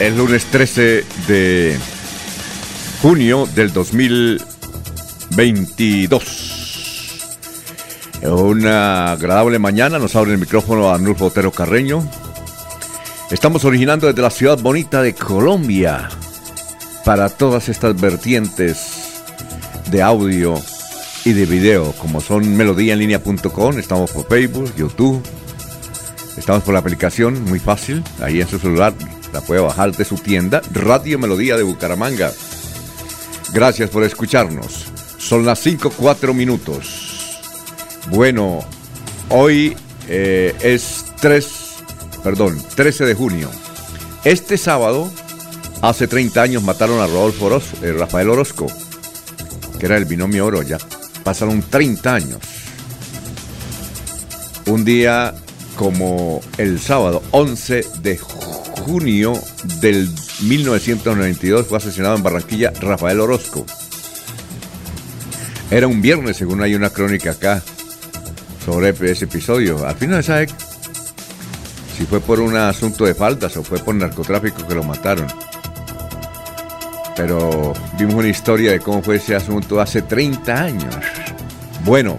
el lunes 13 de junio del 2022. Una agradable mañana, nos abre el micrófono a Arnulfo Otero Carreño. Estamos originando desde la ciudad bonita de Colombia para todas estas vertientes de audio y de video, como son melodíaenlínea.com, estamos por Facebook, YouTube, Estamos por la aplicación, muy fácil, ahí en su celular, la puede bajar de su tienda, Radio Melodía de Bucaramanga. Gracias por escucharnos. Son las 5, 4 minutos. Bueno, hoy eh, es 3, perdón, 13 de junio. Este sábado, hace 30 años, mataron a Rodolfo Orozco, eh, Rafael Orozco, que era el binomio oro ya. Pasaron 30 años. Un día como el sábado 11 de junio del 1992 fue asesinado en Barranquilla Rafael Orozco. Era un viernes, según hay una crónica acá sobre ese episodio. Al final sabe si fue por un asunto de faltas o fue por narcotráfico que lo mataron. Pero vimos una historia de cómo fue ese asunto hace 30 años. Bueno,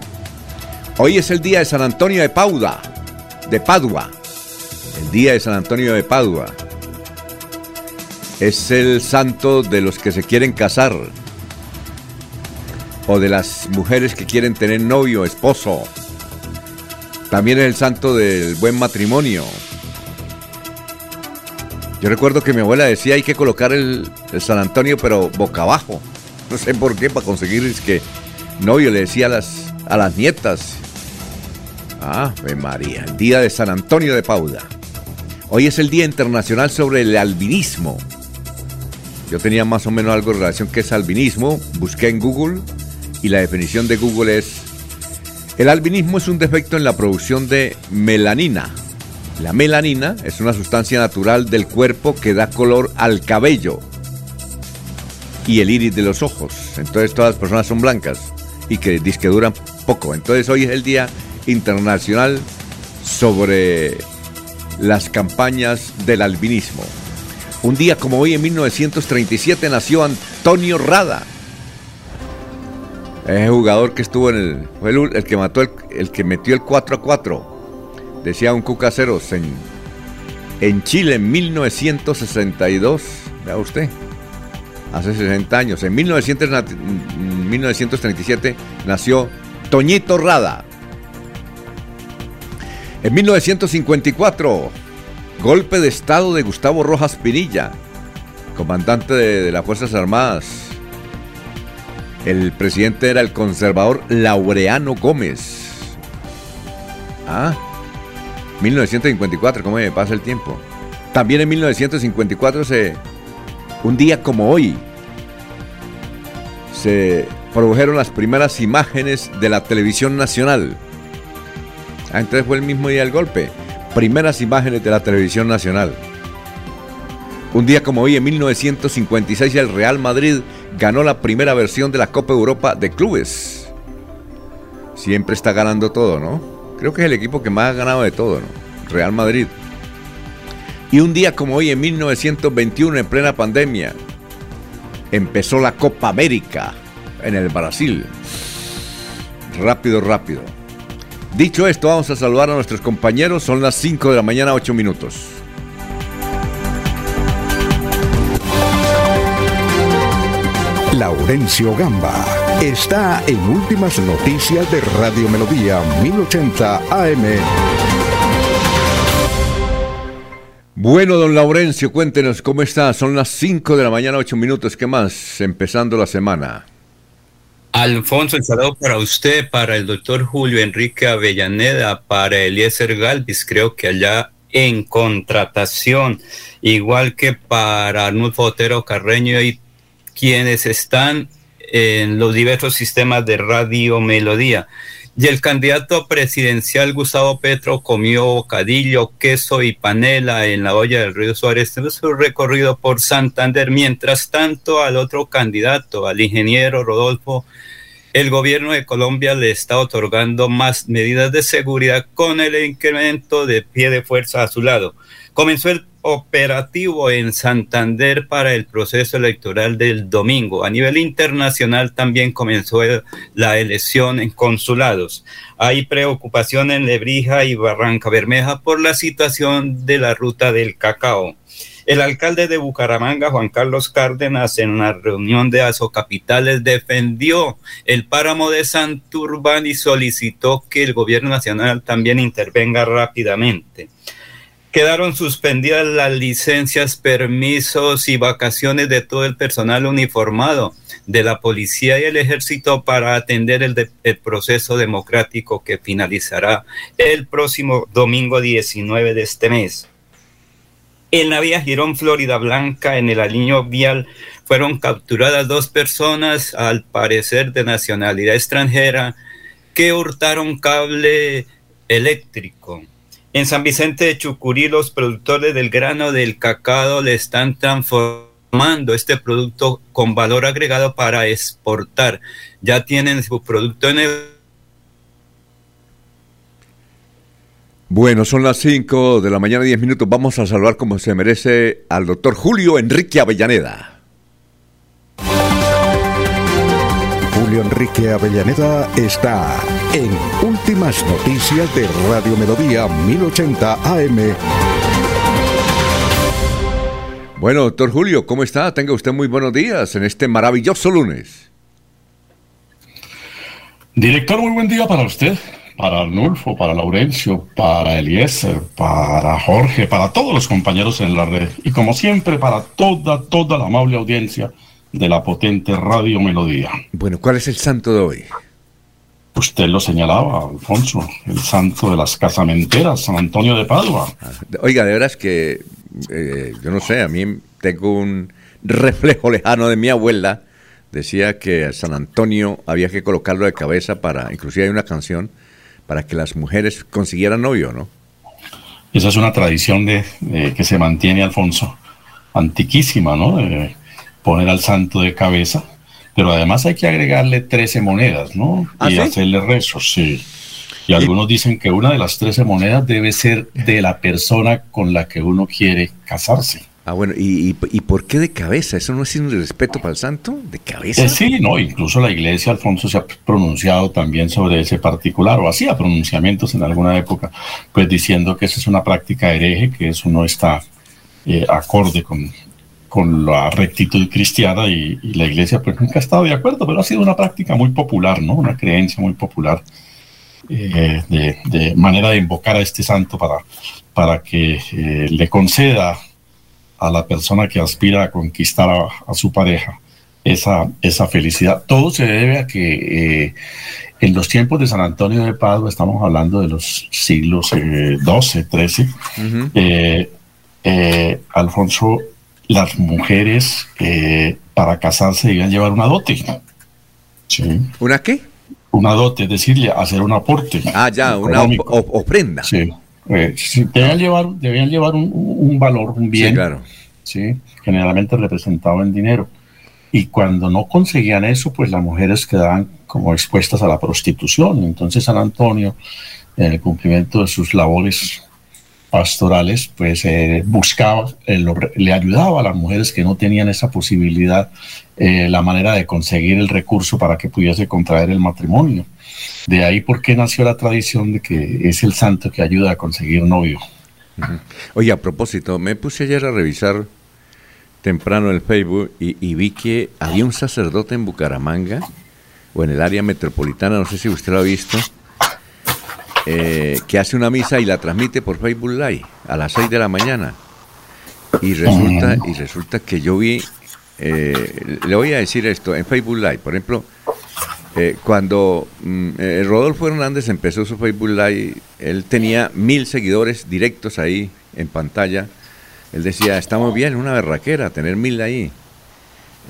hoy es el día de San Antonio de Pauda de Padua, el día de San Antonio de Padua. Es el santo de los que se quieren casar o de las mujeres que quieren tener novio, esposo. También es el santo del buen matrimonio. Yo recuerdo que mi abuela decía hay que colocar el, San Antonio pero boca abajo. No sé por qué, para conseguir que novio le decía a las, a las nietas Ah, María, el día de San Antonio de Pauda. Hoy es el Día Internacional sobre el Albinismo. Yo tenía más o menos algo en relación que es albinismo, busqué en Google y la definición de Google es, el albinismo es un defecto en la producción de melanina. La melanina es una sustancia natural del cuerpo que da color al cabello y el iris de los ojos. Entonces todas las personas son blancas y que, que duran poco. Entonces hoy es el día internacional sobre las campañas del albinismo. Un día como hoy, en 1937, nació Antonio Rada. Ese jugador que estuvo en el. Fue el, que mató el, que metió el 4 a 4. Decía un Cucaseros en, en Chile en 1962. Vea usted. Hace 60 años. En 1937 nació Toñito Rada. En 1954, golpe de Estado de Gustavo Rojas Pinilla, comandante de, las Fuerzas Armadas. El presidente era el conservador Laureano Gómez. Ah, 1954, ¿cómo me pasa el tiempo? También en 1954 se, un día como hoy, se produjeron las primeras imágenes de la televisión nacional. Ah, entonces fue el mismo día del golpe. Primeras imágenes de la televisión nacional. Un día como hoy, en 1956, el Real Madrid ganó la primera versión de la Copa Europa de clubes. Siempre está ganando todo, ¿no? Creo que es el equipo que más ha ganado de todo, ¿no? Real Madrid. Y un día como hoy, en 1921, en plena pandemia, empezó la Copa América en el Brasil. Rápido, rápido. Dicho esto, vamos a saludar a nuestros compañeros. Son las 5 de la mañana, 8 minutos. Laurencio Gamba está en Últimas Noticias de Radio Melodía 1080 AM. Bueno, don Laurencio, cuéntenos cómo está. Son las 5 de la mañana, 8 minutos. ¿Qué más? Empezando la semana. Alfonso, el saludo para usted, para el doctor Julio Enrique Avellaneda, para Eliezer Galvis, creo que allá en contratación, igual que para Arnulfo Otero Carreño y quienes están en los diversos sistemas de radio Melodía. Y el candidato presidencial Gustavo Petro comió bocadillo, queso y panela en la olla del río Suárez en su recorrido por Santander. Mientras tanto, al otro candidato, al ingeniero Rodolfo, el gobierno de Colombia le está otorgando más medidas de seguridad con el incremento de pie de fuerza a su lado. Comenzó el operativo en Santander para el proceso electoral del domingo. A nivel internacional también comenzó la elección en consulados. Hay preocupación en Lebrija y Barranca Bermeja por la situación de la ruta del cacao. El alcalde de Bucaramanga, Juan Carlos Cárdenas, en la reunión de Azocapitales, defendió el páramo de Santurbán y solicitó que el gobierno nacional también intervenga rápidamente. Quedaron suspendidas las licencias, permisos y vacaciones de todo el personal uniformado de la policía y el ejército para atender el, el, proceso democrático que finalizará el próximo domingo 19 de este mes. En la vía Girón, Florida Blanca, en el aliño vial, fueron capturadas dos personas, al parecer de nacionalidad extranjera, que hurtaron cable eléctrico. En San Vicente de Chucurí, los productores del grano del cacao le están transformando este producto con valor agregado para exportar. Ya tienen su producto en el Bueno, son las 5 de la mañana, 10 minutos. Vamos a saludar como se merece al doctor Julio Enrique Avellaneda. Julio Enrique Avellaneda está en Últimas Noticias de Radio Melodía 1080 AM. Bueno, doctor Julio, ¿cómo está? Tenga usted muy buenos días en este maravilloso lunes. Director, muy buen día para usted para Arnulfo, para Laurencio, para Eliezer, para Jorge, para todos los compañeros en la red y como siempre para toda, toda la amable audiencia de la potente Radio Melodía. Bueno, ¿cuál es el santo de hoy? Usted lo señalaba, Alfonso, el santo de las casamenteras, San Antonio de Padua. Ah, oiga, de veras que, eh, yo no sé, a mí tengo un reflejo lejano de mi abuela, decía que San Antonio había que colocarlo de cabeza para, inclusive hay una canción, para que las mujeres consiguieran novio, ¿no? Esa es una tradición de, que se mantiene, Alfonso, antiquísima, ¿no? poner al santo de cabeza, pero además hay que agregarle 13 monedas, ¿no? ¿Ah, y sí? hacerle rezos, sí. Y algunos dicen que una de las 13 monedas debe ser de la persona con la que uno quiere casarse. Ah, bueno, ¿y, y, por qué de cabeza? ¿Eso no es un respeto para el santo? ¿De cabeza? Eh, sí, no, incluso la iglesia, Alfonso, se ha pronunciado también sobre ese particular, o hacía pronunciamientos en alguna época, pues diciendo que esa es una práctica hereje, que eso no está eh, acorde con, con la rectitud cristiana y, la iglesia pues nunca ha estado de acuerdo, pero ha sido una práctica muy popular, ¿no? Una creencia muy popular eh, de, de, manera de invocar a este santo para, para que le conceda a la persona que aspira a conquistar a, a su pareja esa, esa, felicidad. Todo se debe a que eh, en los tiempos de San Antonio de Padua, estamos hablando de los siglos eh, 12, 13, uh -huh. eh, Alfonso, las mujeres eh, para casarse debían llevar una dote. ¿Sí? ¿Una qué? Una dote, es decir, hacer un aporte. Ah, ya, una ofrenda. Sí. Eh, debían llevar, debían llevar un, un, valor, un bien, sí, claro. ¿sí? generalmente representado en dinero. Y cuando no conseguían eso, pues las mujeres quedaban como expuestas a la prostitución. Entonces San Antonio, en el cumplimiento de sus labores pastorales, pues eh, buscaba, eh, lo, le ayudaba a las mujeres que no tenían esa posibilidad, eh, la manera de conseguir el recurso para que pudiese contraer el matrimonio. De ahí por qué nació la tradición de que es el santo que ayuda a conseguir novio. Uh -huh. Oye, a propósito, me puse ayer a revisar temprano el Facebook y, vi que había un sacerdote en Bucaramanga o en el área metropolitana, no sé si usted lo ha visto, eh, que hace una misa y la transmite por Facebook Live a las 6 de la mañana. Y resulta, y resulta que yo vi, eh, le voy a decir esto, en Facebook Live, por ejemplo, eh, cuando mm, Rodolfo Hernández empezó su Facebook Live, él tenía mil seguidores directos ahí en pantalla él decía, estamos bien, una berraquera, tener mil ahí.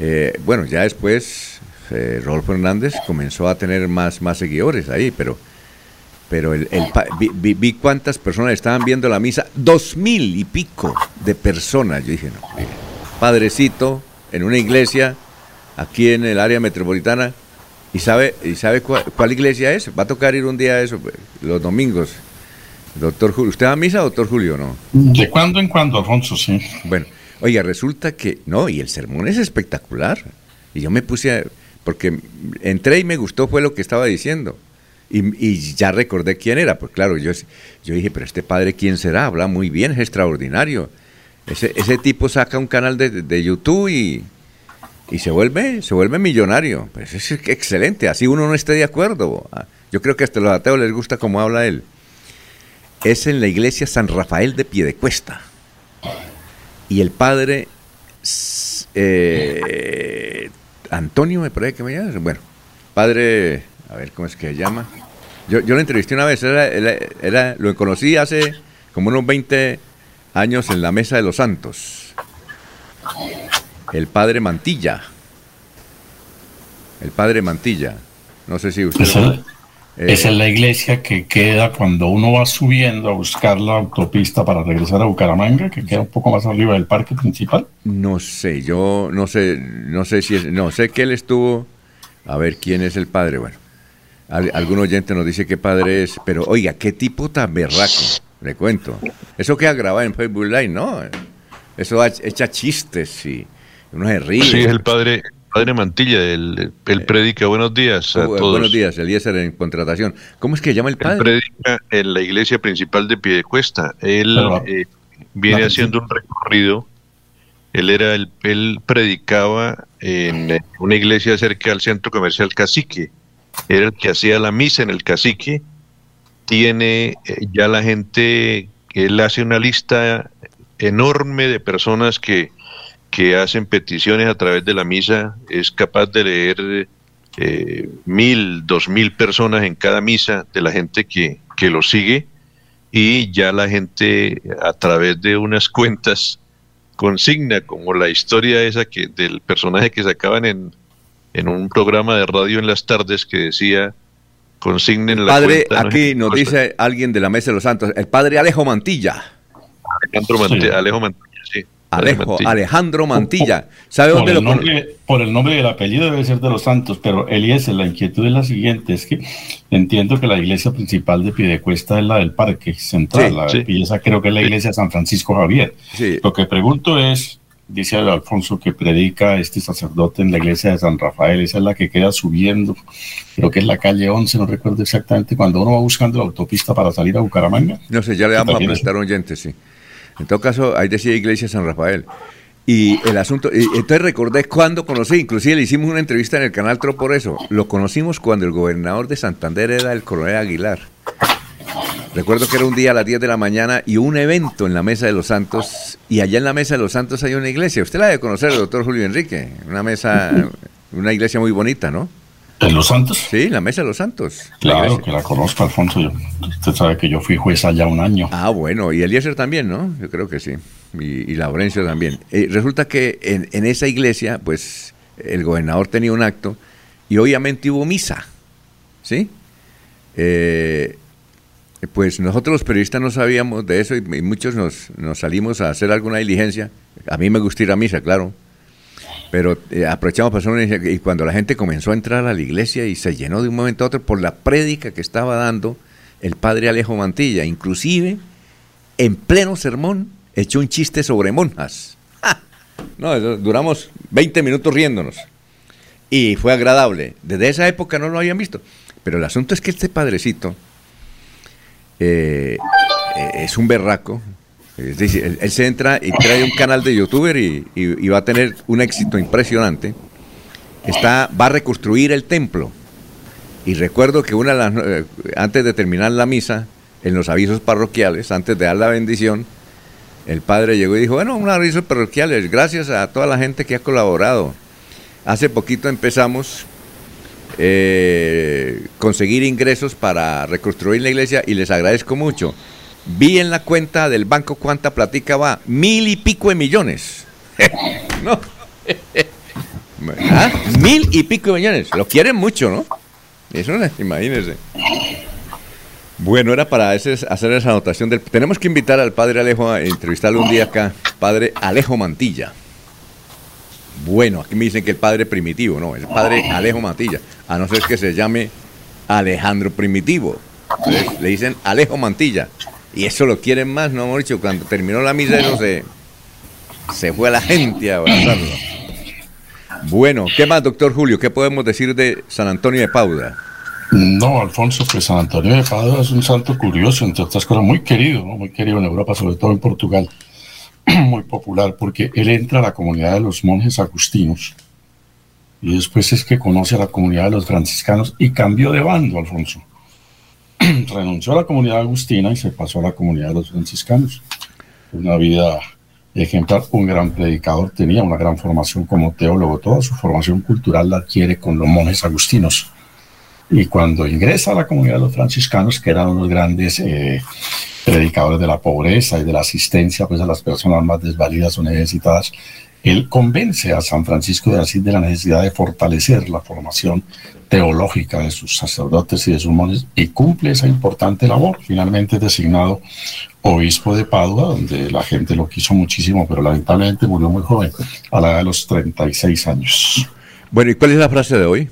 Eh, bueno, ya después eh, Rodolfo Hernández comenzó a tener más, más seguidores ahí, pero, pero el, vi, cuántas personas estaban viendo la misa, dos mil y pico de personas. Yo dije, no, padrecito, en una iglesia, aquí en el área metropolitana, ¿y sabe, y sabe cuál, cuál iglesia es? Va a tocar ir un día a eso, pues, los domingos. Doctor Julio, ¿usted va a misa, doctor Julio, no? De cuando en cuando, Alfonso, sí. Bueno, oiga, resulta que, no, y el sermón es espectacular. Y yo me puse a, porque entré y me gustó fue lo que estaba diciendo. Y, ya recordé quién era, pues claro, yo, yo dije, pero este padre, ¿quién será? Habla muy bien, es extraordinario. Ese, ese tipo saca un canal de, YouTube y, y, se vuelve se vuelve millonario. Pues es excelente, así uno no esté de acuerdo. Ah, yo creo que hasta los ateos les gusta cómo habla él es en la iglesia San Rafael de Piedecuesta. Y el padre eh, Antonio, me parece que me llama. Bueno, padre, a ver cómo es que se llama. Yo, yo lo entrevisté una vez, era, lo conocí hace como unos 20 años en la Mesa de los Santos. El padre Mantilla. El padre Mantilla. No sé si usted. Esa es la iglesia que queda cuando uno va subiendo a buscar la autopista para regresar a Bucaramanga, que queda un poco más arriba del parque principal. No sé, yo no sé, no sé si es, no sé que él estuvo. A ver quién es el padre. Bueno, algún oyente nos dice qué padre es, pero oiga, qué tipo tan berraco. Le cuento. Eso queda grabado en Facebook Live, ¿no? Eso echa chistes y uno se ríe. Sí, es el padre, Padre Mantilla, el, el predica. Buenos días a uh, todos. Buenos días, Eliezer en contratación. ¿Cómo es que llama el padre? Él predica en la iglesia principal de Piedecuesta. Él eh, viene haciendo un recorrido. Él era el, él predicaba en una iglesia cerca al centro comercial Cacique. Era el que hacía la misa en el Cacique. Tiene eh, ya la gente, él hace una lista enorme de personas que que hacen peticiones a través de la misa, es capaz de leer eh, mil, dos mil personas en cada misa de la gente que, que lo sigue y ya la gente a través de unas cuentas consigna como la historia esa que del personaje que sacaban en, en un programa de radio en las tardes que decía consignen la padre aquí nos dice alguien de la mesa de los santos el padre Alejo Mantilla. Alejo Mantilla Alejo, Alejandro Mantilla. ¿Sabe dónde lo nombre, Por el nombre del apellido debe ser de los santos, pero Eliezer, la inquietud es la siguiente, es que entiendo que la iglesia principal de Piedecuesta es la del Parque Central, y esa creo que es la iglesia de San Francisco Javier. Lo que pregunto es, dice Alfonso que predica este sacerdote en la iglesia de San Rafael, esa es la que queda subiendo, creo que es la calle 11, no recuerdo exactamente, cuando uno va buscando la autopista para salir a Bucaramanga. No sé, ya le vamos a prestar oyentes, sí. En todo caso, ahí decía Iglesia San Rafael. Y el asunto, entonces recordé cuando conocí, inclusive le hicimos una entrevista en el canal Tro por eso. Lo conocimos cuando el gobernador de Santander era el coronel Aguilar. Recuerdo que era un día a las 10 de la mañana y un evento en la Mesa de los Santos. Y allá en la Mesa de los Santos hay una iglesia. Usted la debe conocer, doctor Julio Enrique. Una mesa, una iglesia muy bonita, ¿no? ¿En Los Santos? Sí, la Mesa de los Santos. Claro, que la conozco, Alfonso. usted sabe que yo fui juez allá un año. Ah, bueno, y Eliezer también, ¿no? Yo creo que sí. Y, y Laurencio también. Eh, resulta que en, esa iglesia, pues, el gobernador tenía un acto y obviamente hubo misa, ¿sí? Eh, pues nosotros los periodistas no sabíamos de eso y, muchos nos, nos salimos a hacer alguna diligencia. A mí me gusta ir a misa, claro pero eh, aprovechamos para y cuando la gente comenzó a entrar a la iglesia y se llenó de un momento a otro por la prédica que estaba dando el padre Alejo Mantilla, inclusive en pleno sermón echó un chiste sobre monjas. No, duramos 20 minutos riéndonos y fue agradable. Desde esa época no lo habían visto. Pero el asunto es que este padrecito eh, eh, es un berraco él, se entra y trae un canal de youtuber y, va a tener un éxito impresionante. Está, va a reconstruir el templo. Y recuerdo que una de las, eh, antes de terminar la misa, en los avisos parroquiales, antes de dar la bendición, el padre llegó y dijo, bueno, un aviso parroquiales, gracias a toda la gente que ha colaborado. Hace poquito empezamos eh, conseguir ingresos para reconstruir la iglesia y les agradezco mucho. Vi en la cuenta del banco cuánta platica va, mil y pico de millones. no. ¿Ah? Mil y pico de millones. Lo quieren mucho, ¿no? Eso no, imagínense. Bueno, era para hacer esa anotación del... Tenemos que invitar al padre Alejo a entrevistarlo un día acá. Padre Alejo Mantilla. Bueno, aquí me dicen que el padre primitivo, no, el padre Alejo Mantilla, a no ser que se llame Alejandro Primitivo. le dicen Alejo Mantilla. Y eso lo quieren más, ¿no, Mauricio? Cuando terminó la misa, eso se, se fue a la gente a abrazarlo. Bueno, ¿qué más, doctor Julio? ¿Qué podemos decir de San Antonio de Padua? No, Alfonso, pues San Antonio de Padua es un santo curioso, entre otras cosas, muy querido, muy querido en Europa, sobre todo en Portugal. muy popular porque él entra a la comunidad de los monjes agustinos y después es que conoce a la comunidad de los franciscanos y cambió de bando, Alfonso. Renunció a la comunidad agustina y se pasó a la comunidad de los franciscanos. Una vida ejemplar, un gran predicador, tenía una gran formación como teólogo, toda su formación cultural la adquiere con los monjes agustinos. Y cuando ingresa a la comunidad de los franciscanos, que eran unos grandes eh, predicadores de la pobreza y de la asistencia pues, a las personas más desvalidas o necesitadas, él convence a San Francisco de Asís de la necesidad de fortalecer la formación teológica de sus sacerdotes y de sus monjes y cumple esa importante labor. Finalmente es designado obispo de Padua, donde la gente lo quiso muchísimo, pero lamentablemente murió muy joven, a la edad de los 36 años. Bueno, ¿y cuál es la frase de hoy?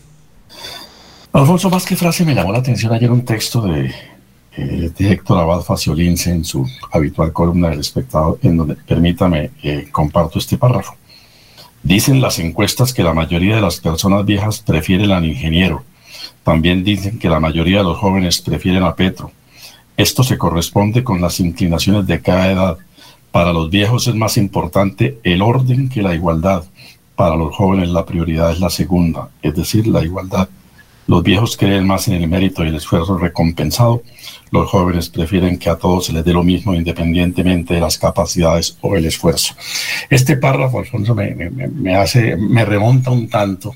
Alfonso, más que frase, me llamó la atención ayer un texto de eh, de Héctor Abad Faciolince en su habitual columna del espectador, en donde, permítame, eh, comparto este párrafo. Dicen las encuestas que la mayoría de las personas viejas prefieren al ingeniero. También dicen que la mayoría de los jóvenes prefieren a Petro. Esto se corresponde con las inclinaciones de cada edad. Para los viejos es más importante el orden que la igualdad. Para los jóvenes la prioridad es la segunda, es decir, la igualdad. Los viejos creen más en el mérito y el esfuerzo recompensado. Los jóvenes prefieren que a todos se les dé lo mismo independientemente de las capacidades o el esfuerzo. Este párrafo, Alfonso, me, hace, me remonta un tanto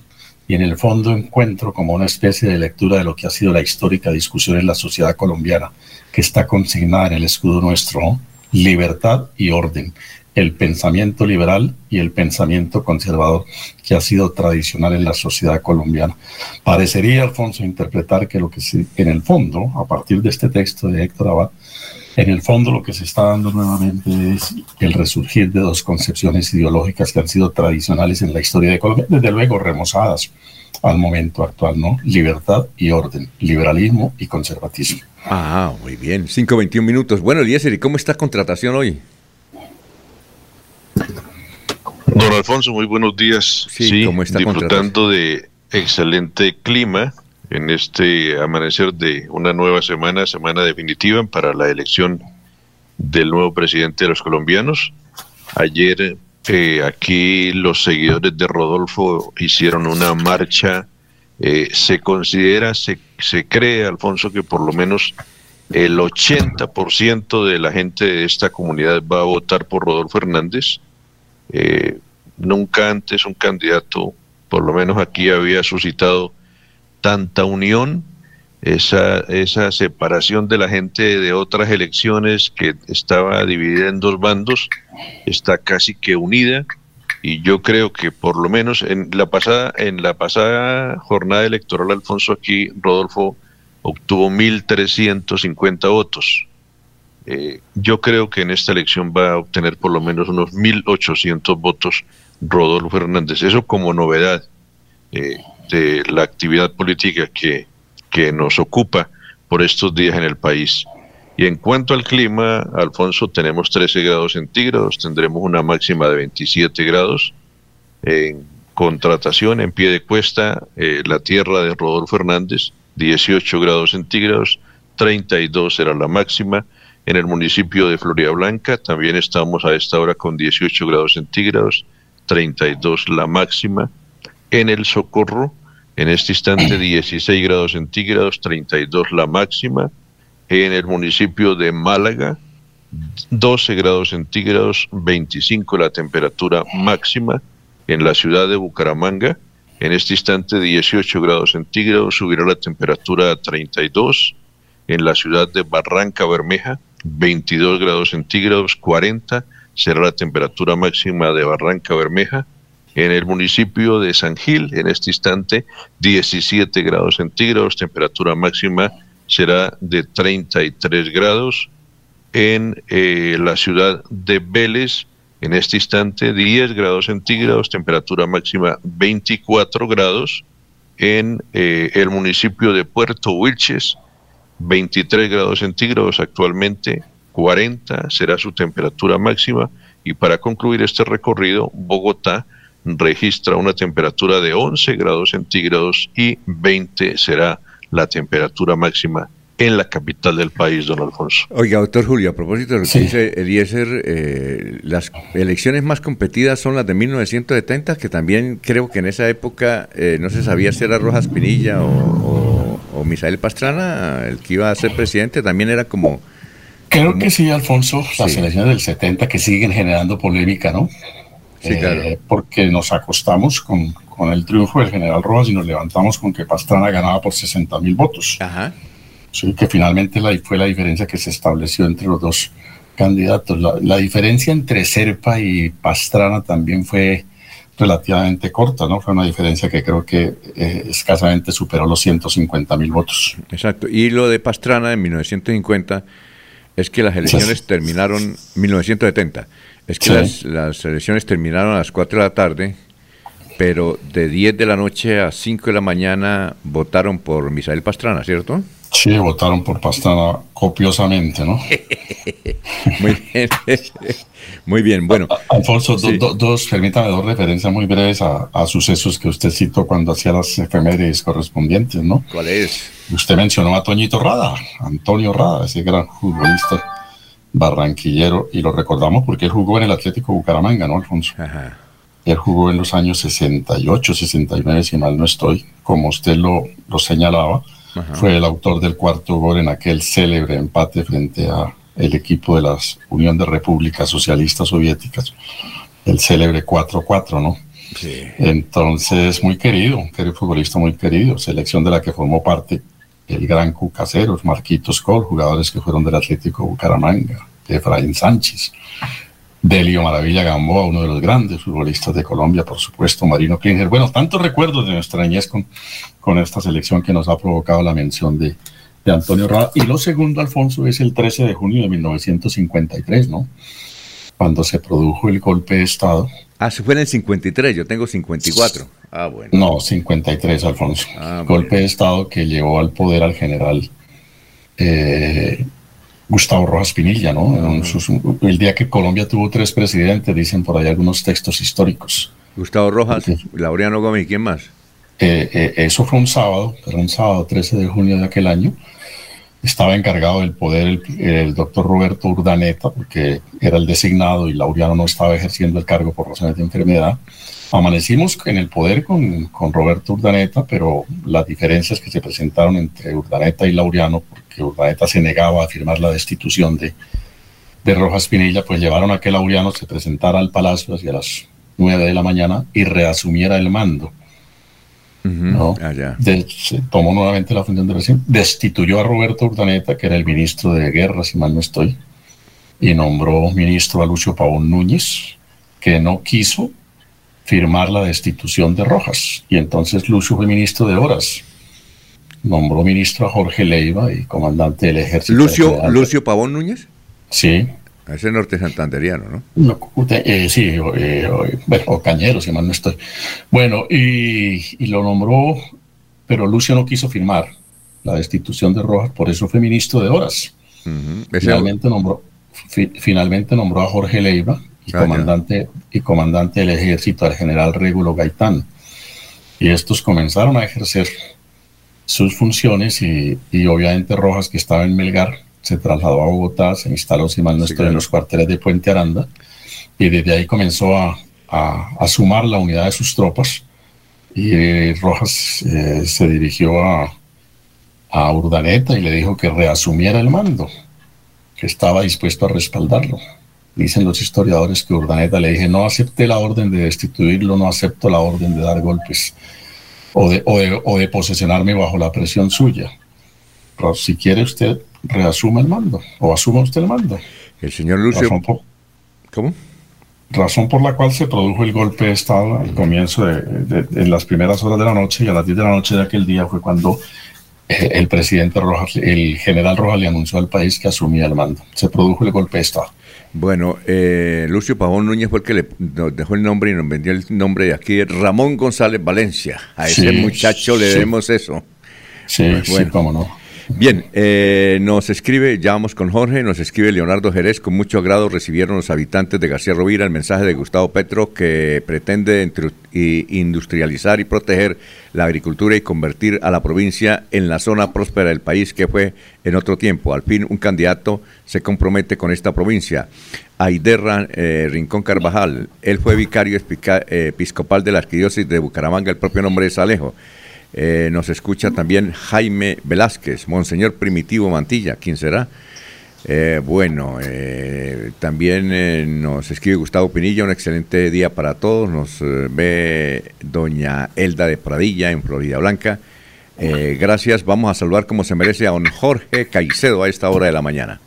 y en el fondo encuentro como una especie de lectura de lo que ha sido la histórica discusión en la sociedad colombiana, que está consignada en el escudo nuestro, libertad y orden el pensamiento liberal y el pensamiento conservador que ha sido tradicional en la sociedad colombiana. Parecería, Alfonso, interpretar que lo que se, en el fondo, a partir de este texto de Héctor Abad, en el fondo lo que se está dando nuevamente es el resurgir de dos concepciones ideológicas que han sido tradicionales en la historia de Colombia, desde luego remozadas al momento actual, ¿no? Libertad y orden, liberalismo y conservatismo. Ah, muy bien. 5.21 minutos. Bueno, Eliezer, ¿y cómo está contratación hoy? Don Alfonso, muy buenos días. Sí, disfrutando de excelente clima en este amanecer de una nueva semana, semana definitiva para la elección del nuevo presidente de los colombianos. Ayer eh, aquí los seguidores de Rodolfo hicieron una marcha. Eh, se considera, se, se cree, Alfonso, que por lo menos el 80% de la gente de esta comunidad va a votar por Rodolfo Hernández. Eh, nunca antes un candidato, por lo menos aquí, había suscitado tanta unión, esa, esa separación de la gente de otras elecciones que estaba dividida en dos bandos, está casi que unida. Y yo creo que por lo menos en la pasada en la pasada jornada electoral Alfonso aquí Rodolfo obtuvo 1350 votos. Eh, yo creo que en esta elección va a obtener por lo menos unos 1.800 votos Rodolfo Hernández. Eso como novedad eh, de la actividad política que, que nos ocupa por estos días en el país. Y en cuanto al clima, Alfonso, tenemos 13 grados centígrados, tendremos una máxima de 27 grados. En contratación, en pie de cuesta, eh, la tierra de Rodolfo Hernández, 18 grados centígrados, 32 será la máxima En el municipio de Florida Blanca también estamos a esta hora con 18 grados centígrados, 32 la máxima. En el Socorro, en este instante 16 grados centígrados, 32 la máxima. En el municipio de Málaga, 12 grados centígrados, 25 la temperatura máxima. En la ciudad de Bucaramanga, en este instante 18 grados centígrados, subirá la temperatura a 32. En la ciudad de Barranca Bermeja, 22 grados centígrados, 40 será la temperatura máxima de Barranca Bermeja. En el municipio de San Gil, en este instante, 17 grados centígrados, temperatura máxima será de 33 grados. En eh, la ciudad de Vélez, en este instante 10 grados centígrados, temperatura máxima 24 grados. En eh, el municipio de Puerto Wilches, 23 grados centígrados actualmente, 40 será su temperatura máxima. Y para concluir este recorrido, Bogotá registra una temperatura de 11 grados centígrados y 20 será la temperatura máxima en la capital del país, don Alfonso. Oiga, doctor Julio, a propósito de lo que dice Eliezer, eh, las elecciones más competidas son las de 1970, que también creo que en esa época eh, no se sabía si era Rojas Pinilla o, o, Misael Pastrana, el que iba a ser presidente, también era como... Creo que sí, Alfonso, las elecciones del 70 que siguen generando polémica, ¿no? Sí, claro. Eh, porque nos acostamos con, con el triunfo del general Rojas y nos levantamos con que Pastrana ganaba por 60 mil votos. Ajá. Sí, que finalmente la, fue la diferencia que se estableció entre los dos candidatos. La, diferencia entre Serpa y Pastrana también fue relativamente corta, ¿no? Fue una diferencia que creo que eh, escasamente superó los 150 mil votos. Exacto. Y lo de Pastrana en 1950 es que las elecciones terminaron, 1970, es que las, las elecciones terminaron a las 4 de la tarde, pero de 10 de la noche a 5 de la mañana votaron por Misael Pastrana, ¿cierto? Sí, votaron por Pastrana copiosamente, ¿no? muy bien, muy bien. Bueno, Alfonso, dos, permítame dos referencias muy breves a, sucesos que usted citó cuando hacía las efemérides correspondientes, ¿no? ¿Cuál es? Usted mencionó a Toñito Rada, Antonio Rada, ese gran futbolista barranquillero, y lo recordamos porque él jugó en el Atlético Bucaramanga, ¿no, Alfonso? Ajá. Él jugó en los años 68, 69, si mal no estoy, como usted lo, lo señalaba fue el autor del cuarto gol en aquel célebre empate frente a el equipo de la Unión de Repúblicas Socialistas Soviéticas, el célebre 4-4, ¿no? Sí. Entonces, muy querido, un querido futbolista muy querido, selección de la que formó parte el gran Cucaseros, Marquitos Col, jugadores que fueron del Atlético Bucaramanga, Efraín Sánchez, Delio Maravilla Gamboa, uno de los grandes futbolistas de Colombia, por supuesto, Marino Klinger. Bueno, tantos recuerdos de nuestra niñez con, con esta selección que nos ha provocado la mención de, de Antonio Rada. Y lo segundo, Alfonso, es el 13 de junio de 1953, ¿no? Cuando se produjo el golpe de Estado. Ah, se fue en el 53, yo tengo 54. Ah, bueno. No, 53, Alfonso. Ah, golpe de Estado que llevó al poder al general eh, Gustavo Rojas Pinilla, ¿no? El día que Colombia tuvo tres presidentes, dicen por ahí algunos textos históricos. Gustavo Rojas, Sí. Laureano Gómez, ¿y quién más? Eh, eh, eso fue un sábado, pero un sábado 13 de junio de aquel año. Estaba encargado del poder el, doctor Roberto Urdaneta, porque era el designado y Laureano no estaba ejerciendo el cargo por razones de enfermedad. Amanecimos en el poder con, con Roberto Urdaneta, pero las diferencias que se presentaron entre Urdaneta y Laureano, porque Urdaneta se negaba a firmar la destitución de, de Rojas Pinilla, pues llevaron a que Laureano se presentara al palacio hacia las 9 de la mañana y reasumiera el mando. No. Ah. De- se tomó nuevamente la función de recién, destituyó a Roberto Urdaneta, que era el ministro de Guerra, si mal no estoy, y nombró ministro a Lucio Pavón Núñez, que no quiso firmar la destitución de Rojas. Y entonces Lucio fue ministro de Horas. Nombró ministro a Jorge Leiva y comandante del ejército. Lucio, federal. Lucio Pavón Núñez, Sí, ese norte santanderiano, ¿no? no, usted, eh, sí, o- eh, bueno, o Cañero, si mal no estoy. Bueno, y, y lo nombró, pero Lucio no quiso firmar la destitución de Rojas, por eso fue ministro de Horas. Finalmente nombró, fi- finalmente nombró a Jorge Leiva y Ah, ya. comandante, y comandante del ejército al general Régulo Gaitán. Y estos comenzaron a ejercer sus funciones y, y obviamente Rojas, que estaba en Melgar, se trasladó a Bogotá, se instaló, si mal no estoy, en los cuarteles de Puente Aranda, y desde ahí comenzó a, a, sumar la unidad de sus tropas, y Rojas eh, se dirigió a, a Urdaneta y le dijo que reasumiera el mando, que estaba dispuesto a respaldarlo. Dicen los historiadores que Urdaneta le dije, no acepté la orden de destituirlo, no acepto la orden de dar golpes o de, o de, o de posesionarme bajo la presión suya. Pero si quiere usted, reasuma el mando o asuma usted el mando. El señor Lucio... ¿Cómo? Razón por la cual se produjo el golpe de Estado al comienzo de, en las primeras horas de la noche y a las 10 de la noche de aquel día fue cuando eh, el presidente Rojas, el general Rojas le anunció al país que asumía el mando. Se produjo el golpe de Estado. Bueno, eh, Lucio Pavón Núñez fue el que le nos dejó el nombre y nos vendió el nombre de aquí, Ramón González Valencia. A ese muchacho le demos eso. Sí, bueno. sí, cómo no. Bien, eh, nos escribe, ya vamos con Jorge, nos escribe Leonardo Jerez, con mucho agrado recibieron los habitantes de García Rovira el mensaje de Gustavo Petro que pretende industrializar y proteger la agricultura y convertir a la provincia en la zona próspera del país que fue en otro tiempo. Al fin un candidato se compromete con esta provincia. Aiderra eh, Rincón Carvajal, él fue vicario eh, episcopal de la arquidiócesis de Bucaramanga, el propio nombre es Alejo. Eh, nos escucha también Jaime Velázquez, Monseñor Primitivo Mantilla, ¿quién será? Eh, bueno, eh, también nos escribe Gustavo Pinilla, un excelente día para todos. Nos ve doña Elda de Pradilla en Florida Blanca. gracias, vamos a saludar como se merece a don Jorge Caicedo a esta hora de la mañana.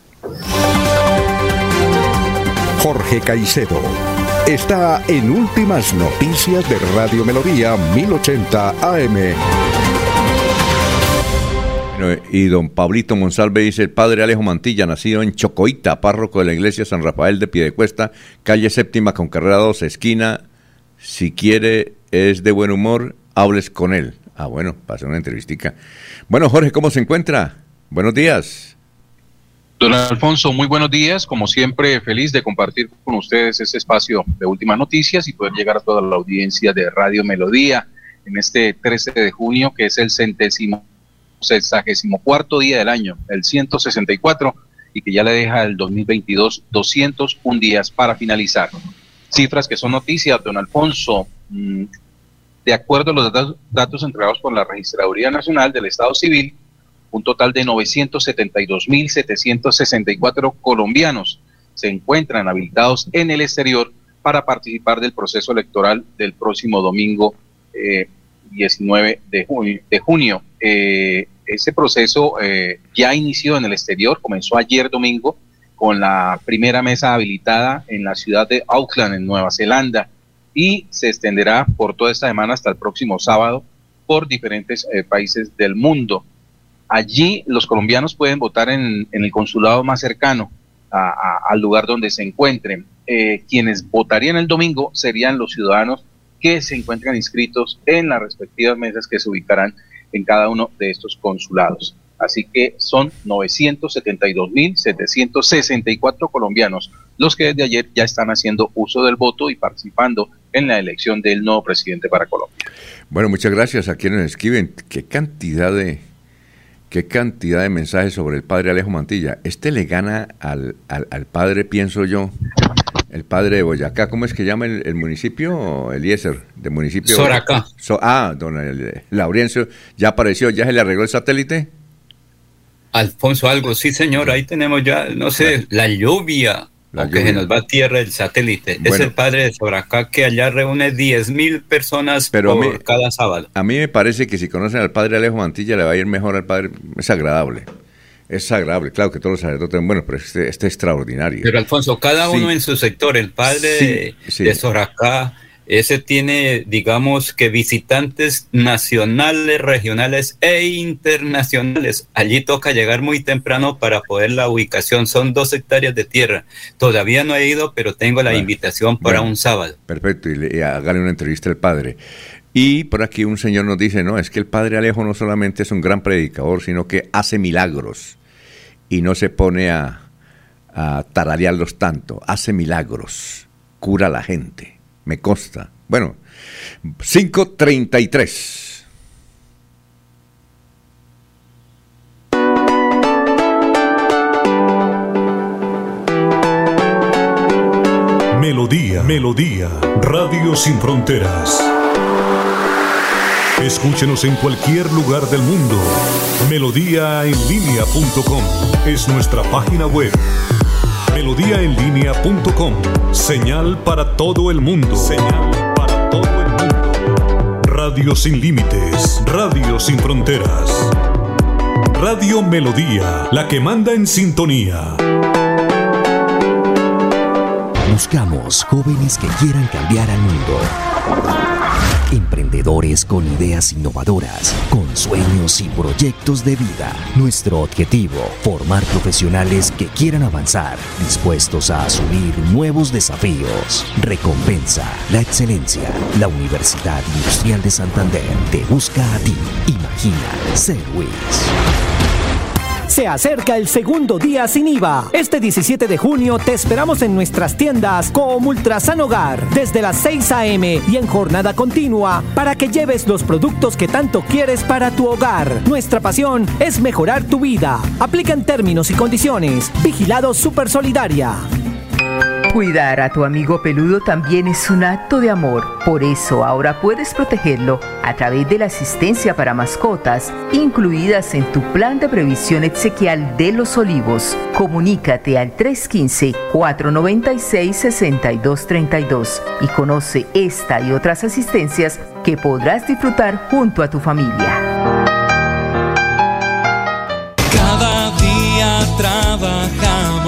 Jorge Caicedo está en Últimas Noticias de Radio Melodía 1080 AM. y don Pablito Monsalve dice, el padre Alejo Mantilla, nacido en Chocoita, párroco de la iglesia San Rafael de Piedecuesta, calle séptima con carrera 2, esquina. Si quiere, es de buen humor, hables con él. Ah, bueno, pasa una entrevistica. Bueno, Jorge, ¿cómo se encuentra? Buenos días. Don Alfonso, muy buenos días. Como siempre, feliz de compartir con ustedes este espacio de últimas noticias y poder llegar a toda la audiencia de Radio Melodía en este 13 de junio, que es el centésimo, sexagésimo cuarto día del año, el 164, y que ya le deja el 2022 201 días para finalizar. Cifras que son noticias, don Alfonso. Mm, de acuerdo a los datos, datos entregados por la Registraduría Nacional del Estado Civil, un total de 972.764 colombianos se encuentran habilitados en el exterior para participar del proceso electoral del próximo domingo 19 eh, de junio. Eh, ese proceso eh, ya inició en el exterior, comenzó ayer domingo con la primera mesa habilitada en la ciudad de Auckland, en Nueva Zelanda, y se extenderá por toda esta semana hasta el próximo sábado por diferentes países del mundo. Allí los colombianos pueden votar en, el consulado más cercano al lugar donde se encuentren. Eh, quienes votarían el domingo serían los ciudadanos que se encuentran inscritos en las respectivas mesas que se ubicarán en cada uno de estos consulados. Así que son 972.764 colombianos los que desde ayer ya están haciendo uso del voto y participando en la elección del nuevo presidente para Colombia. Bueno, muchas gracias a quienes escriben. ¿Qué cantidad de, qué cantidad de mensajes sobre el padre Alejo Mantilla. Este le gana al, al, padre, pienso yo, el padre de Boyacá. ¿Cómo es que llama el, municipio? Eliezer, de municipio. Soracá. ah, don Laurencio, ¿ya apareció? ¿Ya se le arregló el satélite? Alfonso, algo, sí, señor, ahí tenemos ya, no sé, la lluvia que se nos va a tierra el satélite. es el padre de Soracá que allá reúne 10 mil personas por cada sábado. A mí me parece que si conocen al padre Alejo Mantilla le va a ir mejor al padre. Es agradable. Es agradable, claro que todos los sacerdotes, bueno, pero este, este es extraordinario. Pero Alfonso, cada uno en su sector, el padre de Soracá, ese tiene, digamos que visitantes nacionales, regionales e internacionales. Allí toca llegar muy temprano para poder la ubicación. Son dos hectáreas de tierra. Todavía no he ido, pero tengo la invitación para un sábado. Perfecto, y, le, hágale una entrevista al padre. Y por aquí un señor nos dice, no, es que el padre Alejo no solamente es un gran predicador, sino que hace milagros y no se pone a, a tararearlos tanto, hace milagros, cura a la gente me consta. Bueno, 533. Melodía, Melodía, Radio Sin Fronteras. Escúchenos en cualquier lugar del mundo. Melodía en línea.com es nuestra página web Melodíaenlínea.com, señal para todo el mundo. Señal para todo el mundo. Radio sin límites, radio sin fronteras. Radio Melodía, la que manda en sintonía. Buscamos jóvenes que quieran cambiar al mundo. Emprendedores con ideas innovadoras, con sueños y proyectos de vida. Nuestro objetivo, formar profesionales que quieran avanzar, dispuestos a asumir nuevos desafíos. Recompensa, la excelencia. La Universidad Industrial de Santander te busca a ti. Imagina ser WIS. Se acerca el segundo día sin IVA. Este 17 de junio te esperamos en nuestras tiendas como Ultrasan Hogar desde las 6 a.m. y en jornada continua para que lleves los productos que tanto quieres para tu hogar. Nuestra pasión es mejorar tu vida. Aplica en términos y condiciones. Vigilado Super Solidaria. Cuidar a tu amigo peludo también es un acto de amor. Por eso ahora puedes protegerlo a través de la asistencia para mascotas incluidas en tu plan de previsión exequial de los olivos. Comunícate al 315-496-6232 y conoce esta y otras asistencias que podrás disfrutar junto a tu familia.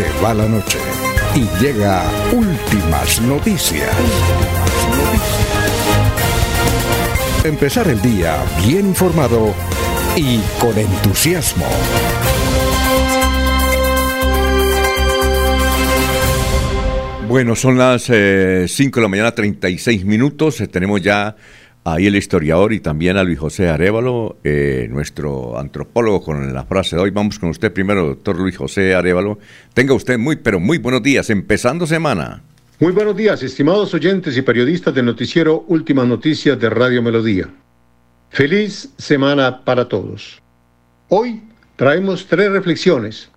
Se va la noche y llega últimas noticias. Empezar el día bien informado y con entusiasmo. Bueno, son las 5 de la mañana, 36 minutos. Eh, tenemos ya ahí el historiador y también a Luis José Arevalo, eh, nuestro antropólogo, con la frase de hoy. Vamos con usted primero, doctor Luis José Arevalo. Tenga usted muy, pero muy buenos días, empezando semana. Muy buenos días, estimados oyentes y periodistas del noticiero Últimas Noticias de Radio Melodía. Feliz semana para todos. Hoy traemos tres reflexiones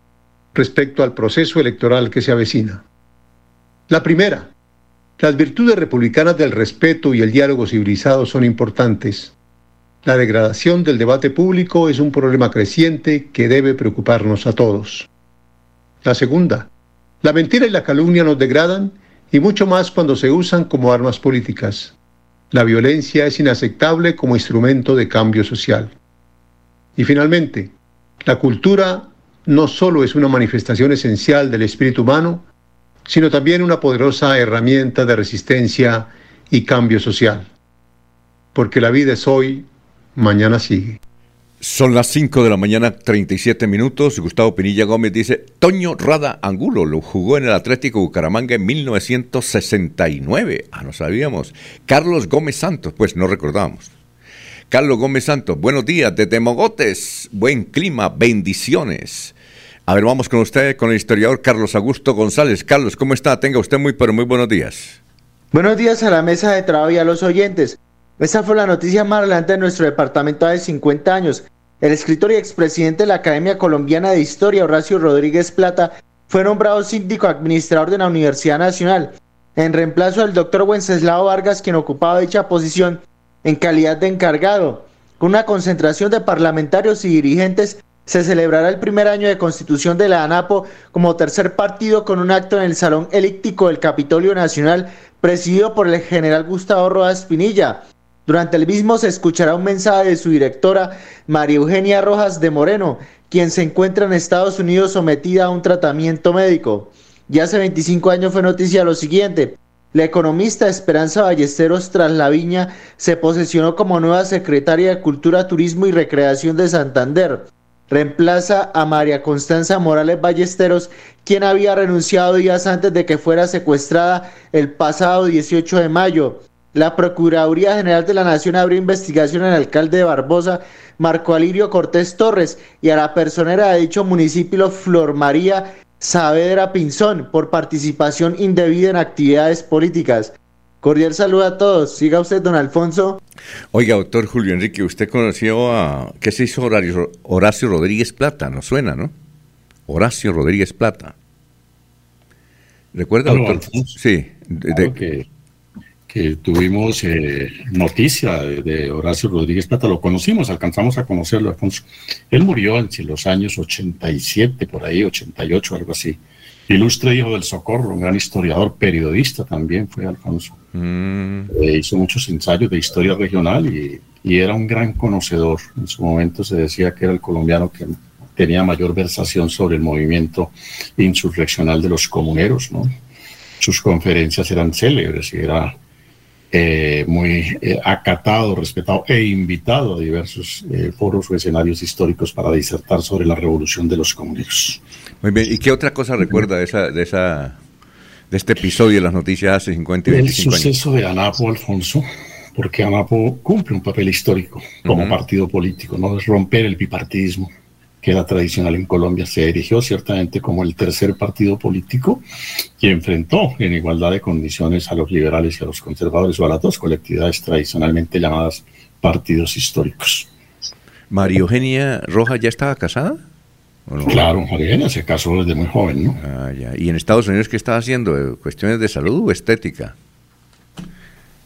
respecto al proceso electoral que se avecina. La primera, las virtudes republicanas del respeto y el diálogo civilizado son importantes. La degradación del debate público es un problema creciente que debe preocuparnos a todos. La segunda, la mentira y la calumnia nos degradan y mucho más cuando se usan como armas políticas. La violencia es inaceptable como instrumento de cambio social. Y finalmente, la cultura no solo es una manifestación esencial del espíritu humano, sino también una poderosa herramienta de resistencia y cambio social. Porque la vida es hoy, mañana sigue. Son las 5 de la mañana, 37 minutos. Gustavo Pinilla Gómez dice, Toño Rada Angulo lo jugó en el Atlético Bucaramanga en 1969. Ah, no sabíamos. Carlos Gómez Santos, pues no recordábamos. Carlos Gómez Santos, buenos días desde Mogotes. Buen clima, bendiciones. A ver, vamos con usted, con el historiador Carlos Augusto González. Carlos, ¿cómo está? Tenga usted muy, pero muy buenos días. Buenos días a la mesa de trabajo y a los oyentes. Esa fue la noticia más relevante de nuestro departamento hace 50 años. El escritor y expresidente de la Academia Colombiana de Historia, Horacio Rodríguez Plata, fue nombrado síndico administrador de la Universidad Nacional, en reemplazo del doctor Wenceslao Vargas, quien ocupaba dicha posición en calidad de encargado. Con una concentración de parlamentarios y dirigentes, se celebrará el primer año de constitución de la ANAPO como tercer partido con un acto en el Salón Elíptico del Capitolio Nacional, presidido por el general Gustavo Rojas Pinilla. Durante el mismo se escuchará un mensaje de su directora, María Eugenia Rojas de Moreno, quien se encuentra en Estados Unidos sometida a un tratamiento médico. Ya hace 25 años fue noticia lo siguiente. La economista Esperanza Ballesteros tras la viña se posesionó como nueva secretaria de Cultura, Turismo y Recreación de Santander. Reemplaza a María Constanza Morales Ballesteros, quien había renunciado días antes de que fuera secuestrada el pasado 18 de mayo. La Procuraduría General de la Nación abrió investigación al alcalde de Barbosa, Marco Alirio Cortés Torres, y a la personera de dicho municipio, Flor María Saavedra Pinzón, por participación indebida en actividades políticas. Cordial saludo a todos. Siga usted, don Alfonso. Oiga, doctor Julio Enrique, usted conoció a... ¿Qué se hizo Horacio, Horacio Rodríguez Plata? ¿No suena, no? Horacio Rodríguez Plata. ¿Recuerda, doctor? Sí. De, que tuvimos eh, noticia de, Horacio Rodríguez Plata, lo conocimos, alcanzamos a conocerlo, Alfonso. Él murió en los años 87, por ahí, 88, algo así. Ilustre hijo del Socorro, un gran historiador, periodista también fue Alfonso. Mm. Eh, hizo muchos ensayos de historia regional y, y, era un gran conocedor. En su momento se decía que era el colombiano que tenía mayor versación sobre el movimiento insurreccional de los comuneros, ¿no? Sus conferencias eran célebres y era eh, muy eh, acatado, respetado e invitado a diversos foros o escenarios históricos para disertar sobre la revolución de los comunistas. Muy bien, ¿y qué otra cosa recuerda de esa, de esa, de este episodio de las noticias hace 50 y 25 años? El suceso de Anapo, Alfonso, porque Anapo cumple un papel histórico como partido político, no es romper el bipartidismo que era tradicional en Colombia, se erigió ciertamente como el tercer partido político y enfrentó en igualdad de condiciones a los liberales y a los conservadores o a las dos colectividades tradicionalmente llamadas partidos históricos. ¿María Eugenia Roja ya estaba casada? Claro, Eugenia se casó desde muy joven, ¿no? Ah, ya. ¿Y en Estados Unidos qué estaba haciendo? ¿Cuestiones de salud o estética?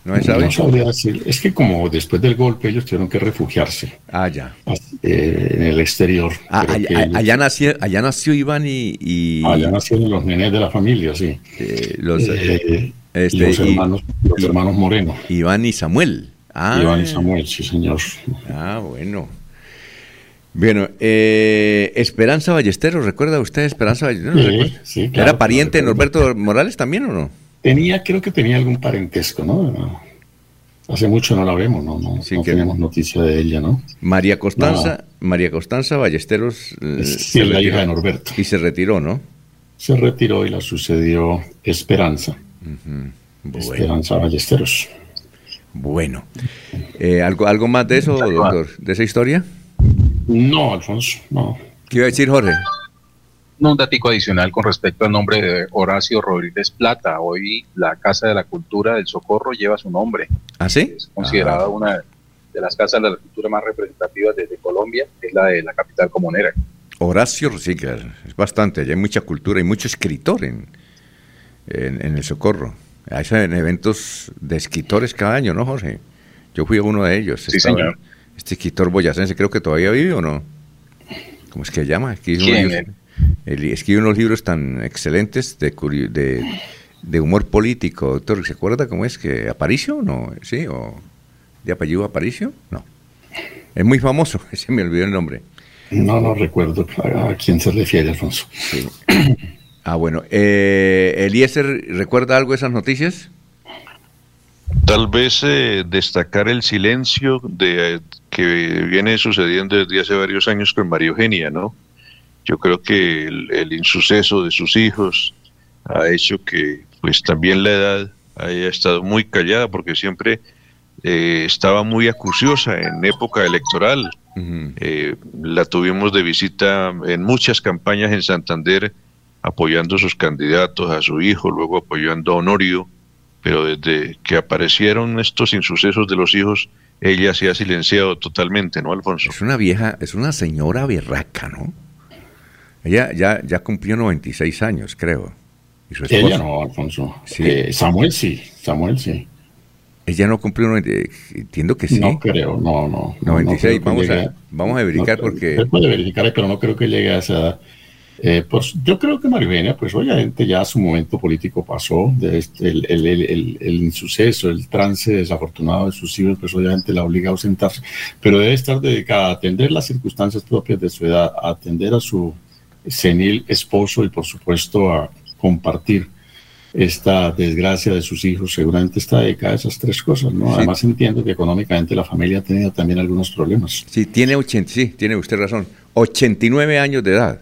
¿No, sabría decir. Es que como después del golpe ellos tuvieron que refugiarse. Ah, ya. Eh, en el exterior. Ah, allá, nació, allá nació Iván y, Allá nacieron los nenes de la familia, sí. Eh, los, eh, este, los, hermanos, los hermanos Moreno. Iván y Samuel. Ah, Iván y Samuel, sí, señor. Ah, bueno. Bueno, Esperanza Ballesteros, ¿recuerda usted Esperanza Ballesteros? Sí, sí, ¿Era pariente de Norberto Morales también o no? Tenía, creo que tenía algún parentesco, ¿no? Hace mucho no la vemos, ¿no? No, tenemos noticia de ella, ¿no? María Constanza, María Constanza Ballesteros. Eh, sí, la hija de Norberto. Y se retiró, ¿no? Se retiró y la sucedió Esperanza. Esperanza Ballesteros. Bueno. Eh, ¿algo, ¿Algo más de eso, doctor? ¿De esa historia? No, Alfonso, no. ¿Qué iba a decir Jorge? un datico adicional con respecto al nombre de Horacio Rodríguez Plata. Hoy la Casa de la Cultura del Socorro lleva su nombre. ¿Ah, sí? Es considerada ah. una de las casas de la cultura más representativas desde Colombia, es la de la capital comunera. Horacio, sí, es bastante, hay mucha cultura y mucho escritor en, en, el Socorro. Hay eventos de escritores cada año, ¿no, Jorge? Yo fui a uno de ellos. Sí, señor. Este escritor boyacense, creo que todavía vive o no. ¿Cómo es que se llama? ¿Quién? escribe unos libros tan excelentes de, de, de, humor político, doctor. ¿Se acuerda cómo es que Aparicio? No, sí, o de apellido Aparicio? No. Es muy famoso, se me olvidó el nombre. No, no recuerdo a quién se refiere, Alfonso. Ah, bueno. Eh, Eliezer, ¿recuerda algo de esas noticias? Tal vez eh, destacar el silencio de que viene sucediendo desde hace varios años con María Eugenia, ¿no? Yo creo que el, insuceso de sus hijos ha hecho que pues también la edad haya estado muy callada porque siempre eh, estaba muy acuciosa en época electoral. Eh, la tuvimos de visita en muchas campañas en Santander, apoyando a sus candidatos, a su hijo, luego apoyando a Honorio, pero desde que aparecieron estos insucesos de los hijos, ella se ha silenciado totalmente, ¿no, Alfonso? Es una vieja, es una señora berraca, ¿no? Ella ya, ya cumplió 96 años, creo. ella no, Alfonso. Eh, Samuel sí, Samuel sí. Ella no cumplió, entiendo que sí. No creo, no, no. 96, vamos, a, vamos a verificar porque... Se puede verificar, pero no creo que llegue a esa edad. Eh, pues yo creo que Marivenia, pues obviamente ya su momento político pasó, este, el, el, el, el, insuceso, el trance desafortunado de sus hijos, pues obviamente la obliga a ausentarse, pero debe estar dedicada a atender las circunstancias propias de su edad, a atender a su senil esposo y por supuesto a compartir esta desgracia de sus hijos seguramente está dedicada a esas tres cosas, ¿no? Además entiendo que económicamente la familia ha tenido también algunos problemas. Sí, tiene 80, sí, tiene usted razón, 89 años de edad.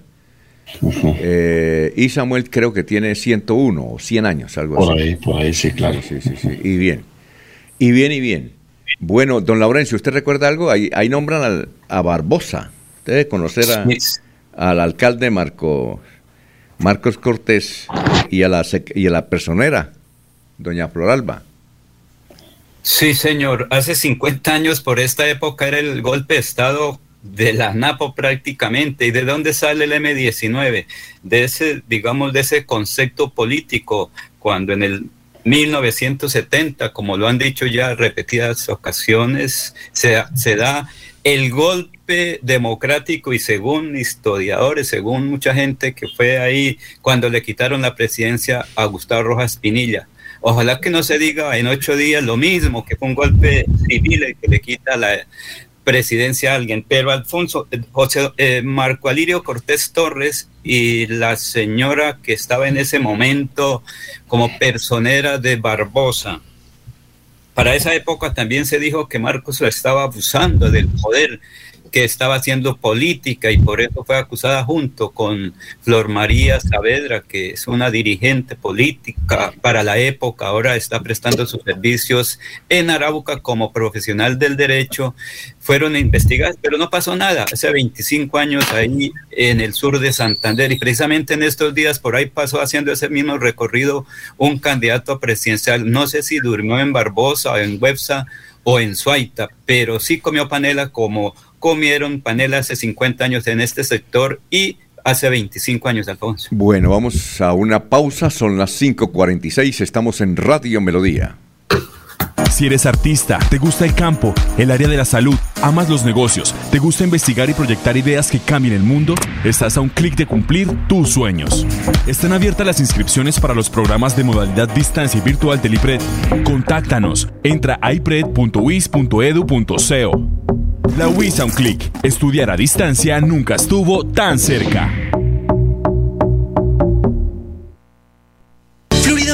Eh, y Samuel creo que tiene 101 o 100 años, algo así. Por ahí, por ahí, sí, claro. Sí, sí, sí, Y bien, y bien, y bien. Bueno, don Laurencio, ¿usted recuerda algo? Ahí, ahí nombran a Barbosa. Usted debe conocer al alcalde Marco Marcos Cortés y a la, y a la personera, doña Floralba. Sí, señor. Hace 50 años por esta época era el golpe de Estado de la NAPO prácticamente. ¿Y de dónde sale el M-19? De ese, digamos, de ese concepto político, cuando en el 1970, como lo han dicho ya repetidas ocasiones, se, se da el golpe democrático y según historiadores, según mucha gente que fue ahí cuando le quitaron la presidencia a Gustavo Rojas Pinilla. Ojalá que no se diga en ocho días lo mismo, que fue un golpe civil el que le quita la presidencia a alguien. Pero Alfonso, eh, José eh, Marco Alirio Cortés Torres y la señora que estaba en ese momento como personera de Barbosa, para esa época también se dijo que Marcos lo estaba abusando del poder que estaba haciendo política y por eso fue acusada junto con Flor María Saavedra, que es una dirigente política para la época, ahora está prestando sus servicios en Arauca como profesional del derecho. Fueron investigadas, pero no pasó nada. Hace 25 años ahí en el sur de Santander y precisamente en estos días por ahí pasó haciendo ese mismo recorrido un candidato presidencial. No sé si durmió en Barbosa en Websa o en Suaita, pero sí comió panela como comieron panela hace 50 años en este sector y hace 25 años, Alfonso. Bueno, vamos a una pausa, son las 5.46, estamos en Radio Melodía. Si eres artista, te gusta el campo, el área de la salud, amas los negocios, te gusta investigar y proyectar ideas que cambien el mundo, estás a un clic de cumplir tus sueños. Están abiertas las inscripciones para los programas de modalidad distancia y virtual del IPRED. Contáctanos. Entra a ipred.wis.edu.co. La UIS a un clic. Estudiar a distancia nunca estuvo tan cerca.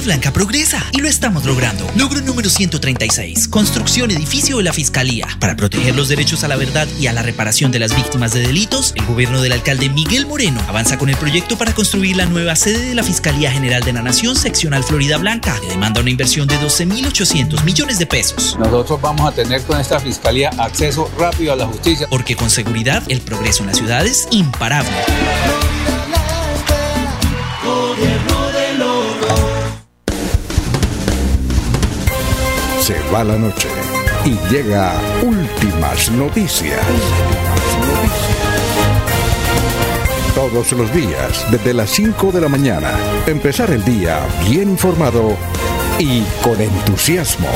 Florida Blanca progresa y lo estamos logrando. Logro número 136. Construcción edificio de la Fiscalía. Para proteger los derechos a la verdad y a la reparación de las víctimas de delitos, el gobierno del alcalde Miguel Moreno avanza con el proyecto para construir la nueva sede de la Fiscalía General de la Nación seccional Florida Blanca, que demanda una inversión de 12.800 millones de pesos. Nosotros vamos a tener con esta Fiscalía acceso rápido a la justicia. Porque con seguridad el progreso en la ciudad es imparable. Se va la noche y llega últimas noticias. Todos los días, desde las 5 de la mañana, empezar el día bien informado y con entusiasmo.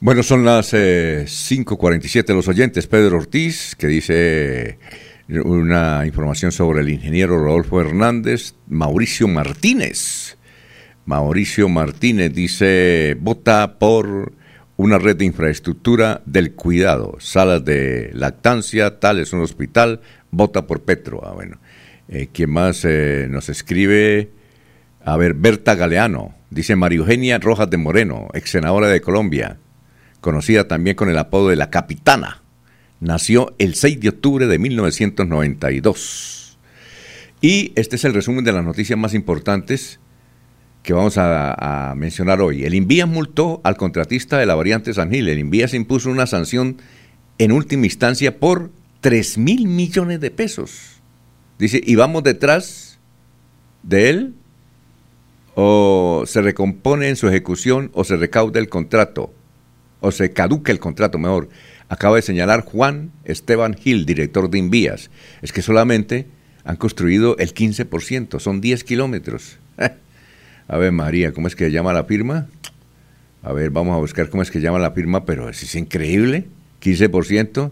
Bueno, son las 5.47 eh, los oyentes. Pedro Ortiz, que dice una información sobre el ingeniero Rodolfo Hernández, Mauricio Martínez. Mauricio Martínez dice, vota por una red de infraestructura del cuidado, salas de lactancia, tal es un hospital, vota por Petro. Ah, bueno. Eh, ¿Quién más eh, nos escribe? A ver, Berta Galeano, dice María Eugenia Rojas de Moreno, ex senadora de Colombia, conocida también con el apodo de la Capitana nació el 6 de octubre de 1992. Y este es el resumen de las noticias más importantes que vamos a, mencionar hoy. El Invías multó al contratista de la variante San Gil. El Invías impuso una sanción en última instancia por 3 mil millones de pesos. Dice, y vamos detrás de él o se recompone en su ejecución o se recauda el contrato o se caduca el contrato, mejor. Acaba de señalar Juan Esteban Gil, director de Invías. Es que solamente han construido el 15%, son 10 kilómetros. A ver, María, ¿cómo es que llama la firma? A ver, vamos a buscar cómo es que llama la firma, pero es, increíble, 15%.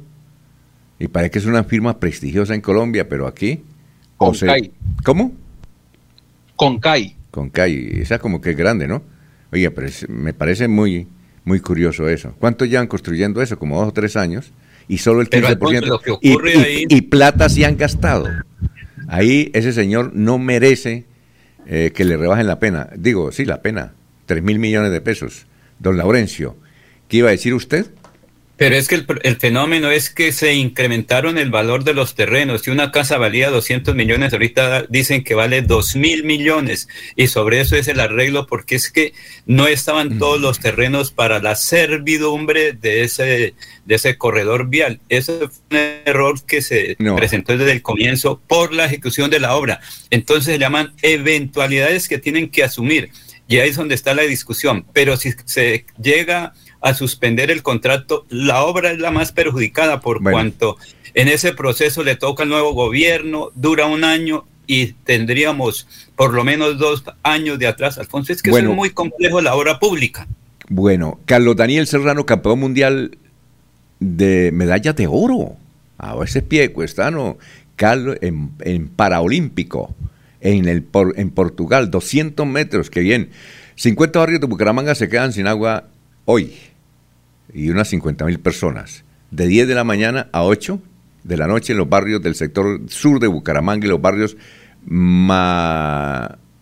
Y parece que es una firma prestigiosa en Colombia, pero aquí... Concay. ¿Cómo? Concay. Concay, esa como que es grande, ¿no? Oye, pero me parece muy, muy curioso eso. ¿Cuánto llevan construyendo eso? Como dos o tres años. Y solo el 15%. y, y plata sí han gastado. Ahí ese señor no merece eh, que le rebajen la pena. Digo, sí, la pena, 3 mil millones de pesos. Don Laurencio, ¿qué iba a decir usted? Pero es que el, fenómeno es que se incrementaron el valor de los terrenos. Si una casa valía 200 millones, ahorita dicen que vale 2 mil millones. Y sobre eso es el arreglo, porque es que no estaban todos los terrenos para la servidumbre de ese, de ese corredor vial. Ese fue un error que se presentó desde el comienzo por la ejecución de la obra. Entonces se llaman eventualidades que tienen que asumir. Y ahí es donde está la discusión. Pero si se llega a suspender el contrato, la obra es la más perjudicada por cuanto en ese proceso le toca al nuevo gobierno, dura un año y tendríamos por lo menos dos años de atrás. Alfonso, es que es muy complejo la obra pública. Bueno, Carlos Daniel Serrano, campeón mundial de medallas de oro. A ese pie cuestano, Carlos en, en paraolímpico, en, el, en Portugal, 200 metros, que bien. 50 barrios de Bucaramanga se quedan sin agua hoy y unas 50 mil personas, de 10 de la mañana a 8 de la noche en los barrios del sector sur de Bucaramanga y los barrios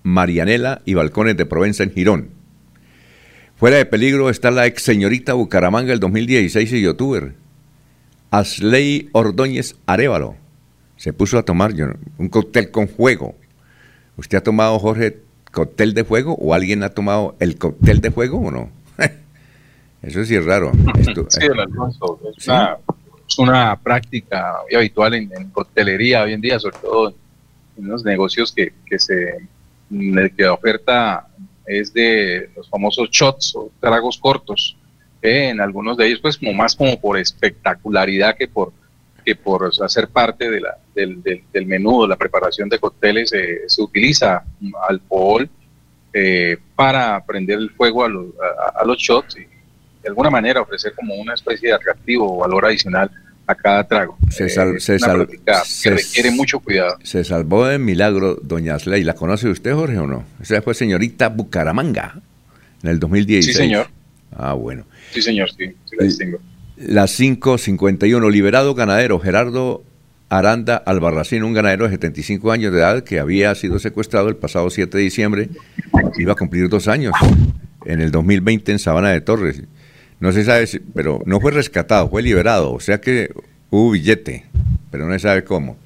Marianela y Balcones de Provenza en Girón. Fuera de peligro está la ex señorita Bucaramanga el 2016 y youtuber, Asley Ordóñez Arevalo. Se puso a tomar un cóctel con fuego. ¿Usted ha tomado, Jorge, cóctel de fuego o alguien ha tomado el cóctel de fuego o no? Eso sí es raro. sí, el almuerzo. Es, una, práctica muy habitual en, coctelería hoy en día, sobre todo en los negocios que, que se que la oferta es de los famosos shots o tragos cortos. en algunos de ellos, pues, como más como por espectacularidad que por que por hacer parte de la, del, del, del menú, la preparación de cócteles, eh, se utiliza alcohol eh, para prender el fuego a los, a los shots y, de alguna manera ofrecer como una especie de atractivo o valor adicional a cada trago. Se, sal, se, requiere mucho cuidado. Se salvó de milagro doña Slay. ¿La conoce usted, Jorge, o no? Esa fue señorita Bucaramanga en el 2016. Sí, señor. Ah, bueno. Sí, señor, sí, sí la distingo. Las 5.51, liberado ganadero Gerardo Aranda Albarracín, un ganadero de 75 años de edad que había sido secuestrado el pasado 7 de diciembre, iba a cumplir dos años en el 2020 en Sabana de Torres. No se sabe, si, pero no fue rescatado, fue liberado, o sea que hubo billete, pero no se sabe cómo.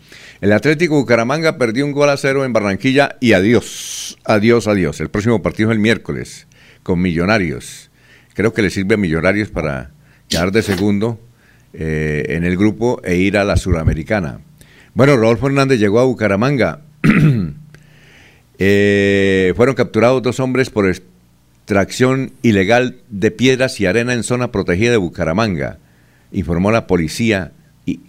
El Atlético Bucaramanga perdió un gol a cero en Barranquilla y adiós, adiós, adiós. El próximo partido es el miércoles con Millonarios. Creo que le sirve a Millonarios para quedar de segundo eh, en el grupo e ir a la Suramericana. Bueno, Rodolfo Hernández llegó a Bucaramanga. Eh, fueron capturados dos hombres por Tracción ilegal de piedras y arena en zona protegida de Bucaramanga. Informó la policía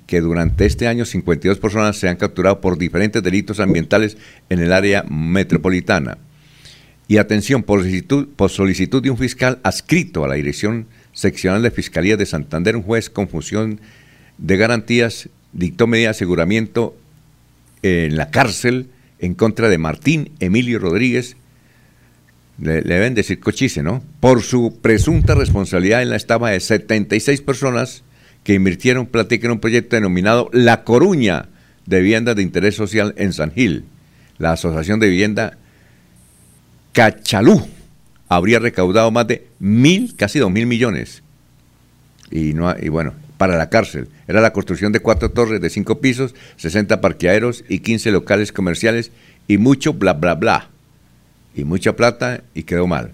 que durante este año 52 personas se han capturado por diferentes delitos ambientales en el área metropolitana. Y atención, por solicitud, por solicitud de un fiscal adscrito a la Dirección Seccional de Fiscalía de Santander, un juez con función de garantías dictó medida de aseguramiento en la cárcel en contra de Martín Emilio Rodríguez, le, deben decir cochise, ¿no? Por su presunta responsabilidad en la estafa de 76 personas que invirtieron plata en un proyecto denominado La Coruña de Viviendas de Interés Social en San Gil. La Asociación de Vivienda Cachalú habría recaudado más de mil, casi dos mil millones. Y, no, y bueno, para la cárcel. Era la construcción de cuatro torres de cinco pisos, 60 parqueaderos y 15 locales comerciales y mucho bla, bla, bla y mucha plata y quedó mal.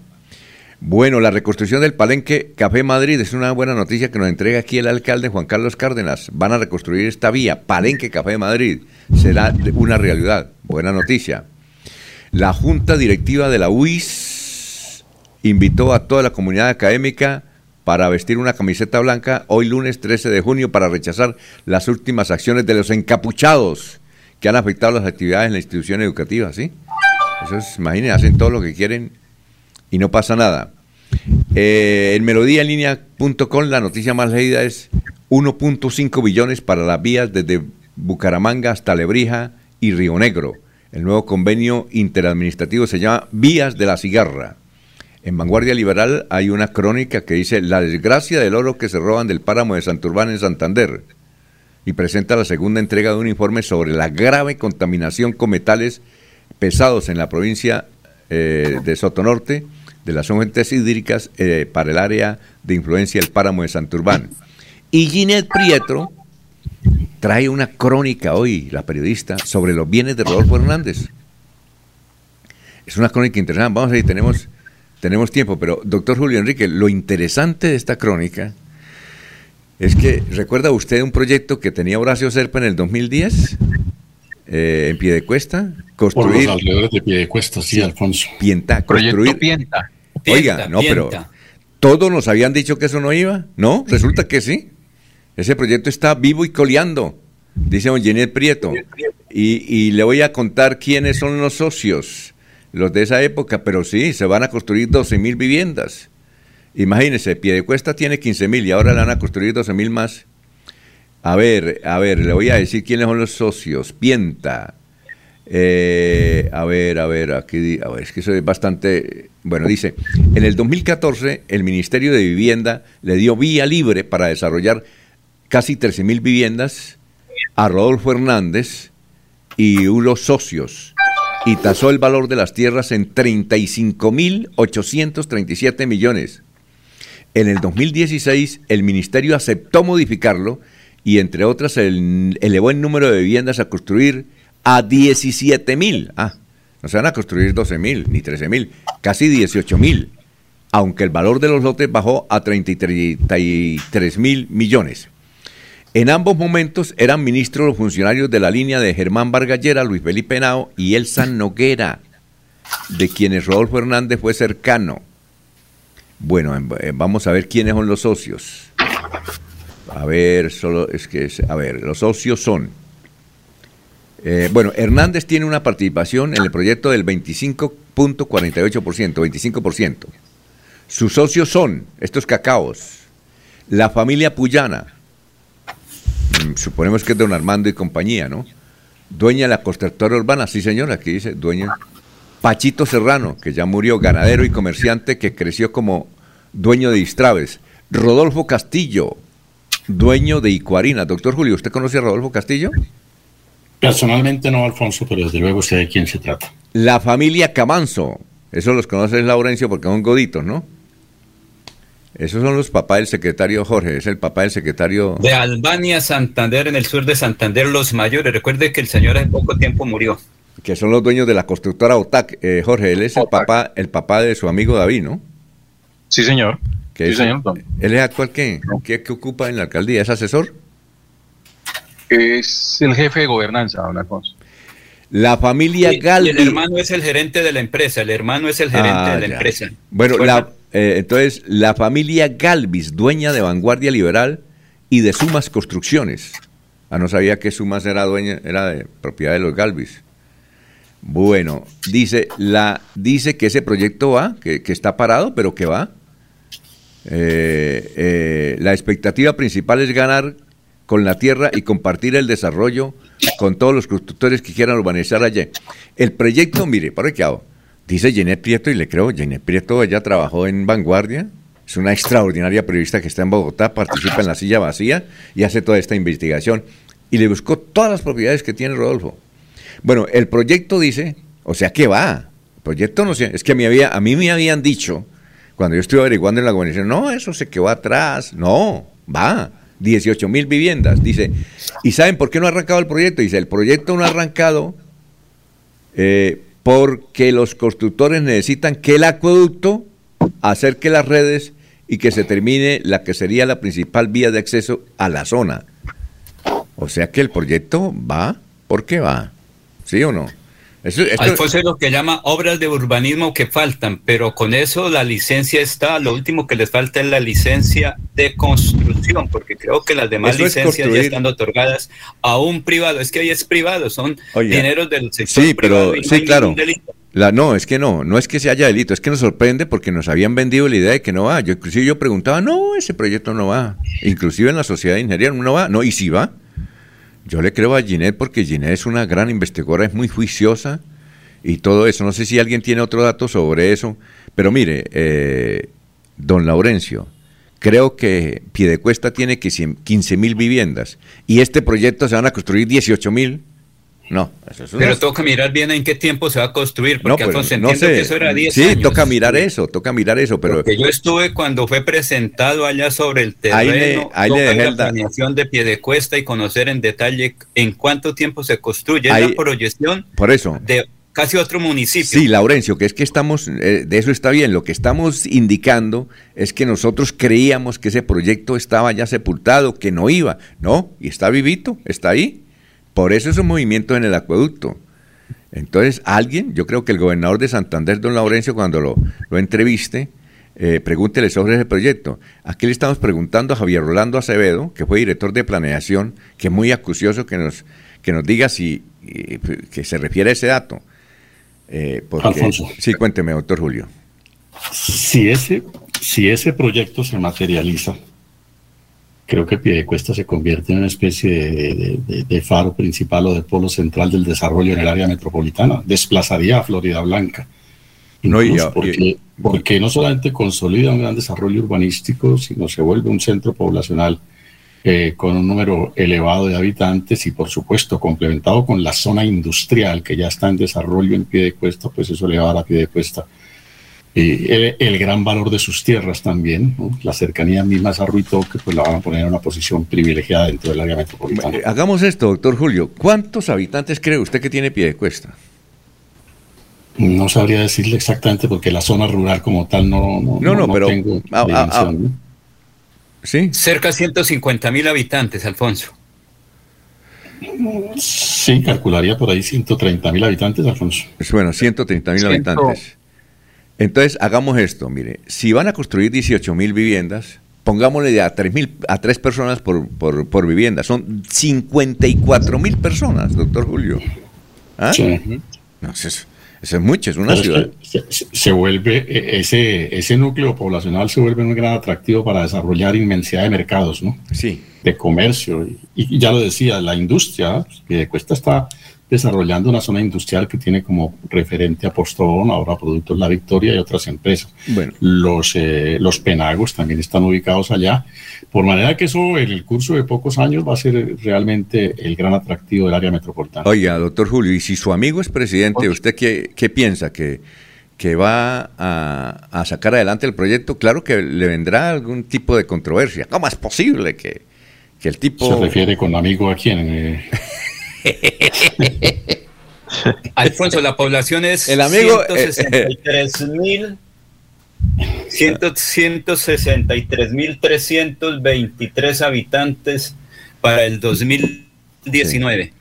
Bueno, la reconstrucción del Palenque Café Madrid es una buena noticia que nos entrega aquí el alcalde Juan Carlos Cárdenas. Van a reconstruir esta vía, Palenque Café Madrid. Será una realidad. Buena noticia. La Junta Directiva de la UIS invitó a toda la comunidad académica para vestir una camiseta blanca hoy lunes 13 de junio para rechazar las últimas acciones de los encapuchados que han afectado las actividades en la institución educativa, ¿sí? Eso es, imagínense, hacen todo lo que quieren y no pasa nada. Eh, en melodíaenlínea.com la noticia más leída es 1.5 billones para las vías desde Bucaramanga hasta Lebrija y Río Negro. El nuevo convenio interadministrativo se llama Vías de la Cigarra. En Vanguardia Liberal hay una crónica que dice La desgracia del oro que se roban del páramo de Santurbán en Santander y presenta la segunda entrega de un informe sobre la grave contaminación con metales pesados en la provincia eh, de Sotonorte de las fuentes hídricas eh, para el área de influencia del páramo de Santurbán. Y Ginette Prieto trae una crónica hoy, la periodista, sobre los bienes de Rodolfo Hernández. Es una crónica interesante. Vamos a ver, tenemos, tenemos tiempo, pero doctor Julio Enrique, lo interesante de esta crónica es que, ¿recuerda usted un proyecto que tenía Horacio Serpa en el 2010? Eh, en pie de cuesta, construir. Por los alrededores de pie de cuesta, sí, Alfonso. Pienta, construir. Pienta. Oiga, no, pero todos nos habían dicho que eso no iba, ¿no? Resulta que sí. Ese proyecto está vivo y coleando, dice don Jeanette Prieto. Y, y, le voy a contar quiénes son los socios, los de esa época, pero sí, se van a construir 12 mil viviendas. Imagínese, Piedecuesta tiene 15 mil y ahora le van a construir 12 mil más. A ver, a ver, le voy a decir quiénes son los socios. Pienta. Eh, a ver, a ver, aquí, es que eso es bastante bueno, dice, en el 2014 el Ministerio de Vivienda le dio vía libre para desarrollar casi 13.000 viviendas a Rodolfo Hernández y unos socios y tasó el valor de las tierras en 35.837 millones. En el 2016 el ministerio aceptó modificarlo y entre otras elevó el número de viviendas a construir a 17.000. Ah, no se van a construir 12 mil ni 13 mil, casi 18 mil, aunque el valor de los lotes bajó a 33 mil millones. En ambos momentos eran ministros los funcionarios de la línea de Germán Vargallera, Luis Felipe Nao y Elsa Noguera, de quienes Rodolfo Hernández fue cercano. Bueno, eh, vamos a ver quiénes son los socios. A ver, solo es que, a ver, los socios son eh, bueno, Hernández tiene una participación en el proyecto del 25.48%, 25%. Sus socios son estos cacaos, la familia Puyana, mm, suponemos que es don Armando y compañía, ¿no? Dueña de la constructora urbana, sí señora, aquí dice, dueña. Pachito Serrano, que ya murió, ganadero y comerciante que creció como dueño de Distraves. Rodolfo Castillo, dueño de Icuarina. Doctor Julio, ¿usted conoce a Rodolfo Castillo? Personalmente no, Alfonso, pero desde luego sé de quién se trata. La familia Camanzo. Eso los conoces, Laurencio, porque son goditos, ¿no? Esos son los papás del secretario Jorge, es el papá del secretario... De Albania, Santander, en el sur de Santander, los mayores. Recuerde que el señor hace poco tiempo murió. Que son los dueños de la constructora OTAC. Eh, Jorge, él es el papá, el papá de su amigo David, ¿no? Sí, señor. Sí, señor. ¿Él es actual qué? ¿Qué, ¿Qué ocupa en la alcaldía? ¿Es asesor? es el jefe de gobernanza, una cosa. La familia Galvi. el hermano es el gerente de la empresa, el hermano es el gerente ah, de la empresa. Bueno, eh, entonces, la familia Galvis, dueña de Vanguardia Liberal y de Sumas Construcciones. Ah, no sabía que Sumas era dueña, era de propiedad de los Galvis. Bueno, dice, la, dice que ese proyecto va, que, está parado, pero que va. Eh, eh, la expectativa principal es ganar con la tierra y compartir el desarrollo con todos los constructores que quieran urbanizar allí. El proyecto, mire, para qué hago. Dice Jeanette Prieto, y le creo, Jeanette Prieto, ella trabajó en Vanguardia, es una extraordinaria periodista que está en Bogotá, participa en la silla vacía y hace toda esta investigación. Y le buscó todas las propiedades que tiene Rodolfo. Bueno, el proyecto dice, o sea, ¿qué va? El proyecto no sé, es que había, a mí me habían dicho, cuando yo estuve averiguando en la gobernación, no, eso se quedó atrás, no, va 18 mil viviendas. Dice, ¿y saben por qué no ha arrancado el proyecto? Dice, el proyecto no ha arrancado eh, porque los constructores necesitan que el acueducto acerque las redes y que se termine la que sería la principal vía de acceso a la zona. O sea que el proyecto va, ¿por qué va? ¿Sí o no? Eso, Alfonso es lo que llama obras de urbanismo que faltan, pero con eso la licencia está, lo último que les falta es la licencia de construcción, porque creo que las demás licencias ya están otorgadas a un privado, es que ahí es privado, son dineros del sector sí, pero, sí, claro. La, no, es que no, no es que se haya delito, es que nos sorprende porque nos habían vendido la idea de que no va. Yo inclusive yo preguntaba, no, ese proyecto no va. Inclusive en la sociedad de ingeniería no va. No, y si va, yo le creo a Ginette porque Ginette es una gran investigadora, es muy juiciosa y todo eso. No sé si alguien tiene otro dato sobre eso, pero mire, eh, don Laurencio, creo que Piedecuesta tiene 15 mil viviendas y este proyecto se van a construir 18 mil. No, eso es Pero toca mirar bien en qué tiempo se va a construir, porque no, sé. que eso era 10 sí, toca mirar eso, toca mirar eso, pero... Porque yo estuve cuando fue presentado allá sobre el terreno, ahí le, la planeación de pie de cuesta y conocer en detalle en cuánto tiempo se construye la proyección por eso. de casi otro municipio. Sí, Laurencio, que es que estamos, eh, de eso está bien, lo que estamos indicando es que nosotros creíamos que ese proyecto estaba ya sepultado, que no iba, no, y está vivito, está ahí. Por eso es un movimiento en el acueducto. Entonces, alguien, yo creo que el gobernador de Santander, don Laurencio, cuando lo, lo entreviste, eh, pregúntele sobre ese proyecto. Aquí le estamos preguntando a Javier Rolando Acevedo, que fue director de planeación, que es muy acucioso que nos, que nos diga si que se refiere a ese dato. Eh, Alfonso. Sí, cuénteme, doctor Julio. Si ese, si ese proyecto se materializa, creo que Piedecuesta se convierte en una especie de, faro principal o de polo central del desarrollo en el área metropolitana. Desplazaría a Florida Blanca. No, porque, no solamente consolida un gran desarrollo urbanístico, sino se vuelve un centro poblacional eh, con un número elevado de habitantes y, por supuesto, complementado con la zona industrial que ya está en desarrollo en pie de cuesta, pues eso le va a dar a pie de cuesta el, gran valor de sus tierras también, la cercanía misma a que pues la van a poner en una posición privilegiada dentro del área metropolitana. Hagamos esto, doctor Julio. ¿Cuántos habitantes cree usted que tiene pie de cuesta? No sabría decirle exactamente porque la zona rural como tal no, no, no, no, pero, tengo. ¿Sí? Cerca de 150 mil habitantes, Alfonso. Sí, calcularía por ahí 130 mil habitantes, Alfonso. Bueno, 130 mil habitantes. Entonces, hagamos esto, mire, si van a construir 18 mil viviendas, pongámosle a 3, mil, a tres personas por, por, vivienda, son 54 mil personas, doctor Julio. ¿Ah? Sí. No, eso, es, mucho, es una ciudad. se, vuelve, e, ese, ese núcleo poblacional se vuelve un gran atractivo para desarrollar inmensidad de mercados, ¿no? Sí. De comercio. Y, ya lo decía, la industria, que cuesta está desarrollando una zona industrial que tiene como referente a Postón, ahora Productos La Victoria y otras empresas. Bueno. Los, eh, los penagos también están ubicados allá, por manera que eso en el curso de pocos años va a ser realmente el gran atractivo del área metropolitana. Oiga, doctor Julio, y si su amigo es presidente, ¿usted qué, qué piensa? ¿Que, que va a, a, sacar adelante el proyecto? Claro que le vendrá algún tipo de controversia. ¿Cómo es posible que, que el tipo... ¿Se refiere con amigo a quién? Eh, Alfonso, la población es el amigo 163.323 habitantes para el 2019,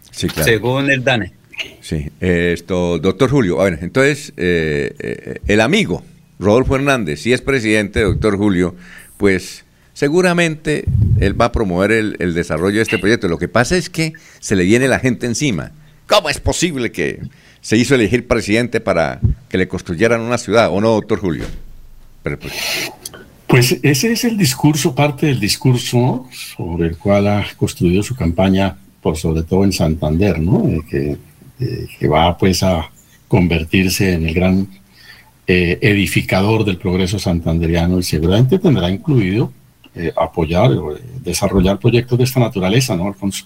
según el DANE. Sí, esto, doctor Julio, a ver, entonces, eh, eh, el amigo Rodolfo Hernández, si es presidente, doctor Julio, pues seguramente él va a promover el, desarrollo de este proyecto. Lo que pasa es que se le viene la gente encima. ¿Cómo es posible que se hizo elegir presidente para que le construyeran una ciudad? ¿O no, doctor Julio? pues, pues ese es el discurso, parte del discurso sobre el cual ha construido su campaña, por sobre todo en Santander, ¿no? que, que va pues a convertirse en el gran eh, edificador del progreso santanderiano y seguramente tendrá incluido eh, apoyar o desarrollar proyectos de esta naturaleza, ¿no, Alfonso?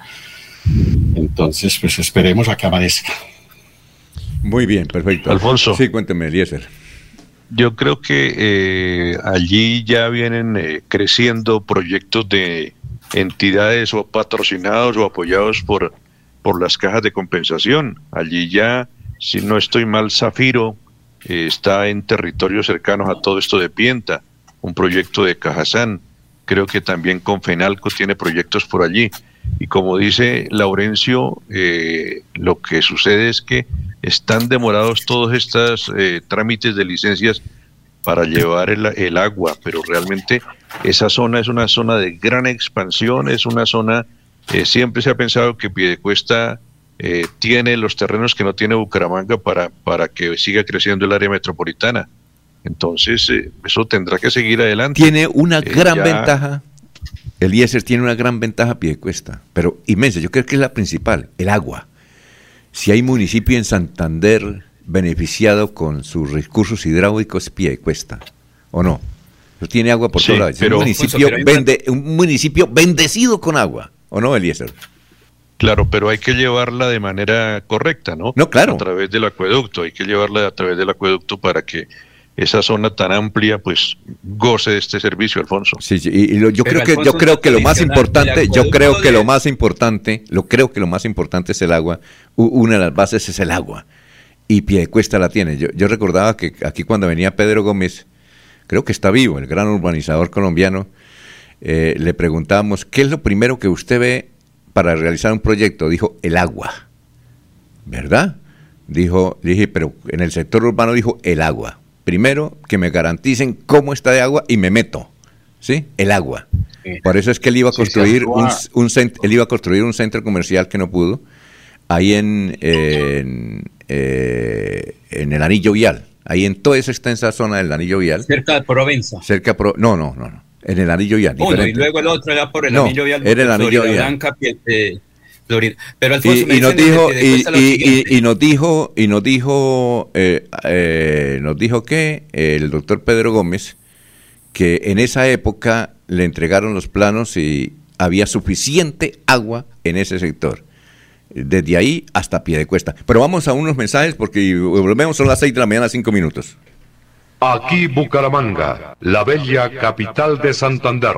Entonces, pues esperemos a que amanezca. Muy bien, perfecto. Alfonso. Sí, cuénteme, Eliezer. Yo creo que eh, allí ya vienen eh, creciendo proyectos de entidades o patrocinados o apoyados por, por las cajas de compensación. Allí ya si no estoy mal, Zafiro eh, está en territorios cercanos a todo esto de Pienta, un proyecto de Cajazán. Creo que también Confenalco tiene proyectos por allí. Y como dice Laurencio, eh, lo que sucede es que están demorados todos estos eh, trámites de licencias para llevar el, agua, pero realmente esa zona es una zona de gran expansión, es una zona, eh, siempre se ha pensado que Piedecuesta eh, tiene los terrenos que no tiene Bucaramanga para, para que siga creciendo el área metropolitana. Entonces, eh, eso tendrá que seguir adelante. Tiene una gran ventaja, el IESER tiene una gran ventaja Piedecuesta, pero inmensa, yo creo que es la principal, el agua. Si hay municipio en Santander, beneficiado con sus recursos hidráulicos pie cuesta, ¿o no? tiene agua por todas todos un, municipio vende, un municipio bendecido con agua, ¿o no, Eliezer? Claro, pero hay que llevarla de manera correcta, ¿no? No, claro. A través del acueducto, hay que llevarla a través del acueducto para que esa zona tan amplia pues goce de este servicio, Alfonso. Sí, sí y, yo creo que yo creo que lo más importante, yo creo que lo más importante, lo creo que lo más importante es el agua. Una de las bases es el agua y Piedecuesta la tiene. Yo, yo recordaba que aquí cuando venía Pedro Gómez, creo que está vivo, el gran urbanizador colombiano, eh, le preguntábamos, ¿qué es lo primero que usted ve para realizar un proyecto? Dijo, el agua. ¿Verdad? Dijo, dije, pero en el sector urbano dijo, el agua. Primero, que me garanticen cómo está de agua y me meto. ¿Sí? El agua. Por eso es que él iba a construir un, un, él iba a construir un centro comercial que no pudo ahí en, eh, en, el anillo vial, ahí en toda esa extensa zona del anillo vial. Cerca de Provenza. Cerca no, no, no, no, en el anillo vial. y luego el otro era por el anillo vial. Era el anillo vial. Eh, Pero y, nos dijo y, nos dijo y nos dijo eh, nos dijo que el doctor Pedro Gómez que en esa época le entregaron los planos y había suficiente agua en ese sector desde ahí hasta pie de cuesta. Pero vamos a unos mensajes porque volvemos, son las 6 de la mañana, 5 minutos. Aquí Bucaramanga, la bella capital de Santander.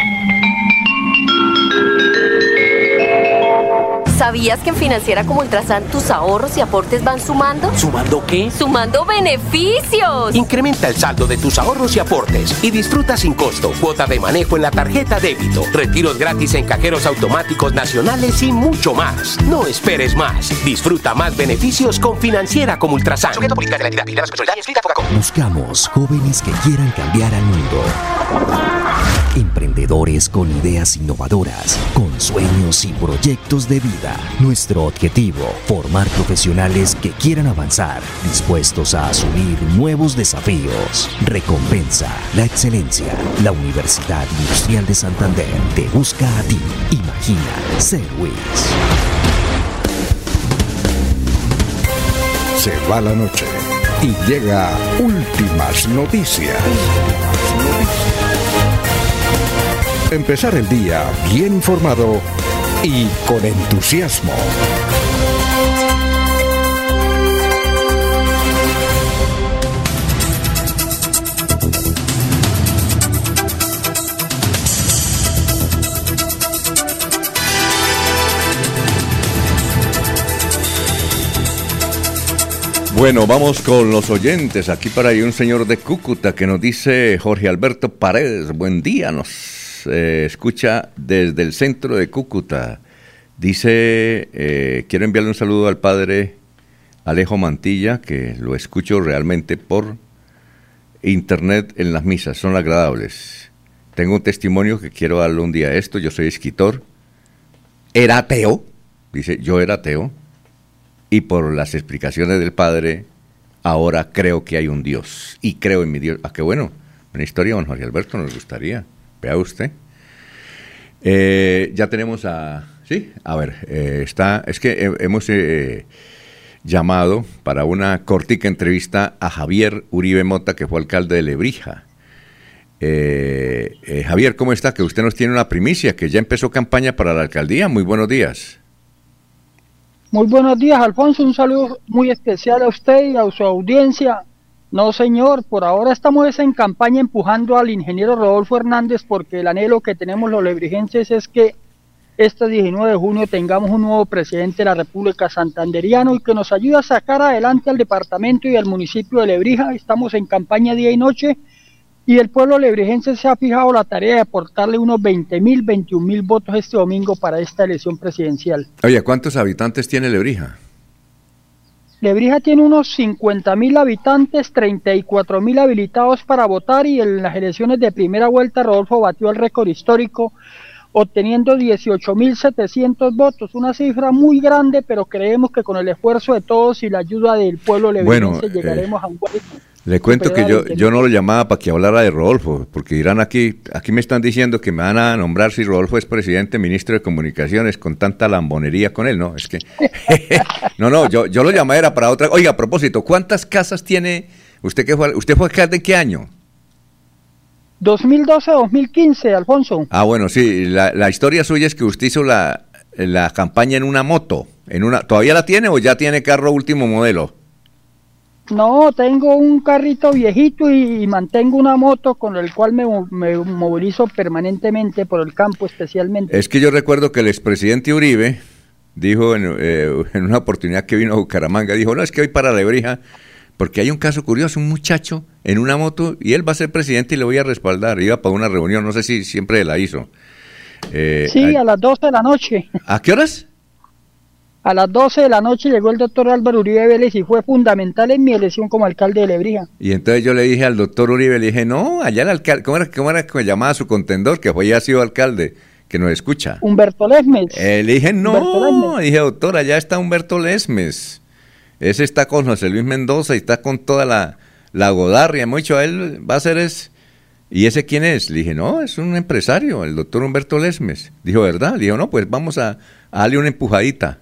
¿Sabías que en Financiera como Ultrasan tus ahorros y aportes van sumando? ¿Sumando qué? ¡Sumando beneficios! Incrementa el saldo de tus ahorros y aportes y disfruta sin costo cuota de manejo en la tarjeta débito, retiros gratis en cajeros automáticos nacionales y mucho más. No esperes más. Disfruta más beneficios con Financiera como Ultrasan. Buscamos jóvenes que quieran cambiar al mundo. Emprendedores con ideas innovadoras, con sueños y proyectos de vida. Nuestro objetivo, formar profesionales que quieran avanzar, dispuestos a asumir nuevos desafíos. Recompensa, la excelencia. La Universidad Industrial de Santander te busca a ti. Imagina ser WIS. Se va la noche y llega últimas noticias empezar el día bien informado y con entusiasmo. Bueno, vamos con los oyentes. Aquí para ahí un señor de Cúcuta que nos dice Jorge Alberto Paredes. Buen día, nos eh, escucha desde el centro de Cúcuta. Dice, eh, quiero enviarle un saludo al padre Alejo Mantilla, que lo escucho realmente por internet en las misas, son agradables. Tengo un testimonio que quiero darle un día a esto, yo soy escritor, era ateo, dice, yo era ateo, y por las explicaciones del padre, ahora creo que hay un Dios, y creo en mi Dios. Ah, qué bueno, una historia, don Jorge Alberto, nos gustaría. Vea usted. Eh, ya tenemos a... Sí, a ver, eh, está... Es que hemos eh, llamado para una cortica entrevista a Javier Uribe Mota, que fue alcalde de Lebrija. Javier, ¿cómo está? Que usted nos tiene una primicia, que ya empezó campaña para la alcaldía. Muy buenos días. Muy buenos días, Alfonso. Un saludo muy especial a usted y a su audiencia. No, señor, por ahora estamos en campaña empujando al ingeniero Rodolfo Hernández porque el anhelo que tenemos los lebrigenses es que este 19 de junio tengamos un nuevo presidente de la República Santanderiano y que nos ayude a sacar adelante al departamento y al municipio de Lebrija. Estamos en campaña día y noche y el pueblo lebrijense se ha fijado la tarea de aportarle unos 20 mil, 21 mil votos este domingo para esta elección presidencial. Oye, ¿cuántos habitantes tiene Lebrija? Lebrija tiene unos 50 mil habitantes, 34 mil habilitados para votar y en las elecciones de primera vuelta Rodolfo batió el récord histórico obteniendo 18.700 votos, una cifra muy grande, pero creemos que con el esfuerzo de todos y la ayuda del pueblo lebrijense bueno, llegaremos eh, a un buen Le cuento que yo, yo no lo llamaba para que hablara de Rodolfo, porque dirán aquí, aquí me están diciendo que me van a nombrar si Rodolfo es presidente, ministro de Comunicaciones, con tanta lambonería con él, no, es que... no, no, yo, yo lo llamé era para otra... Oiga, a propósito, ¿cuántas casas tiene usted que fue, usted fue alcalde en qué año? 2012-2015, Alfonso. Ah, bueno, sí, la, la, historia suya es que usted hizo la, la campaña en una moto, en una, ¿todavía la tiene o ya tiene carro último modelo? No, tengo un carrito viejito y, y mantengo una moto con el cual me, me, movilizo permanentemente por el campo especialmente. Es que yo recuerdo que el expresidente Uribe dijo en, eh, en una oportunidad que vino a Bucaramanga, dijo, no, es que hoy para Lebrija, porque hay un caso curioso, un muchacho en una moto y él va a ser presidente y le voy a respaldar, iba para una reunión, no sé si siempre la hizo. Eh, sí, a, a las 12 de la noche. ¿A qué horas? A las 12 de la noche llegó el doctor Álvaro Uribe Vélez y fue fundamental en mi elección como alcalde de Lebrija. Y entonces yo le dije al doctor Uribe, le dije, no, allá el alcalde, ¿cómo era, cómo era que me llamaba su contendor, que fue ya ha sido alcalde, que nos escucha? Humberto Lesmes. Eh, le dije, no, dije, doctor, allá está Humberto Lesmes. Ese está con José Luis Mendoza y está con toda la, la godarria. Mucho a él va a ser es... ¿Y ese quién es? Le dije, no, es un empresario, el doctor Humberto Lesmes. Dijo, ¿verdad? Le dije, no, pues vamos a, a darle una empujadita.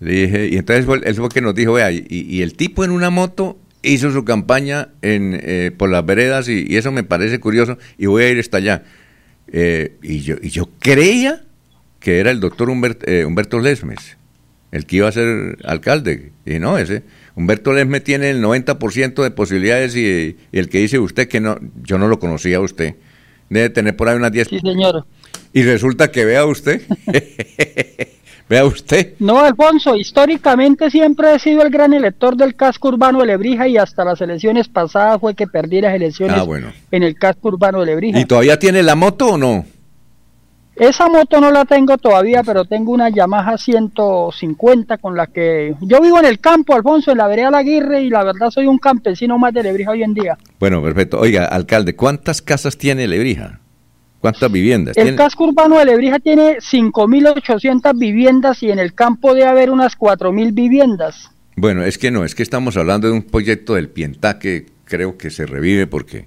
Le dije, y entonces él fue que nos dijo, vea, y, y, el tipo en una moto hizo su campaña en, eh, por las veredas y, y, eso me parece curioso y voy a ir hasta allá. Eh, y, yo, y yo creía que era el doctor eh, Humberto Lesmes, el que iba a ser alcalde. Y no, ese Humberto Lesmes tiene el 90% de posibilidades y, y, el que dice usted que no, yo no lo conocía a usted. Debe tener por ahí unas 10. Sí, señor. Y resulta que vea usted. Vea usted. No, Alfonso, históricamente siempre he sido el gran elector del casco urbano de Lebrija y hasta las elecciones pasadas fue que perdí las elecciones ah, bueno. en el casco urbano de Lebrija. ¿Y todavía tiene la moto o no? Esa moto no la tengo todavía, pero tengo una Yamaha 150 con la que yo vivo en el campo, Alfonso, en la vereda Laguirre y la verdad soy un campesino más de Lebrija hoy en día. Bueno, perfecto. Oiga, alcalde, ¿cuántas casas tiene Lebrija? ¿Cuántas viviendas? El ¿Tiene? casco urbano de Lebrija tiene 5.800 viviendas y en el campo debe haber unas 4.000 viviendas. Bueno, es que no, es que estamos hablando de un proyecto del Pientá que creo que se revive porque,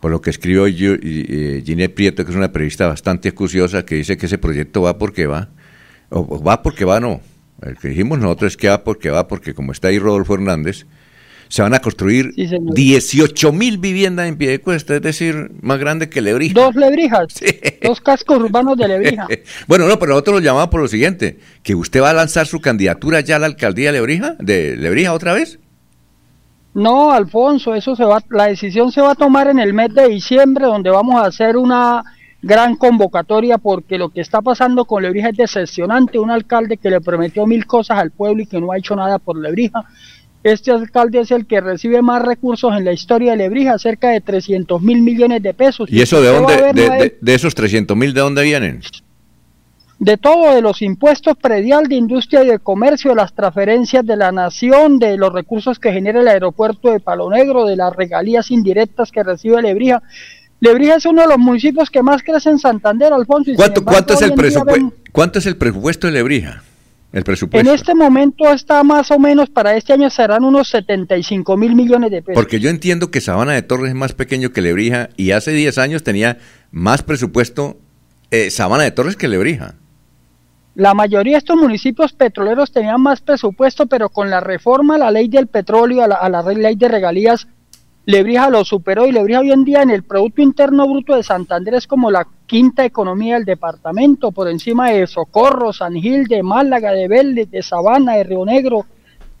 por lo que escribió eh, Ginette Prieto, que es una periodista bastante acuciosa, que dice que ese proyecto va porque va, o va porque va, no. El que dijimos nosotros es que va porque va, porque como está ahí Rodolfo Hernández, se van a construir sí, 18 mil viviendas en pie de cuesta, es decir, más grande que Lebrija. Dos Lebrijas, sí. dos cascos urbanos de Lebrija. bueno, no, pero nosotros lo llamamos por lo siguiente, que usted va a lanzar su candidatura ya a la alcaldía de Lebrija, de Lebrija otra vez. No, Alfonso, eso se va, la decisión se va a tomar en el mes de diciembre, donde vamos a hacer una gran convocatoria porque lo que está pasando con Lebrija es decepcionante, un alcalde que le prometió mil cosas al pueblo y que no ha hecho nada por Lebrija este alcalde es el que recibe más recursos en la historia de Lebrija, cerca de 300 mil millones de pesos. ¿Y eso de dónde, de, de, de, esos 300 mil, de dónde vienen? De todo, de los impuestos predial, de industria y de comercio, de las transferencias de la nación, de los recursos que genera el aeropuerto de Palo Negro, de las regalías indirectas que recibe Lebrija. Lebrija es uno de los municipios que más crece en Santander, Alfonso. Y ¿Cuánto, embargo, ¿cuánto, es el ¿Cuánto es el presupuesto de Lebrija? El presupuesto. En este momento está más o menos para este año serán unos 75 mil millones de pesos. Porque yo entiendo que Sabana de Torres es más pequeño que Lebrija y hace 10 años tenía más presupuesto eh, Sabana de Torres que Lebrija. La mayoría de estos municipios petroleros tenían más presupuesto, pero con la reforma a la ley del petróleo, a la, a la ley de regalías, Lebrija lo superó y Lebrija hoy en día en el Producto Interno Bruto de Santander es como la quinta economía del departamento, por encima de Socorro, San Gil, de Málaga, de Vélez, de Sabana, de Río Negro,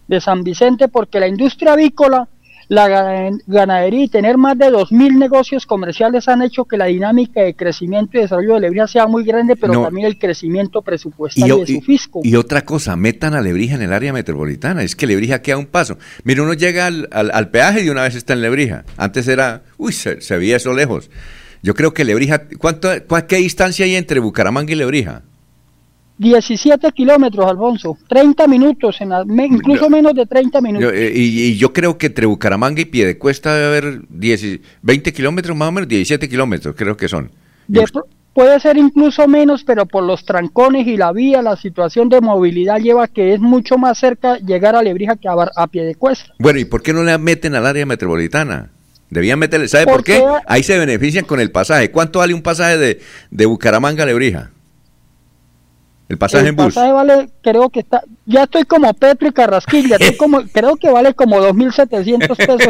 de San Vicente, porque la industria avícola la ganadería y tener más de 2.000 negocios comerciales han hecho que la dinámica de crecimiento y desarrollo de Lebrija sea muy grande, pero también el crecimiento presupuestario de su fisco. Y otra cosa, metan a Lebrija en el área metropolitana, es que Lebrija queda un paso. Mira, uno llega al, peaje y de una vez está en Lebrija. Antes era, uy, se, se veía eso lejos. Yo creo que Lebrija, ¿cuánto, ¿qué distancia hay entre Bucaramanga y Lebrija? 17 kilómetros, Alfonso, 30 minutos, en incluso menos de 30 minutos. Eh, y, yo creo que entre Bucaramanga y Piedecuesta debe haber 10, 20 kilómetros más o menos, 17 kilómetros creo que son. puede ser incluso menos, pero por los trancones y la vía, la situación de movilidad lleva que es mucho más cerca llegar a Lebrija que a, a Piedecuesta. Bueno, ¿y por qué no le meten al área metropolitana? Debían meterle, ¿sabe por, qué? Ahí se benefician con el pasaje. ¿Cuánto vale un pasaje de, de Bucaramanga a Lebrija? El pasaje en bus. Pasaje vale, creo que está, ya estoy como Petro y Carrasquilla, estoy como, creo que vale como 2.700 pesos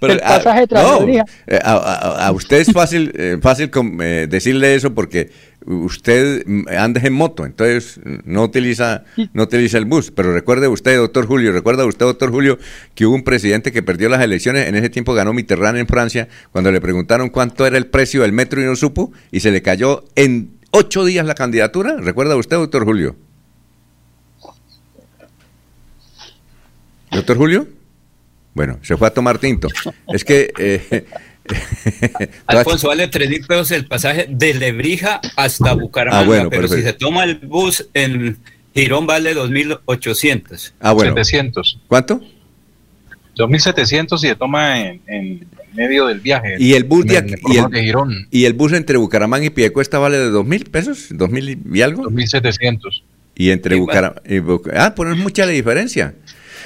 el, el ah, pasaje de eh, a, usted es fácil, eh, fácil eh, decirle eso porque usted anda en moto, entonces no utiliza, no utiliza el bus. Pero recuerde usted, doctor Julio, recuerda usted, doctor Julio, que hubo un presidente que perdió las elecciones, en ese tiempo ganó Mitterrand en Francia, cuando le preguntaron cuánto era el precio del metro y no supo, y se le cayó en ocho días la candidatura. ¿Recuerda usted, doctor Julio? ¿Doctor Julio? Bueno, se fue a tomar tinto. Es que... Eh, Alfonso, vale tres mil pesos el pasaje de Lebrija hasta Bucaramanga, ah, bueno, pero si se toma el bus en Girón vale 2.800. Ah, bueno. 700. ¿Cuánto? 2.700 si se toma en medio del viaje. Y el bus de, y, el, y el bus entre Bucaramanga y Piedecuesta vale de dos mil pesos, dos mil y algo. Dos mil setecientos. Y entre Bucaramanga ah, pues no es mucha la diferencia.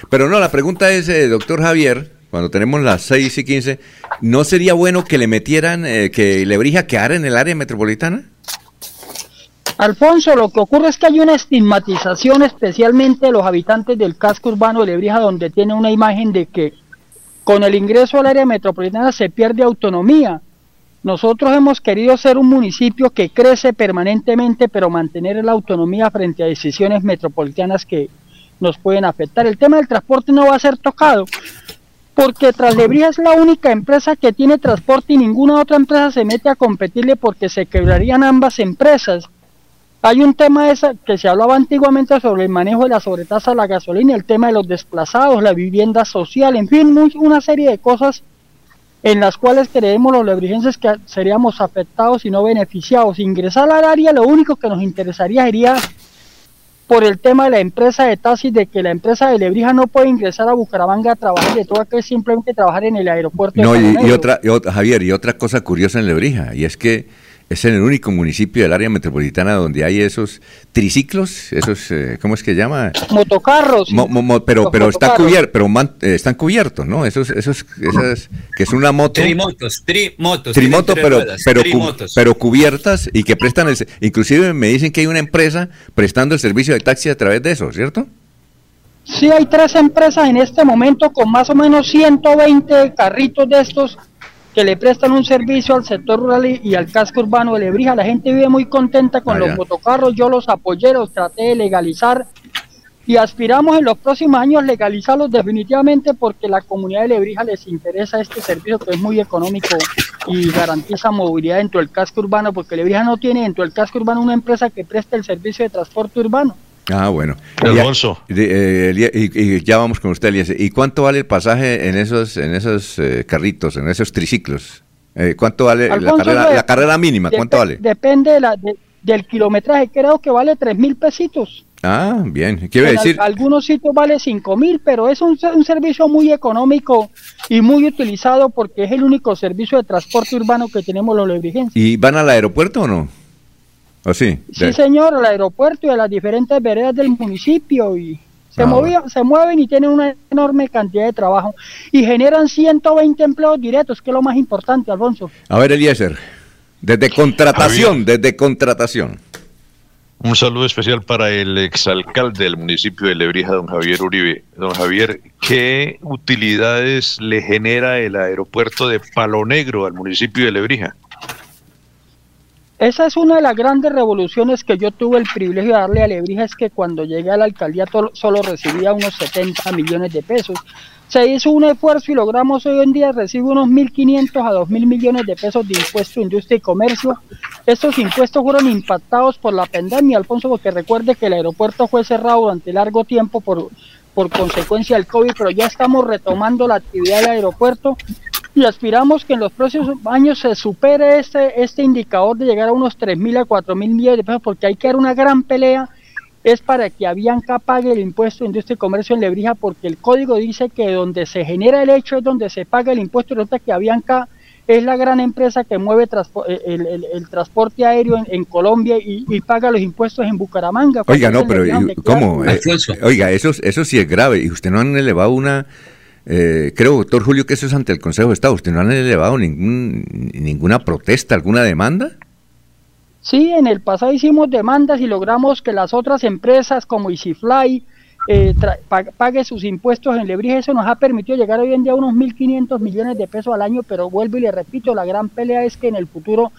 Pero no, la pregunta es, eh, doctor Javier, cuando tenemos las 6 y 15, ¿no sería bueno que le metieran, eh, que Lebrija quedara en el área metropolitana? Alfonso, lo que ocurre es que hay una estigmatización especialmente de los habitantes del casco urbano de Lebrija, donde tiene una imagen de que con el ingreso al área metropolitana se pierde autonomía. Nosotros hemos querido ser un municipio que crece permanentemente, pero mantener la autonomía frente a decisiones metropolitanas que nos pueden afectar. El tema del transporte no va a ser tocado, porque Traslebría es la única empresa que tiene transporte y ninguna otra empresa se mete a competirle porque se quebrarían ambas empresas. Hay un tema esa que se hablaba antiguamente sobre el manejo de la sobretasa a la gasolina, el tema de los desplazados, la vivienda social, en fin, una serie de cosas en las cuales creemos los lebrigenses que seríamos afectados y no beneficiados. Ingresar al área lo único que nos interesaría sería por el tema de la empresa de taxis, de que la empresa de Lebrija no puede ingresar a Bucaramanga a trabajar, de todo que simplemente trabajar en el aeropuerto. No, y, otra, y otra, Javier, y otra cosa curiosa en Lebrija, y es que es en el único municipio del área metropolitana donde hay esos triciclos, esos, eh, ¿cómo es que llama? Motocarros. pero pero está cubierto, pero eh, están cubiertos, ¿no? Esos, esos, esas, que es una moto. Trimotos, trimotos. Trimotos, pero, pero, pero cubiertas y que prestan, el, inclusive me dicen que hay una empresa prestando el servicio de taxi a través de eso, ¿cierto? Sí, hay tres empresas en este momento con más o menos 120 carritos de estos que le prestan un servicio al sector rural y, al casco urbano de Lebrija. La gente vive muy contenta con ah, los motocarros, yo los apoyé, los traté de legalizar y aspiramos en los próximos años legalizarlos definitivamente porque la comunidad de Lebrija les interesa este servicio que es muy económico y garantiza movilidad dentro del casco urbano porque Lebrija no tiene dentro del casco urbano una empresa que preste el servicio de transporte urbano. Ah, bueno. Alfonso. Eh, y, ya vamos con usted, Elías. ¿Y cuánto vale el pasaje en esos, en esos eh, carritos, en esos triciclos? Eh, ¿Cuánto vale la, carrera, la carrera mínima? ¿Cuánto vale? Depende de la, del kilometraje. Creo que vale tres mil pesitos. Ah, bien. Quiere decir. algunos sitios vale cinco mil, pero es un, un, servicio muy económico y muy utilizado porque es el único servicio de transporte urbano que tenemos los lebrigenses. ¿Y van al aeropuerto o no? ¿O sí? Sí, señor, al aeropuerto y a las diferentes veredas del municipio y se, ah, se mueven y tienen una enorme cantidad de trabajo y generan 120 empleos directos, que es lo más importante, Alfonso. A ver, Eliezer, desde contratación, desde contratación. Un saludo especial para el exalcalde del municipio de Lebrija, don Javier Uribe. Don Javier, ¿qué utilidades le genera el aeropuerto de Palo Negro al municipio de Lebrija? Esa es una de las grandes revoluciones que yo tuve el privilegio de darle a Lebrija, es que cuando llegué a la alcaldía solo recibía unos 70 millones de pesos. Se hizo un esfuerzo y logramos hoy en día recibir unos 1.500 a 2.000 millones de pesos de impuesto, industria y comercio. Estos impuestos fueron impactados por la pandemia, Alfonso, porque recuerde que el aeropuerto fue cerrado durante largo tiempo por, por consecuencia del COVID, pero ya estamos retomando la actividad del aeropuerto y aspiramos que en los próximos años se supere este, este indicador de llegar a unos 3.000 a 4.000 millones de pesos, porque hay que dar una gran pelea, es para que Avianca pague el impuesto de industria y comercio en Lebrija, porque el código dice que donde se genera el hecho es donde se paga el impuesto, y resulta que Avianca es la gran empresa que mueve eh, el, transporte aéreo en, Colombia y, paga los impuestos en Bucaramanga. Oiga, no, pero ¿cómo? Eh, oiga, eso, eso sí es grave, y usted no han elevado una eh, creo, doctor Julio, que eso es ante el Consejo de Estado. ¿Usted no han elevado ningún, ninguna protesta, alguna demanda? Sí, en el pasado hicimos demandas y logramos que las otras empresas como EasyFly eh, pague sus impuestos en Lebrija. Eso nos ha permitido llegar hoy en día a unos 1.500 millones de pesos al año, pero vuelvo y le repito, la gran pelea es que en el futuro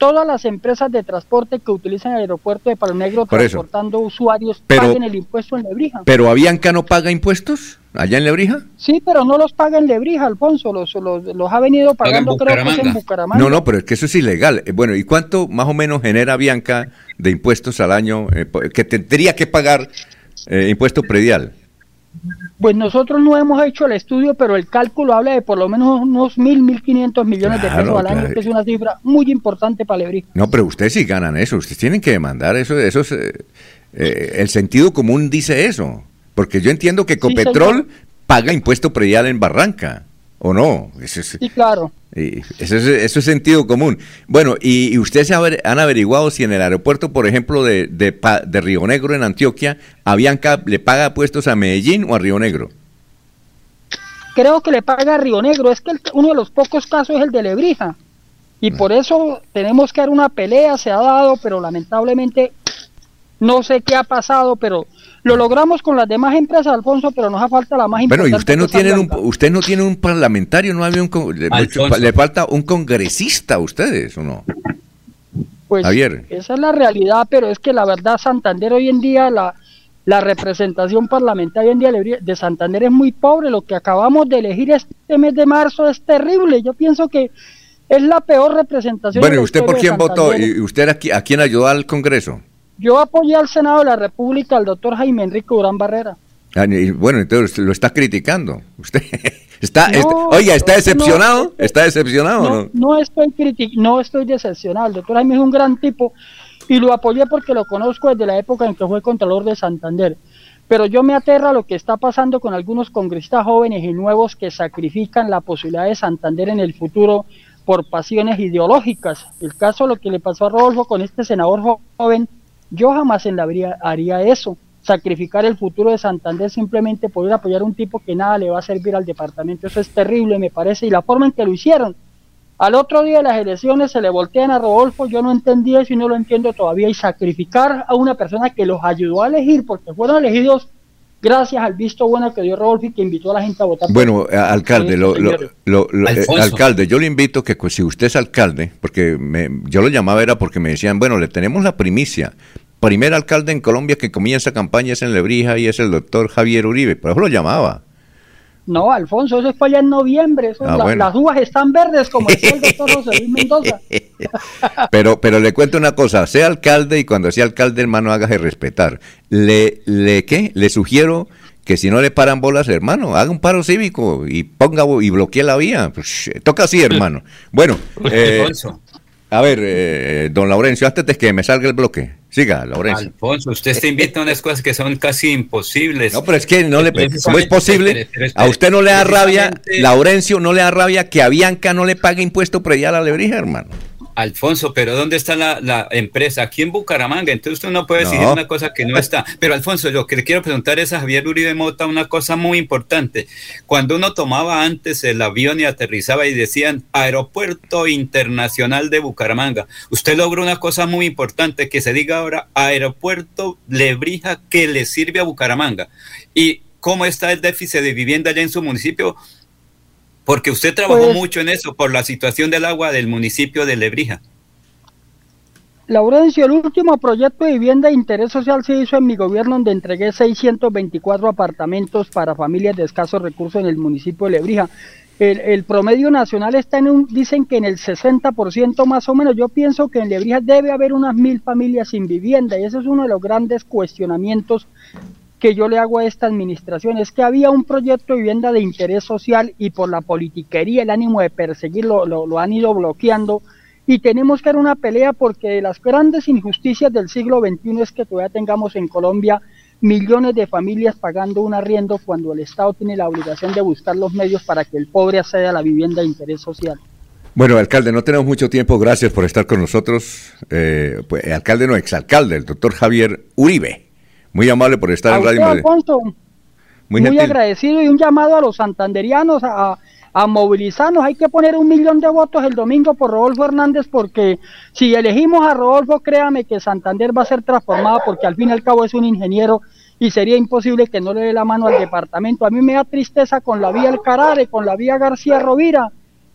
todas las empresas de transporte que utilizan el aeropuerto de Palo Negro transportando usuarios paguen el impuesto en Lebrija. ¿Pero Avianca no paga impuestos allá en Lebrija? Sí, pero no los paga en Lebrija, Alfonso, los, los, ha venido pagando creo que en Bucaramanga. No, no, pero es que eso es ilegal. Eh, bueno, ¿y cuánto más o menos genera Avianca de impuestos al año eh, que tendría que pagar eh, impuesto predial? Pues nosotros no hemos hecho el estudio, pero el cálculo habla de por lo menos unos mil, mil quinientos millones de pesos al año, que es una cifra muy importante para Lebrija. No, pero ustedes sí ganan eso, ustedes tienen que demandar eso, eso es, eh, eh, el sentido común dice eso, porque yo entiendo que Copetrol paga impuesto predial en Barranca, ¿o no? sí, claro. Eso es, eso es sentido común. Bueno, y, ustedes han averiguado si en el aeropuerto, por ejemplo, de, de, Río Negro en Antioquia, Avianca le paga puestos a Medellín o a Río Negro. Creo que le paga a Río Negro. Es que uno de los pocos casos es el de Lebrija. Y por eso tenemos que dar una pelea, se ha dado, pero lamentablemente no sé qué ha pasado, pero lo logramos con las demás empresas, Alfonso, pero nos hace falta la más importante. Bueno, y usted no tiene un, usted no tiene un parlamentario, no había un le, falta un congresista a ustedes, ¿o no? Pues esa es la realidad, pero es que la verdad Santander hoy en día la la representación parlamentaria en día de Santander es muy pobre. Lo que acabamos de elegir este mes de marzo es terrible. Yo pienso que es la peor representación. Bueno, ¿y usted por quién votó? ¿Y usted a quién ayudó al Congreso? Yo apoyé al Senado de la República al doctor Jaime Enrique Durán Barrera. Ah, bueno, entonces lo está criticando. Usted está, oiga, ¿está decepcionado? ¿Está decepcionado no, no? No estoy no estoy decepcionado. El doctor Jaime es un gran tipo y lo apoyé porque lo conozco desde la época en que fue Contralor de Santander. Pero yo me aterra lo que está pasando con algunos congresistas jóvenes y nuevos que sacrifican la posibilidad de Santander en el futuro por pasiones ideológicas. El caso lo que le pasó a Rodolfo con este senador joven yo jamás en la vida haría eso, sacrificar el futuro de Santander simplemente por ir a apoyar a un tipo que nada le va a servir al departamento. Eso es terrible, me parece, y la forma en que lo hicieron. Al otro día de las elecciones se le voltean a Rodolfo, yo no entendí eso y no lo entiendo todavía, y sacrificar a una persona que los ayudó a elegir, porque fueron elegidos gracias al visto bueno que dio Rodolfo y que invitó a la gente a votar. Bueno, eh, alcalde, lo, lo, eh, alcalde, yo le invito que pues, si usted es alcalde, porque yo lo llamaba era porque me decían, bueno, le tenemos la primicia. Primer alcalde en Colombia que comienza campaña es en Lebrija y es el doctor Javier Uribe, por eso lo llamaba. No, Alfonso, eso fue allá en noviembre. Ah, las uvas están verdes, como decía el doctor José Luis Mendoza. pero, pero le cuento una cosa, sea alcalde y cuando sea alcalde, hermano, hágase respetar. Le, le, ¿qué? Le sugiero que si no le paran bolas, hermano, haga un paro cívico y ponga y bloquee la vía. Pues, toca así, hermano. Bueno, eh, a ver, eh, don Laurencio, antes de que me salga el bloque, siga, Laurencio. Alfonso, usted está invita a unas cosas que son casi imposibles. No, pero es que no le, ¿cómo es posible? a usted no le da rabia, Laurencio, no le da rabia que a Bianca no le pague impuesto predial a Lebrija, hermano. Alfonso, pero ¿dónde está la, empresa? Aquí en Bucaramanga. Entonces usted no puede decir una cosa que no está. Pero Alfonso, lo que le quiero preguntar es a Javier Uribe Mota una cosa muy importante. Cuando uno tomaba antes el avión y aterrizaba y decían Aeropuerto Internacional de Bucaramanga, usted logra una cosa muy importante que se diga ahora Aeropuerto Lebrija que le sirve a Bucaramanga. ¿Y cómo está el déficit de vivienda allá en su municipio? Porque usted trabajó pues- mucho en eso por la situación del agua del municipio de Lebrija. Laurencio, el último proyecto de vivienda de interés social se hizo en mi gobierno donde entregué 624 apartamentos para familias de escasos recursos en el municipio de Lebrija. El, promedio nacional está en un, dicen que en el 60% más o menos. Yo pienso que en Lebrija debe haber unas mil familias sin vivienda y ese es uno de los grandes cuestionamientos que yo le hago a esta administración es que había un proyecto de vivienda de interés social y por la politiquería, el ánimo de perseguirlo, lo, han ido bloqueando y tenemos que dar una pelea porque las grandes injusticias del siglo XXI es que todavía tengamos en Colombia millones de familias pagando un arriendo cuando el Estado tiene la obligación de buscar los medios para que el pobre acceda a la vivienda de interés social. Bueno, alcalde, no tenemos mucho tiempo. Gracias por estar con nosotros. Eh, pues, alcalde no, exalcalde, el doctor Javier Uribe. Muy amable por estar en Radio Alfonso, muy, agradecido y un llamado a los santanderianos a, a movilizarnos. Hay que poner un millón de votos el domingo por Rodolfo Hernández porque si elegimos a Rodolfo, créame que Santander va a ser transformado porque al fin y al cabo es un ingeniero y sería imposible que no le dé la mano al departamento. A mí me da tristeza con la vía El Carare, con la vía García Rovira,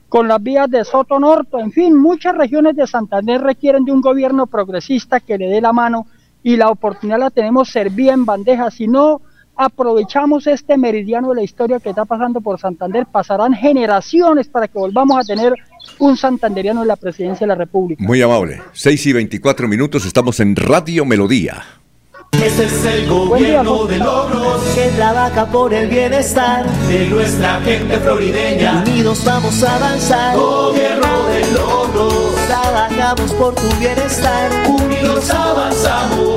con las vías de Soto Norte, en fin, muchas regiones de Santander requieren de un gobierno progresista que le dé la mano y la oportunidad la tenemos servida en bandeja. Si no aprovechamos este meridiano de la historia que está pasando por Santander, pasarán generaciones para que volvamos a tener un santanderiano en la presidencia de la República. Muy amable. 6 y 24 minutos, estamos en Radio Melodía. Este es el gobierno de logros que trabaja por el bienestar de nuestra gente florideña. Unidos vamos a avanzar. Gobierno de logros. Trabajamos por tu bienestar. Unidos avanzamos.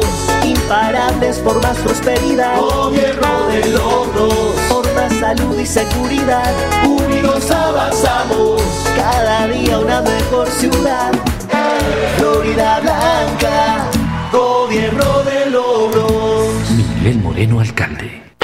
Imparables por más prosperidad. Gobierno de logros. Por más salud y seguridad. Unidos avanzamos. Cada día una mejor ciudad. Florida Blanca. Gobierno de logros. Miguel Moreno, alcalde.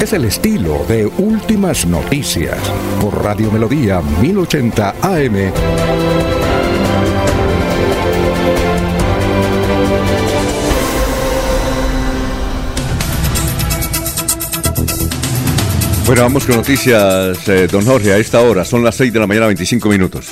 Es el estilo de Últimas Noticias por Radio Melodía 1080 AM. Bueno, vamos con noticias, eh, don Jorge, a esta hora. Son las 6 de la mañana, 25 minutos.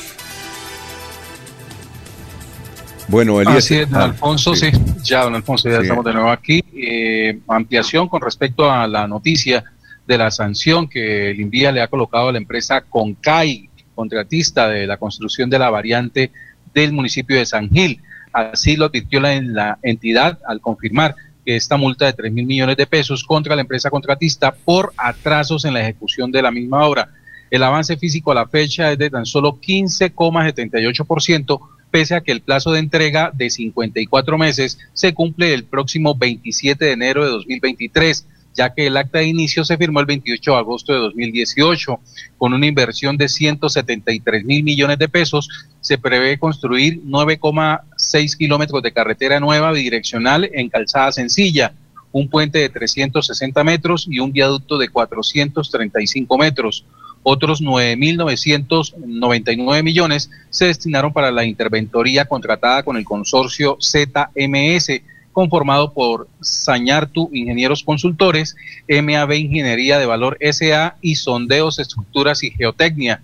Bueno, Elías. Así es, don ah, Alfonso, sí. Ya, don Alfonso, ya estamos de nuevo aquí. Eh, ampliación con respecto a la noticia de la sanción que el INVIA le ha colocado a la empresa Concai, contratista de la construcción de la variante del municipio de San Gil. Así lo advirtió la, la entidad al confirmar que esta multa de 3 mil millones de pesos contra la empresa contratista por atrasos en la ejecución de la misma obra. El avance físico a la fecha es de tan solo 15,78%, pese a que el plazo de entrega de 54 meses se cumple el próximo 27 de enero de 2023 ya que el acta de inicio se firmó el 28 de agosto de 2018. Con una inversión de 173 mil millones de pesos, se prevé construir 9,6 kilómetros de carretera nueva bidireccional en calzada sencilla, un puente de 360 metros y un viaducto de 435 metros. Otros 9.999 millones se destinaron para la interventoría contratada con el consorcio ZMS, conformado por Sañartu Ingenieros Consultores, MAB Ingeniería de Valor SA y Sondeos, Estructuras y Geotecnia.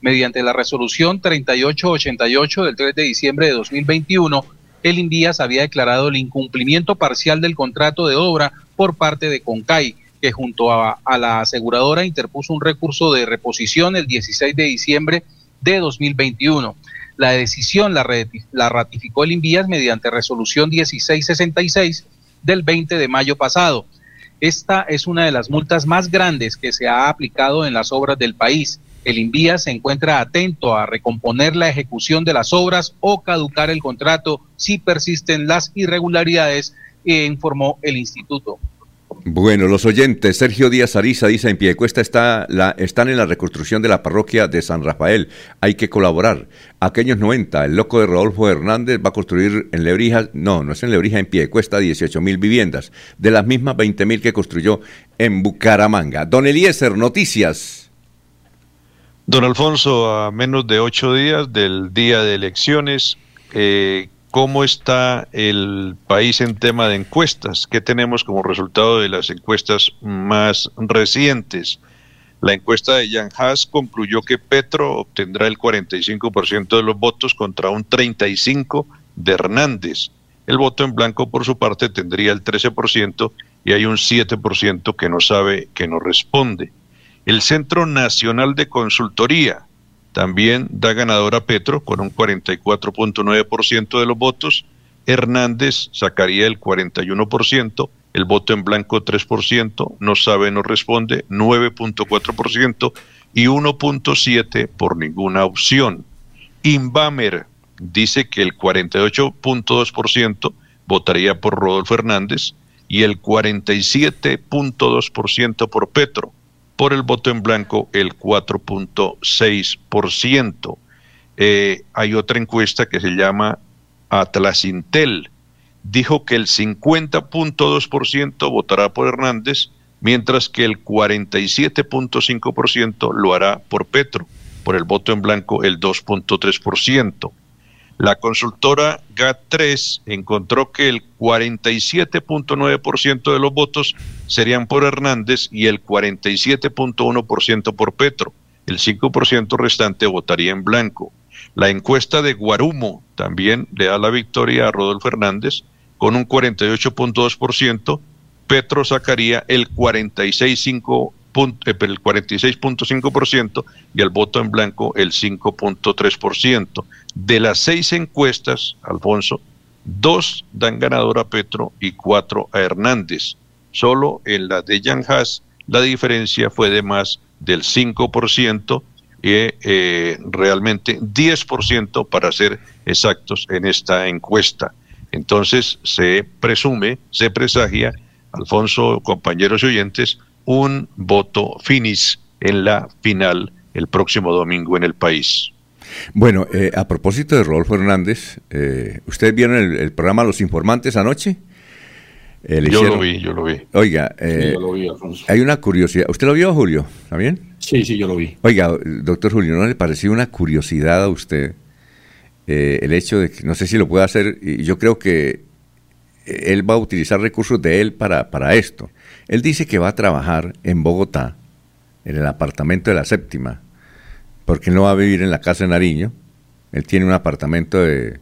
Mediante la resolución 3888 del 3 de diciembre de 2021, el INVIAS había declarado el incumplimiento parcial del contrato de obra por parte de CONCAI, que junto a, la aseguradora interpuso un recurso de reposición el 16 de diciembre de 2021. La decisión la, ratificó el Invías mediante resolución 1666 del 20 de mayo pasado. Esta es una de las multas más grandes que se ha aplicado en las obras del país. El Invías se encuentra atento a recomponer la ejecución de las obras o caducar el contrato si persisten las irregularidades, informó el instituto. Bueno, los oyentes, Sergio Díaz Ariza dice, en Piedecuesta está la, están en la reconstrucción de la parroquia de San Rafael, hay que colaborar. Aquellos 90, el loco de Rodolfo Hernández va a construir en Lebrija, no, no es en Lebrija, en Piedecuesta, 18 mil viviendas, de las mismas 20 mil que construyó en Bucaramanga. Don Eliezer, noticias. Don Alfonso, a menos de ocho días del día de elecciones, eh, cómo está el país en tema de encuestas, qué tenemos como resultado de las encuestas más recientes. La encuesta de Jan Haas concluyó que Petro obtendrá el 45% de los votos contra un 35% de Hernández. El voto en blanco, por su parte, tendría el 13% y hay un 7% que no sabe, que no responde. El Centro Nacional de Consultoría también da ganador a Petro con un 44.9% de los votos. Hernández sacaría el 41%, el voto en blanco 3%, no sabe, no responde 9.4% y 1.7% por ninguna opción. Inbamer dice que el 48.2% votaría por Rodolfo Hernández y el 47.2% por Petro por el voto en blanco el 4.6%. Eh, hay otra encuesta que se llama Atlas Intel. Dijo que el 50.2% votará por Hernández, mientras que el 47.5% lo hará por Petro, por el voto en blanco el 2.3%. La consultora GAT3 encontró que el 47.9% de los votos serían por Hernández y el 47.1% por Petro. El 5% restante votaría en blanco. La encuesta de Guarumo también le da la victoria a Rodolfo Hernández con un 48.2%. Petro sacaría el 46.5% eh, el 46.5% y el voto en blanco el 5.3%. De las seis encuestas, Alfonso, dos dan ganador a Petro y cuatro a Hernández. Solo en la de Jan Haas la diferencia fue de más del 5% y eh, realmente 10% para ser exactos en esta encuesta. Entonces se presume, se presagia, Alfonso, compañeros y oyentes, un voto finis en la final el próximo domingo en el país. Bueno, eh, a propósito de Rodolfo Hernández, eh, ¿ustedes vieron el, programa Los Informantes anoche? Eh, yo lo vi, yo lo vi. Oiga, hay una curiosidad. ¿Usted lo vio, Julio? ¿También? Sí, sí, yo lo vi. Oiga, doctor Julio, ¿no le pareció una curiosidad a usted el hecho de que, no sé si lo puede hacer, y yo creo que él va a utilizar recursos de él para, para esto. Él dice que va a trabajar en Bogotá, en el apartamento de la séptima, porque no va a vivir en la casa de Nariño. Él tiene un apartamento de,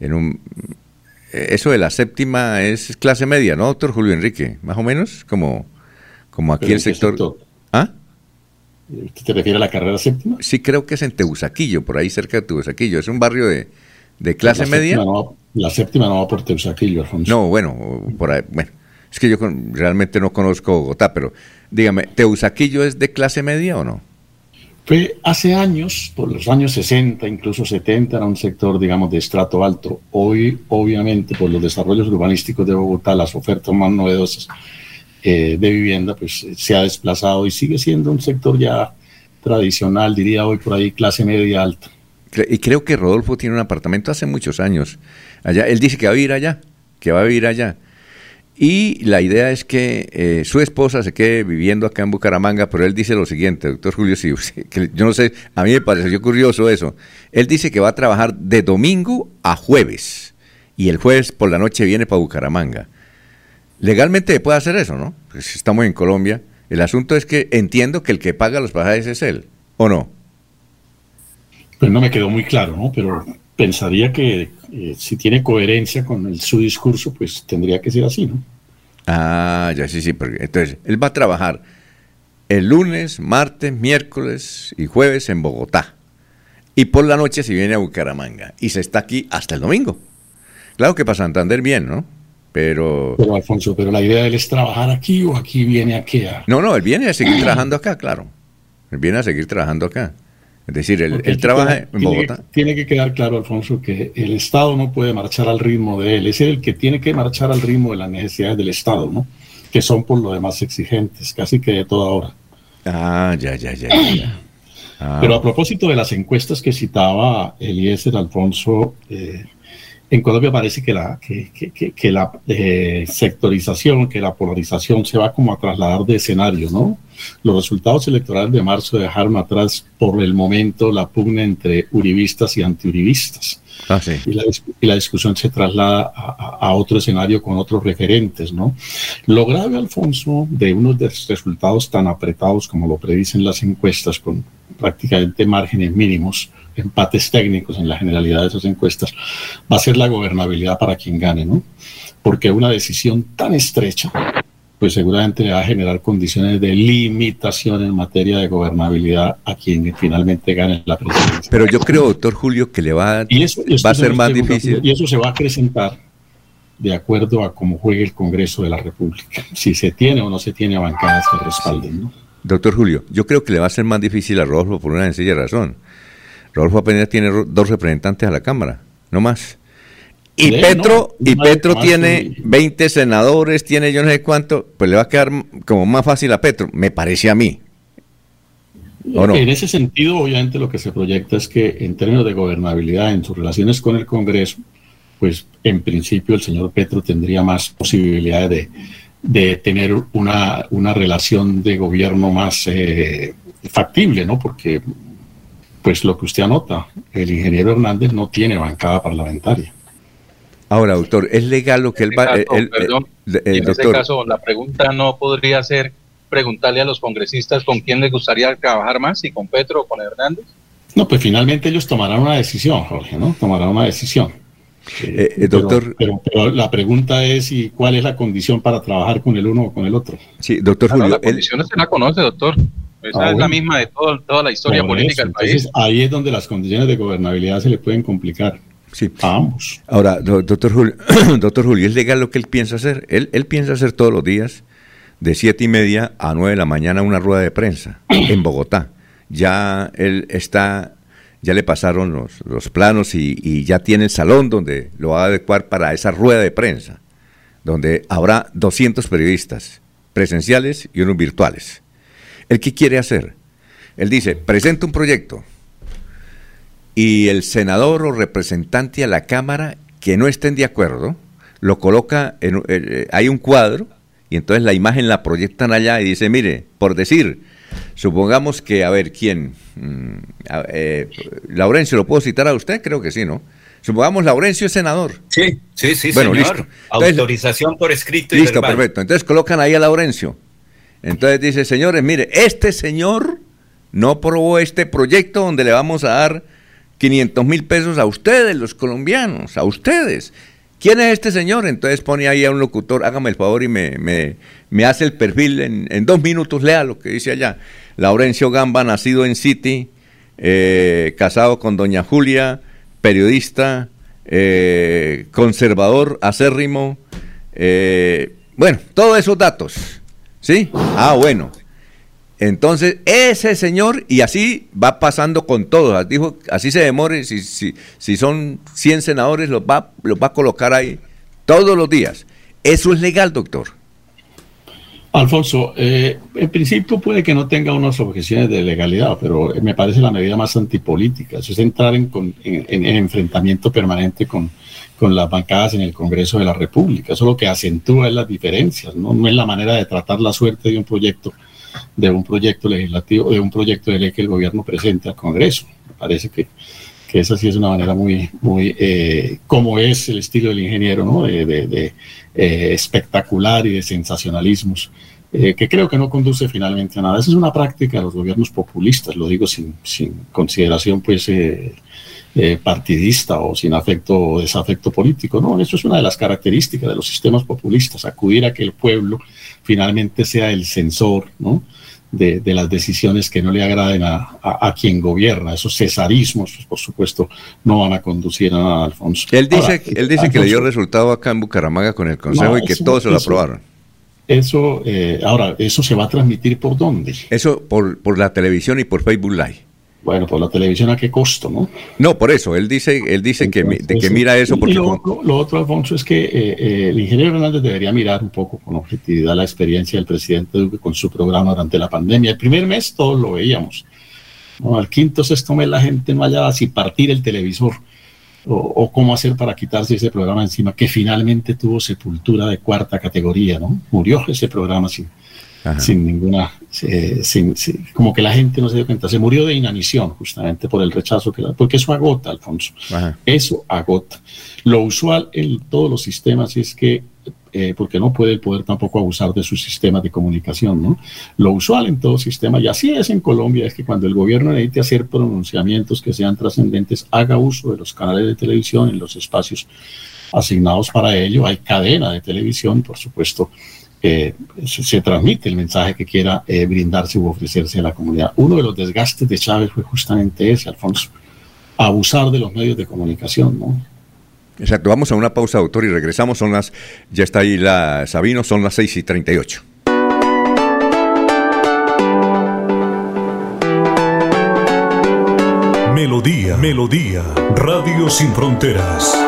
en un... Eso de la séptima es clase media, ¿no, doctor Julio Enrique? Más o menos, como, como aquí el sector... ¿Ah? ¿Usted te refiere a la carrera séptima? Sí, creo que es en Teusaquillo, por ahí cerca de Teusaquillo. Es un barrio de, de clase media. la séptima no va por Teusaquillo, Alfonso. No, bueno, por ahí, bueno. Es que yo realmente no conozco Bogotá, pero dígame, ¿Teusaquillo es de clase media o no? Fue hace años, por los años 60, incluso 70, era un sector, digamos, de estrato alto. Hoy, obviamente, por los desarrollos urbanísticos de Bogotá, las ofertas más novedosas eh, de vivienda, pues se ha desplazado y sigue siendo un sector ya tradicional, diría hoy por ahí, clase media alta. Y creo que Rodolfo tiene un apartamento hace muchos años allá. Él dice que va a vivir allá, que va a vivir allá. Y la idea es que eh, su esposa se quede viviendo acá en Bucaramanga, pero él dice lo siguiente, doctor Julio, si, que yo no sé, a mí me pareció curioso eso. Él dice que va a trabajar de domingo a jueves y el jueves por la noche viene para Bucaramanga. Legalmente puede hacer eso, ¿no? Pues estamos en Colombia. El asunto es que entiendo que el que paga los pasajes es él, ¿o no? Pues no me quedó muy claro, ¿no? Pero pensaría que eh, si tiene coherencia con el, su discurso, pues tendría que ser así, ¿no? Ah, ya sí, sí, porque entonces él va a trabajar el lunes, martes, miércoles y jueves en Bogotá. y por la noche se viene a Bucaramanga y se está aquí hasta el domingo. Claro que para Santander bien, ¿no? Pero... Pero Alfonso, pero la idea de él es trabajar aquí o aquí viene a quedar. No, no, él viene a seguir trabajando acá, claro. Él viene a seguir trabajando acá. Es decir, él, trabaja en Bogotá. Tiene que, quedar claro, Alfonso, que el Estado no puede marchar al ritmo de él. Es el que tiene que marchar al ritmo de las necesidades del Estado, ¿no? Que son por lo demás exigentes, casi que de toda hora. Ah, ya, ya, ya. Ah. Pero a propósito de las encuestas que citaba Eliezer Alfonso, eh, en Colombia parece que la, que, la eh, sectorización, que la polarización se va como a trasladar de escenario, ¿no? Los resultados electorales de marzo dejaron atrás por el momento la pugna entre uribistas y antiuribistas. Ah, y, la, discusión se traslada a, otro escenario con otros referentes, ¿no? Lo grave, Alfonso, de unos de resultados tan apretados como lo predicen las encuestas, con prácticamente márgenes mínimos, empates técnicos en la generalidad de esas encuestas, va a ser la gobernabilidad para quien gane, ¿no? Porque una decisión tan estrecha, pues seguramente va a generar condiciones de limitación en materia de gobernabilidad a quien finalmente gane la presidencia. Pero yo creo, doctor Julio, que le va, va a ser más difícil. Y eso se va a acrecentar de acuerdo a cómo juegue el Congreso de la República, si se tiene o no se tiene bancadas que respalden, ¿no? Doctor Julio, yo creo que le va a ser más difícil a Rodolfo por una sencilla razón. Rodolfo apenas tiene dos representantes a la Cámara, no más. Y Petro, y Petro tiene 20 senadores, tiene yo no sé cuánto, pues le va a quedar como más fácil a Petro, me parece a mí. En ese sentido, obviamente lo que se proyecta es que en términos de gobernabilidad, en sus relaciones con el Congreso, pues en principio el señor Petro tendría más posibilidades de, de tener una, una relación de gobierno más eh, factible, ¿no? Porque, pues lo que usted anota, el ingeniero Hernández no tiene bancada parlamentaria. Ahora, doctor, ¿es legal lo que él va... perdón, en ese caso, la pregunta no podría ser preguntarle a los congresistas con quién les gustaría trabajar más, si con Petro o con Hernández. No, pues finalmente ellos tomarán una decisión, Jorge, ¿no? Tomarán una decisión. Eh, eh, doctor. Pero, la pregunta es: ¿y cuál es la condición para trabajar con el uno o con el otro? Sí, doctor Julio. la condición se la conoce, doctor. Esa ah, es la misma de toda la historia política del país. Ahí es donde las condiciones de gobernabilidad se le pueden complicar. Sí. Ambos. Ahora, doctor Julio, doctor Julio, ¿es legal lo que él piensa hacer? Él, él piensa hacer todos los días, de siete y media a nueve de la mañana, una rueda de prensa en Bogotá. Ya él está ya le pasaron los, los planos y, ya tiene el salón donde lo va a adecuar para esa rueda de prensa, donde habrá 200 periodistas presenciales y unos virtuales. ¿El qué quiere hacer? Él dice, presenta un proyecto y el senador o representante a la Cámara que no estén de acuerdo, lo coloca, en, eh, eh, hay un cuadro y entonces la imagen la proyectan allá y dice, mire, por decir, Supongamos que, a ver, ¿quién? Mm, eh, Laurencio, ¿lo puedo citar a usted? Creo que sí, ¿no? Supongamos Laurencio es senador. Sí, sí, sí, bueno, Listo. Autorización por escrito y Listo, perfecto. Entonces colocan ahí a Laurencio. Entonces dice, señores, mire, este señor no aprobó este proyecto donde le vamos a dar 500 mil pesos a ustedes, los colombianos, a ustedes. ¿Quién es este señor? Entonces pone ahí a un locutor, hágame el favor y me, me, hace el perfil en, dos minutos, lea lo que dice allá. Laurencio Gamba, nacido en City, eh, casado con doña Julia, periodista, eh, conservador, acérrimo, eh, bueno, todos esos datos, ¿sí? Ah, bueno. Entonces, ese señor, y así va pasando con todos, dijo, así se demore, si, si, si son 100 senadores, los va, los va a colocar ahí todos los días. ¿Eso es legal, doctor? Alfonso, eh, en principio puede que no tenga unas objeciones de legalidad, pero me parece la medida más antipolítica. Eso es entrar en, en, enfrentamiento permanente con, con, las bancadas en el Congreso de la República. Eso lo que acentúa es las diferencias, ¿no? no es la manera de tratar la suerte de un proyecto de un proyecto legislativo, de un proyecto de ley que el gobierno presente al Congreso. Parece que, que esa sí es una manera muy, muy eh, como es el estilo del ingeniero, ¿no? de, eh, espectacular y de sensacionalismos, eh, que creo que no conduce finalmente a nada. Esa es una práctica de los gobiernos populistas, lo digo sin, sin consideración pues partidista o sin afecto o desafecto político. No, eso es una de las características de los sistemas populistas, acudir a que el pueblo finalmente sea el censor ¿no? de, las decisiones que no le agraden a, quien gobierna. Esos cesarismos, pues, por supuesto, no van a conducir a nada, Alfonso. Él dice, él dice que le dio resultado acá en Bucaramanga con el Consejo y que todos se lo aprobaron. Eso, eh, ahora, ¿eso se va a transmitir por dónde? Eso por, por la televisión y por Facebook Live. Bueno, por la televisión a qué costo, ¿no? No, por eso, él dice, él dice que, de que mira eso porque... lo, otro, Alfonso, es que eh, eh, el ingeniero Hernández debería mirar un poco con objetividad la experiencia del presidente Duque con su programa durante la pandemia. El primer mes todos lo veíamos. Al quinto, sexto mes la gente no hallaba si partir el televisor o, cómo hacer para quitarse ese programa encima, que finalmente tuvo sepultura de cuarta categoría, ¿no? Murió ese programa sin, sin ninguna, eh, sin, como que la gente no se dio cuenta, se murió de inanición justamente por el rechazo que porque eso agota, Alfonso, eso agota. Lo usual en todos los sistemas es que, eh, porque no puede el poder tampoco abusar de sus sistemas de comunicación, ¿no? Lo usual en todo sistema, y así es en Colombia, es que cuando el gobierno necesite hacer pronunciamientos que sean trascendentes, haga uso de los canales de televisión en los espacios asignados para ello. Hay cadena de televisión, por supuesto, eh, se, transmite el mensaje que quiera eh, brindarse u ofrecerse a la comunidad. Uno de los desgastes de Chávez fue justamente ese, Alfonso, abusar de los medios de comunicación, ¿no? Exacto, vamos a una pausa, doctor, y regresamos. Son las, ya está ahí la Sabino, son las 6 y 38. Melodía, Melodía, Radio Sin Fronteras.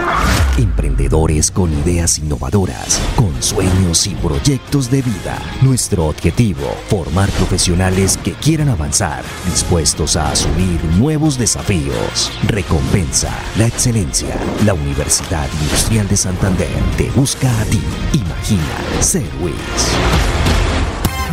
Emprendedores con ideas innovadoras, con sueños y proyectos de vida. Nuestro objetivo, formar profesionales que quieran avanzar, dispuestos a asumir nuevos desafíos. Recompensa, la excelencia. La Universidad Industrial de Santander te busca a ti. Imagina ser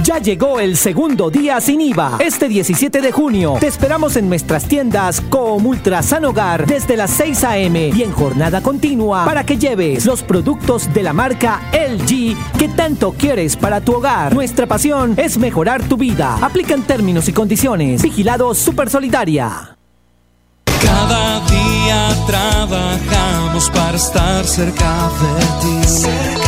ya llegó el segundo día sin IVA. Este 17 de junio te esperamos en nuestras tiendas como Ultrasan Hogar desde las 6 a.m. y en jornada continua para que lleves los productos de la marca LG que tanto quieres para tu hogar. Nuestra pasión es mejorar tu vida. Aplican términos y condiciones. Vigilado Super Solidaria. Cada día trabajamos para estar cerca de ti.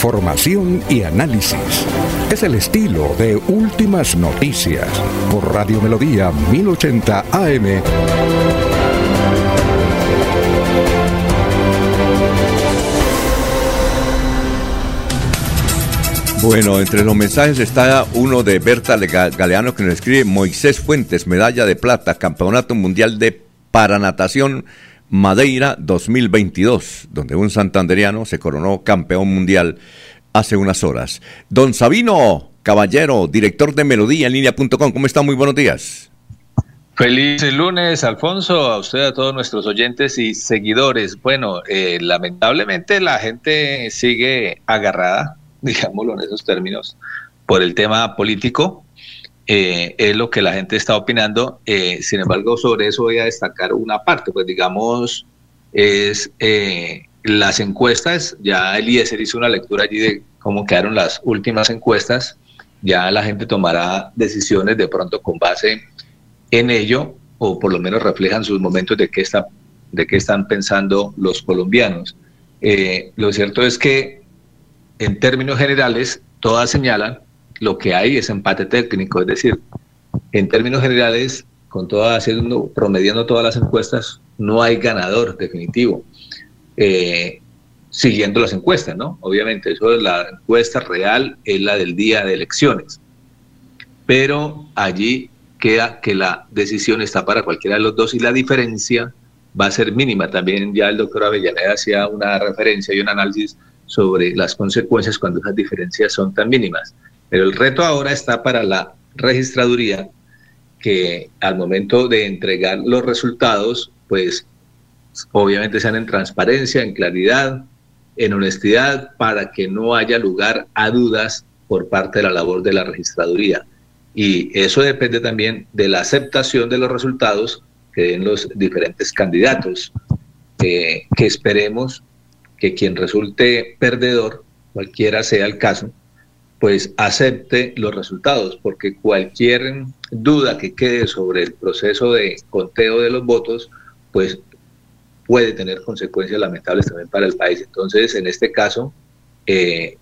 Información y análisis. Es el estilo de Últimas Noticias por Radio Melodía 1080 AM. Bueno, entre los mensajes está uno de Berta Galeano que nos escribe Moisés Fuentes, medalla de plata, campeonato mundial de paranatación Madeira 2022, donde un santanderiano se coronó campeón mundial hace unas horas. Don Sabino, Caballero, director de Melodía en línea.com. ¿Cómo está? Muy buenos días. Feliz lunes, Alfonso, a usted, a todos nuestros oyentes y seguidores. Bueno, eh, lamentablemente la gente sigue agarrada, digámoslo en esos términos, por el tema político. Eh, es lo que la gente está opinando. Eh, sin embargo, sobre eso voy a destacar una parte, pues digamos, es las encuestas. Ya Eliezer hizo una lectura allí de cómo quedaron las últimas encuestas ya la gente tomará decisiones de pronto con base en ello, o por lo menos reflejan sus momentos de qué, está, de qué están pensando los colombianos. Eh, lo cierto es que, en términos generales, todas señalan lo que hay es empate técnico, es decir, en términos generales, con haciendo, promediando todas las encuestas, no hay ganador definitivo. Eh, siguiendo las encuestas, ¿no? Obviamente, eso es la encuesta real, es la del día de elecciones. Pero allí queda que la decisión está para cualquiera de los dos y la diferencia va a ser mínima. También ya el doctor Avellaneda hacía una referencia y un análisis sobre las consecuencias cuando esas diferencias son tan mínimas. Pero el reto ahora está para la registraduría que al momento de entregar los resultados, pues obviamente sean en transparencia, en claridad, en honestidad para que no haya lugar a dudas por parte de la labor de la registraduría. Y eso depende también de la aceptación de los resultados que den los diferentes candidatos, que esperemos que quien resulte perdedor, cualquiera sea el caso, pues acepte los resultados, porque cualquier duda que quede sobre el proceso de conteo de los votos, pues puede tener consecuencias lamentables también para el país. Entonces, en este caso, eh,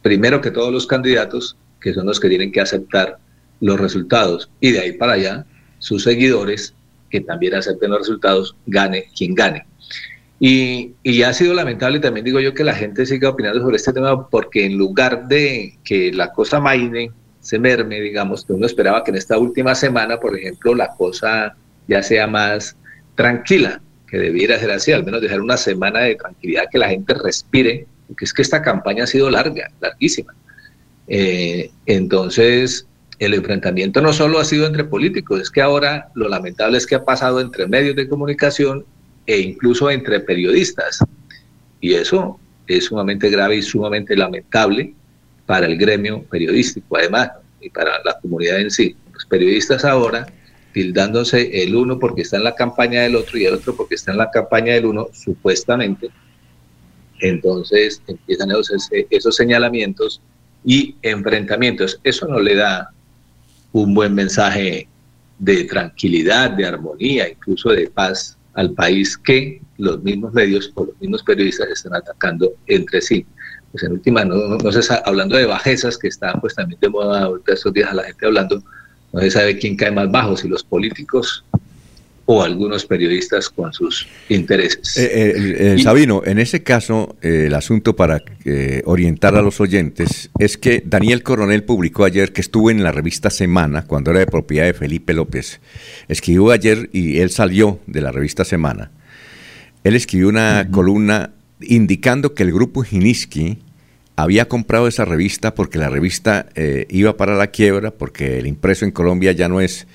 primero que todos los candidatos, que son los que tienen que aceptar los resultados, y de ahí para allá, sus seguidores, que también acepten los resultados, gane quien gane. Y, y, ha sido lamentable también digo yo que la gente siga opinando sobre este tema porque en lugar de que la cosa maine, se merme, digamos, que uno esperaba que en esta última semana, por ejemplo, la cosa ya sea más tranquila que debiera ser así, al menos dejar una semana de tranquilidad que la gente respire, porque es que esta campaña ha sido larga, larguísima. Eh, entonces, el enfrentamiento no solo ha sido entre políticos, es que ahora lo lamentable es que ha pasado entre medios de comunicación e incluso entre periodistas. Y eso es sumamente grave y sumamente lamentable para el gremio periodístico, además, y para la comunidad en sí. Los periodistas ahora tildándose el uno porque está en la campaña del otro y el otro porque está en la campaña del uno, supuestamente. Entonces empiezan esos, esos señalamientos y enfrentamientos. Eso no le da un buen mensaje de tranquilidad, de armonía, incluso de paz al país que los mismos medios o los mismos periodistas están atacando entre sí. Pues en última, no, no, se hablando de bajezas que están pues también de moda ahorita estos días a la gente hablando, no se sabe quién cae más bajo, si los políticos o algunos periodistas con sus intereses. Eh, eh, Sabino, en ese caso, eh, el asunto para orientar a los oyentes es que Daniel Coronel publicó ayer que estuvo en la revista Semana, cuando era de propiedad de Felipe López. Escribió ayer y él salió de la revista Semana. Él escribió una columna indicando que el grupo Giniski había comprado esa revista porque la revista eh, iba para la quiebra, porque el impreso en Colombia ya no es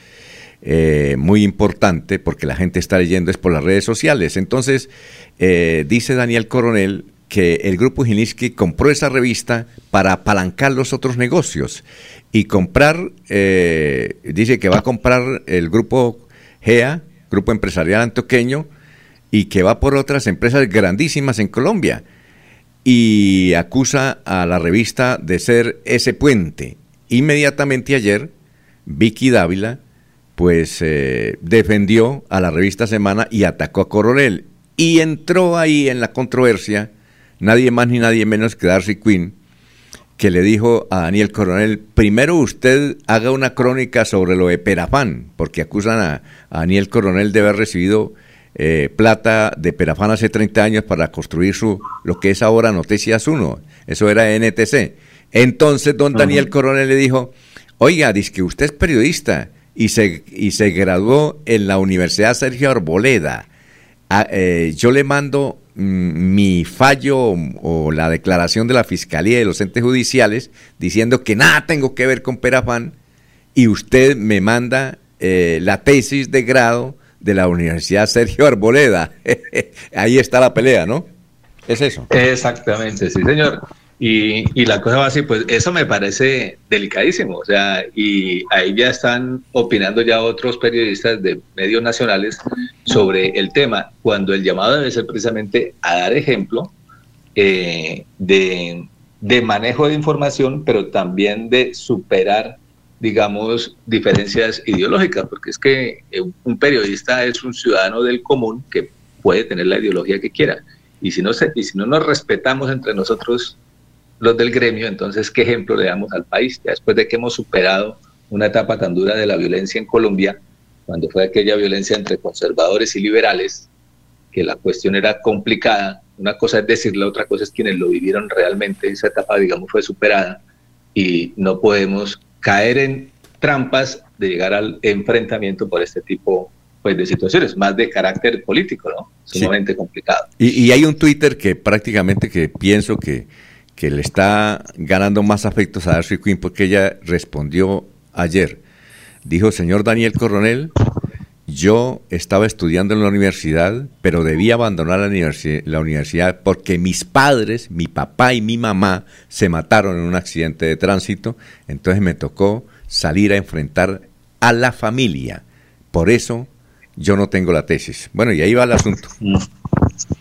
eh, muy importante, porque la gente está leyendo es por las redes sociales. Entonces, eh, dice Daniel Coronel que el grupo Gilinski compró esa revista para apalancar los otros negocios y comprar, dice que va a comprar el grupo GEA, Grupo Empresarial Antoqueño, y que va por otras empresas grandísimas en Colombia y acusa a la revista de ser ese puente. Inmediatamente ayer, Vicky Dávila, pues eh, defendió a la revista Semana y atacó a Coronel. Y entró ahí en la controversia nadie más ni nadie menos que Darcy Quinn, que le dijo a Daniel Coronel, primero usted haga una crónica sobre lo de Perafán, porque acusan a, a Daniel Coronel de haber recibido eh, plata de Perafán hace 30 años para construir su lo que es ahora Noticias 1. Eso era NTC. Entonces don Daniel Coronel le dijo, oiga, dice que usted es periodista y se, y se graduó en la Universidad Sergio Arboleda. Ah, eh, yo le mando mm, mi fallo o, la declaración de la Fiscalía y de los entes judiciales diciendo que nada tengo que ver con Perafán y usted me manda eh, la tesis de grado de la Universidad Sergio Arboleda. Ahí está la pelea, ¿no? Es eso. Exactamente, sí, señor. Y, la cosa va así, pues eso me parece delicadísimo, o sea, y ahí ya están opinando ya otros periodistas de medios nacionales sobre el tema, cuando el llamado debe ser precisamente a dar ejemplo eh, de, de manejo de información, pero también de superar, digamos, diferencias ideológicas, porque es que eh, un periodista es un ciudadano del común que puede tener la ideología que quiera. Y si no, se, y si no nos respetamos entre nosotros, los del gremio, entonces, ¿qué ejemplo le damos al país? Ya después de que hemos superado una etapa tan dura de la violencia en Colombia, cuando fue aquella violencia entre conservadores y liberales, que la cuestión era complicada, una cosa es decirle, otra cosa es quienes lo vivieron realmente, esa etapa, digamos, fue superada y no podemos caer en trampas de llegar al enfrentamiento por este tipo pues, de situaciones, más de carácter político, ¿no? Sumamente complicado. Y, y hay un Twitter que prácticamente que pienso que que le está ganando más afectos a Darcy Quinn porque ella respondió ayer. Dijo, señor Daniel Coronel, yo estaba estudiando en la universidad, pero debí abandonar la, la universidad porque mis padres, mi papá y mi mamá, se mataron en un accidente de tránsito, entonces me tocó salir a enfrentar a la familia. Por eso yo no tengo la tesis. Bueno, y ahí va el asunto.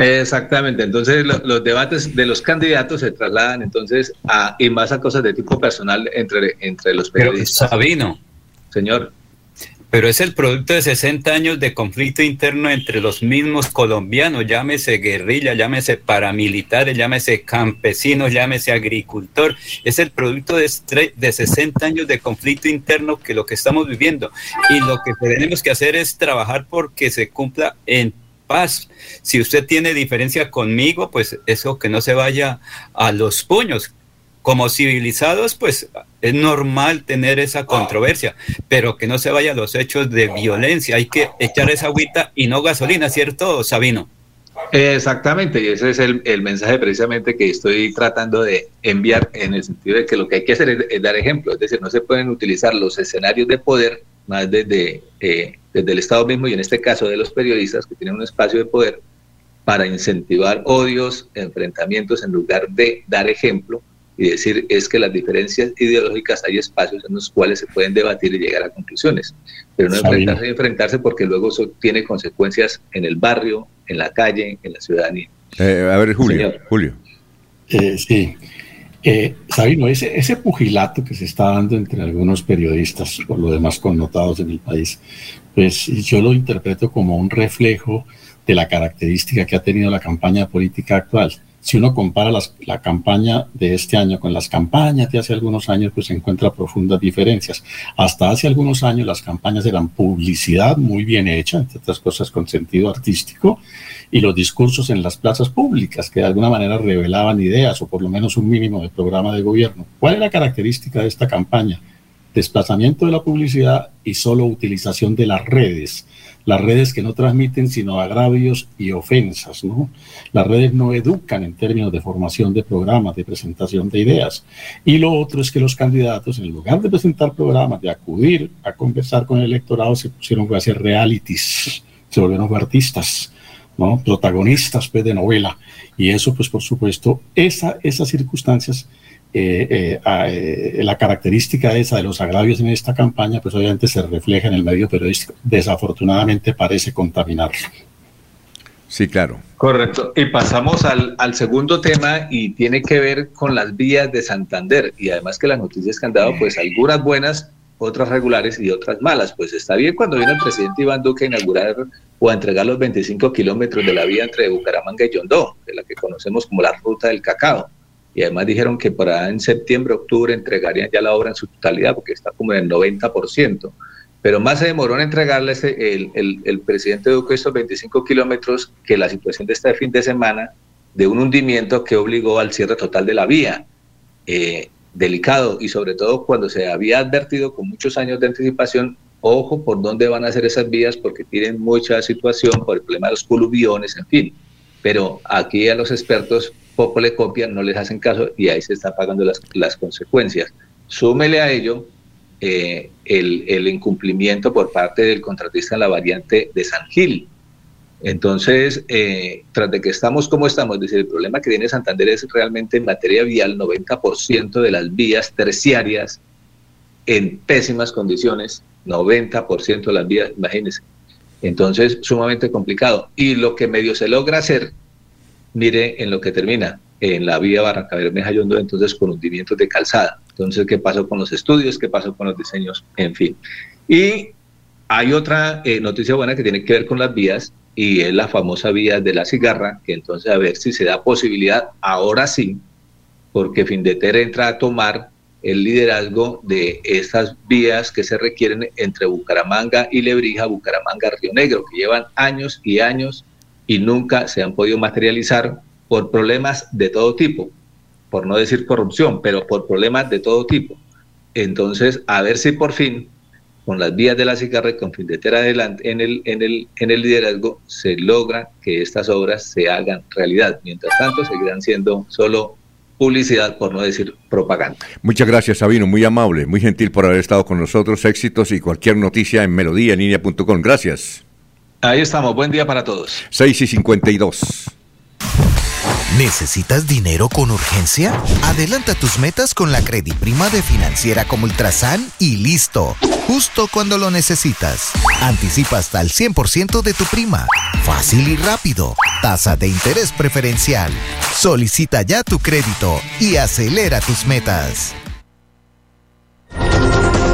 Exactamente, entonces los debates de los candidatos se trasladan entonces a, y más a cosas de tipo personal entre, entre los periodistas. Sabino. Señor. Pero es el producto de 60 años de conflicto interno entre los mismos colombianos, llámese guerrilla, llámese paramilitares, llámese campesinos, llámese agricultor. Es el producto de, de 60 años de conflicto interno que lo que estamos viviendo. Y lo que tenemos que hacer es trabajar porque se cumpla en paz. Si usted tiene diferencia conmigo, pues eso que no se vaya a los puños. Como civilizados, pues es normal tener esa controversia, pero que no se vaya a los hechos de violencia. Hay que echar esa agüita y no gasolina, ¿cierto, Sabino? Exactamente, y ese es el, mensaje precisamente que estoy tratando de enviar en el sentido de que lo que hay que hacer es, dar ejemplo, es decir, no se pueden utilizar los escenarios de poder más desde, eh, desde el Estado mismo y en este caso de los periodistas que tienen un espacio de poder para incentivar odios, enfrentamientos en lugar de dar ejemplo y decir es que las diferencias ideológicas hay espacios en los cuales se pueden debatir y llegar a conclusiones, pero no enfrentarse y enfrentarse porque luego eso tiene consecuencias en el barrio, en la calle, en la ciudadanía. Eh, a ver, Julio. Julio. Eh, sí. Eh, Sabino, ese, ese pugilato que se está dando entre algunos periodistas, por lo demás connotados en el país, pues yo lo interpreto como un reflejo de la característica que ha tenido la campaña política actual. Si uno compara la campaña de este año con las campañas de hace algunos años, pues se encuentra profundas diferencias. Hasta hace algunos años las campañas eran publicidad muy bien hecha, entre otras cosas con sentido artístico, y los discursos en las plazas públicas, que de alguna manera revelaban ideas o por lo menos un mínimo de programa de gobierno. ¿Cuál es la característica de esta campaña? Desplazamiento de la publicidad y solo utilización de las redes. Las redes que no transmiten sino agravios y ofensas, ¿no? Las redes no educan en términos de formación de programas, de presentación de ideas. Y lo otro es que los candidatos, en lugar de presentar programas, de acudir a conversar con el electorado, se pusieron a hacer realities, se volvieron artistas protagonistas pues, de novela. Y eso, pues por supuesto, esa, esas circunstancias, eh, eh, eh, la característica esa de los agravios en esta campaña, pues obviamente se refleja en el medio periodístico. Desafortunadamente parece contaminarlo. Sí, claro. Correcto. Y pasamos al, al, segundo tema y tiene que ver con las vías de Santander. Y además que las noticias que han dado, pues algunas buenas, otras regulares y otras malas. Pues está bien cuando viene el presidente Iván Duque a inaugurar o a entregar los 25 kilómetros de la vía entre Bucaramanga y Yondó, de la que conocemos como la ruta del cacao. Y además dijeron que para en septiembre, octubre entregarían ya la obra en su totalidad, porque está como en el 90%. Pero más se demoró en entregarle el, el, el, presidente Duque estos 25 kilómetros que la situación de este fin de semana de un hundimiento que obligó al cierre total de la vía. Eh, delicado y sobre todo cuando se había advertido con muchos años de anticipación ojo por dónde van a ser esas vías porque tienen mucha situación por el problema de los coluviones, en fin. pero aquí a los expertos poco le copian, no les hacen caso y ahí se están pagando las, las consecuencias. Súmele a ello eh, el, el, incumplimiento por parte del contratista en la variante de San Gil. Entonces, eh, tras de que estamos como estamos, dice, el problema que tiene Santander es realmente en materia vial, 90% de las vías terciarias en pésimas condiciones, 90% de las vías, imagínense. Entonces, sumamente complicado. Y lo que medio se logra hacer, mire en lo que termina, en la vía Barranca Bermeja Yondo, entonces con hundimientos de calzada. Entonces, ¿qué pasó con los estudios? ¿Qué pasó con los diseños? En fin. Y hay otra eh, noticia buena que tiene que ver con las vías y es la famosa vía de la cigarra, que entonces a ver si se da posibilidad, ahora sí, porque Findeter entra a tomar el liderazgo de estas vías que se requieren entre Bucaramanga y Lebrija, Bucaramanga, Río Negro, que llevan años y años y nunca se han podido materializar por problemas de todo tipo, por no decir corrupción, pero por problemas de todo tipo. Entonces, a ver si por fin, con las vías de la cigarra y con fin de adelante en el, en, el, en el liderazgo, se logra que estas obras se hagan realidad. Mientras tanto, seguirán siendo solo publicidad, por no decir propaganda. Muchas gracias, Sabino, muy amable, muy gentil por haber estado con nosotros. Éxitos y cualquier noticia en melodíaenlínea.com. Gracias. Ahí estamos, buen día para todos. 6 y 52. ¿Necesitas dinero con urgencia? Adelanta tus metas con la prima de financiera como Ultrasan y listo. Justo cuando lo necesitas. Anticipa hasta el 100% de tu prima. Fácil y rápido. Tasa de interés preferencial. Solicita ya tu crédito y acelera tus metas.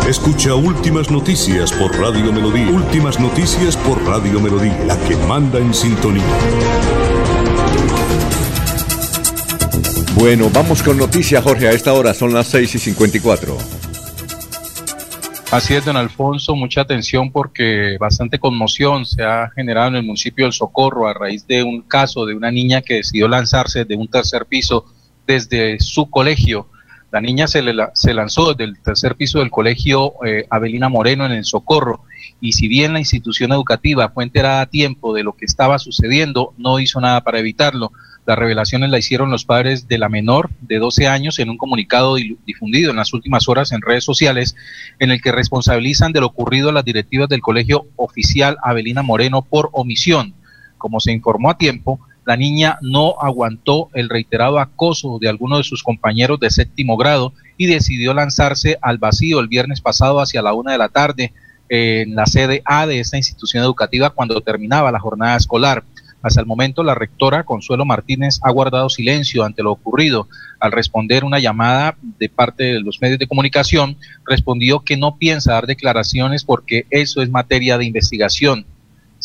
Escucha Últimas Noticias por Radio Melodía. Últimas Noticias por Radio Melodía. La que manda en sintonía. Bueno, vamos con noticias, Jorge. A esta hora son las 6 y 54. Así es, don Alfonso, mucha atención porque bastante conmoción se ha generado en el municipio del Socorro a raíz de un caso de una niña que decidió lanzarse de un tercer piso desde su colegio. La niña se, le, se lanzó desde el tercer piso del colegio eh, Avelina Moreno en el Socorro y si bien la institución educativa fue enterada a tiempo de lo que estaba sucediendo, no hizo nada para evitarlo. Las revelaciones la hicieron los padres de la menor de 12 años en un comunicado difundido en las últimas horas en redes sociales en el que responsabilizan de lo ocurrido a las directivas del colegio oficial Avelina Moreno por omisión. Como se informó a tiempo, la niña no aguantó el reiterado acoso de algunos de sus compañeros de séptimo grado y decidió lanzarse al vacío el viernes pasado hacia la una de la tarde en la sede A de esta institución educativa cuando terminaba la jornada escolar. Hasta el momento, la rectora Consuelo Martínez ha guardado silencio ante lo ocurrido. Al responder una llamada de parte de los medios de comunicación, respondió que no piensa dar declaraciones porque eso es materia de investigación.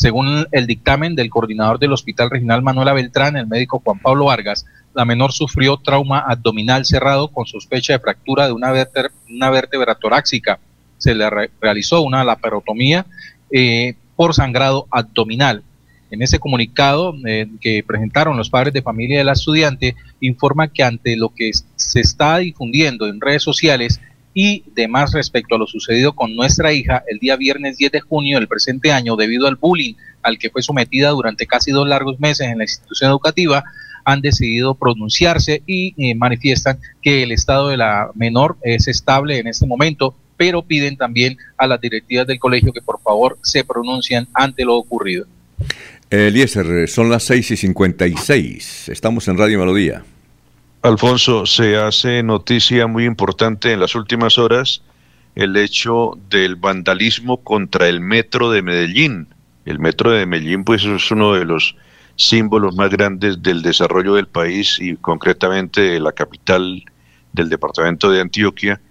Según el dictamen del coordinador del Hospital Regional Manuela Beltrán, el médico Juan Pablo Vargas, la menor sufrió trauma abdominal cerrado con sospecha de fractura de una, vértebra, torácica. Se le realizó una laparotomía eh, por sangrado abdominal. En ese comunicado eh, que presentaron los padres de familia de la estudiante, informa que ante lo que se está difundiendo en redes sociales y demás respecto a lo sucedido con nuestra hija el día viernes 10 de junio del presente año debido al bullying al que fue sometida durante casi dos largos meses en la institución educativa, han decidido pronunciarse y eh, manifiestan que el estado de la menor es estable en este momento, pero piden también a las directivas del colegio que por favor se pronuncien ante lo ocurrido. Eliezer, son las 6 y 56. Estamos en Radio Melodía. Alfonso, se hace noticia muy importante en las últimas horas el hecho del vandalismo contra el metro de Medellín. El metro de Medellín, pues, es uno de los símbolos más grandes del desarrollo del país y concretamente de la capital del departamento de Antioquia.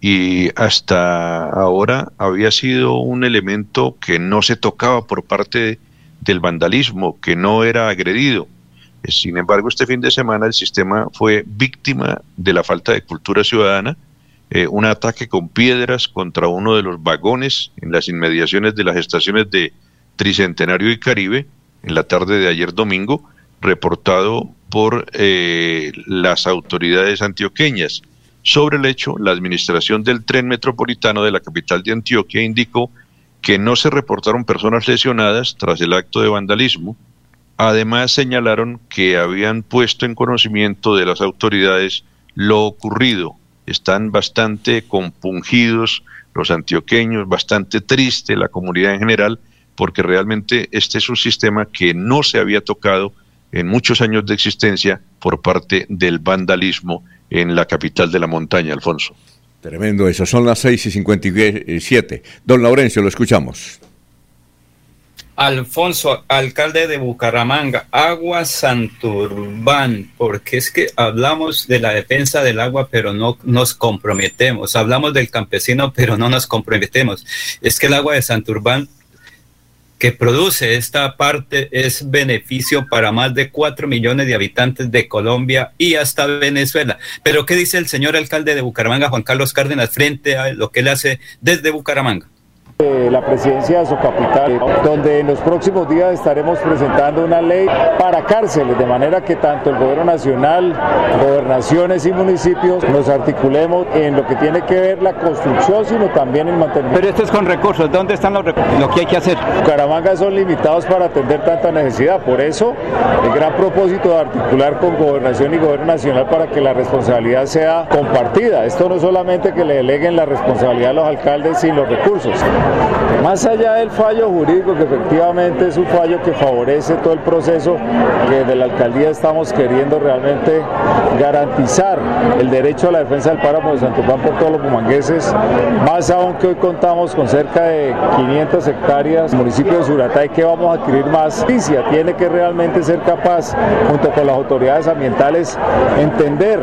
Y hasta ahora había sido un elemento que no se tocaba por parte de del vandalismo, que no era agredido. Sin embargo, este fin de semana el sistema fue víctima de la falta de cultura ciudadana, eh, un ataque con piedras contra uno de los vagones en las inmediaciones de las estaciones de Tricentenario y Caribe en la tarde de ayer domingo, reportado por eh, las autoridades antioqueñas. Sobre el hecho, la administración del tren metropolitano de la capital de Antioquia indicó que no se reportaron personas lesionadas tras el acto de vandalismo, Además señalaron que habían puesto en conocimiento de las autoridades lo ocurrido. Están bastante compungidos los antioqueños, bastante triste la comunidad en general, porque realmente este es un sistema que no se había tocado en muchos años de existencia por parte del vandalismo en la capital de la montaña, Alfonso. Tremendo eso, son las 6 y 57. Don Laurencio, lo escuchamos. Alfonso, alcalde de Bucaramanga, agua Santurbán, porque es que hablamos de la defensa del agua, pero no nos comprometemos. Hablamos del campesino, pero no nos comprometemos. Es que el agua de Santurbán que produce esta parte es beneficio para más de cuatro millones de habitantes de Colombia y hasta Venezuela. Pero ¿qué dice el señor alcalde de Bucaramanga, Juan Carlos Cárdenas, frente a lo que él hace desde Bucaramanga? La presidencia de su capital, donde en los próximos días estaremos presentando una ley para cárceles, de manera que tanto el gobierno nacional, gobernaciones y municipios nos articulemos en lo que tiene que ver la construcción, sino también el mantenimiento. Pero esto es con recursos, ¿dónde están los recursos? Lo que hay que hacer. Bucaramanga son limitados para atender tanta necesidad, por eso el gran propósito de articular con gobernación y gobierno nacional para que la responsabilidad sea compartida. Esto no solamente que le deleguen la responsabilidad a los alcaldes sin los recursos. Más allá del fallo jurídico, que efectivamente es un fallo que favorece todo el proceso que de la alcaldía estamos queriendo realmente garantizar el derecho a la defensa del páramo de Santopán por todos los bumangueses, más aún que hoy contamos con cerca de 500 hectáreas, municipio de Suratay, que vamos a adquirir más. Justicia tiene que realmente ser capaz, junto con las autoridades ambientales, entender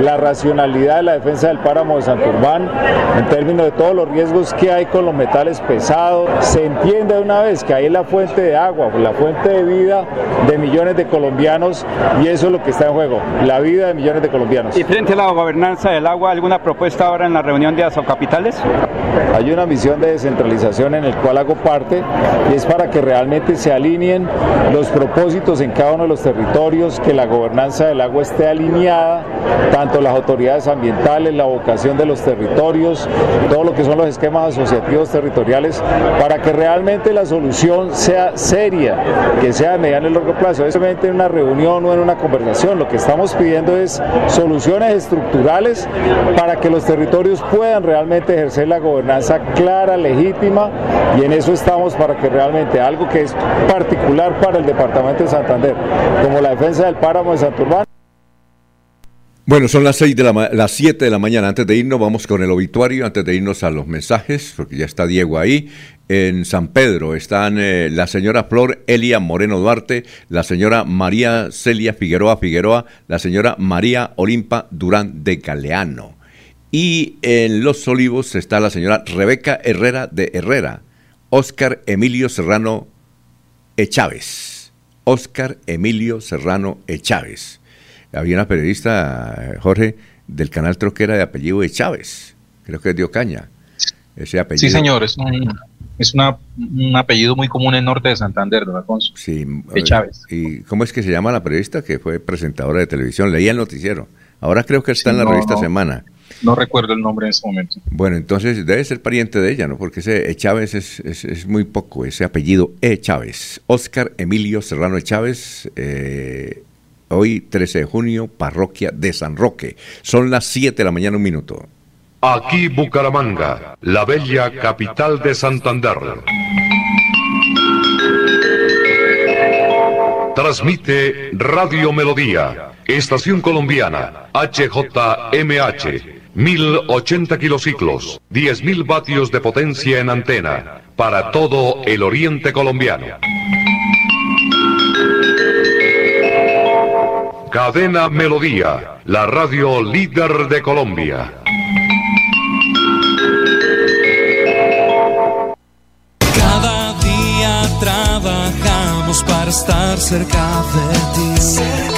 la racionalidad de la defensa del páramo de Santurbán en términos de todos los riesgos que hay con los metales pesados. Se entiende de una vez que ahí es la fuente de agua, la fuente de vida de millones de colombianos y eso es lo que está en juego, la vida de millones de colombianos. ¿Y frente a la gobernanza del agua, alguna propuesta ahora en la reunión de Azocapitales? Hay una misión de descentralización en el cual hago parte y es para que realmente se alineen los propósitos en cada uno de los territorios, que la gobernanza del agua esté alineada, tanto las autoridades ambientales, la vocación de los territorios, todo lo que son los esquemas asociativos territoriales para que realmente la solución sea seria, que sea de mediano y largo plazo. Es solamente en una reunión o en una conversación. Lo que estamos pidiendo es soluciones estructurales para que los territorios puedan realmente ejercer la gobernanza clara, legítima y en eso estamos para que realmente algo que es particular para el departamento de Santander, como la defensa del páramo de Santurbán, bueno, son las seis de la las 7 de la mañana. Antes de irnos, vamos con el obituario, antes de irnos a los mensajes, porque ya está Diego ahí. En San Pedro están eh, la señora Flor Elia Moreno Duarte, la señora María Celia Figueroa Figueroa, la señora María Olimpa Durán de Galeano. Y en Los Olivos está la señora Rebeca Herrera de Herrera, Óscar Emilio Serrano Echávez. Óscar Emilio Serrano Echávez había una periodista, Jorge, del canal Troquera de apellido de Chávez, creo que es de Ocaña, ese apellido. Sí, señor, es un, es un apellido muy común en norte de Santander, don Alfonso. Sí, de Chávez. ¿Y cómo es que se llama la periodista que fue presentadora de televisión? Leía el noticiero. Ahora creo que está en la revista Semana. No recuerdo el nombre en ese momento. Bueno, entonces debe ser pariente de ella, ¿no? Porque ese e. Chávez es, es, muy poco, ese apellido E. Chávez. Oscar Emilio Serrano Chávez, eh, Hoy, 13 de junio, parroquia de San Roque. Son las 7 de la mañana, un minuto. Aquí Bucaramanga, la bella capital de Santander. Transmite Radio Melodía, Estación Colombiana, HJMH. 1080 kilociclos, 10.000 vatios de potencia en antena, para todo el oriente colombiano. Cadena Melodía, la radio líder de Colombia. Cada día trabajamos para estar cerca de ti.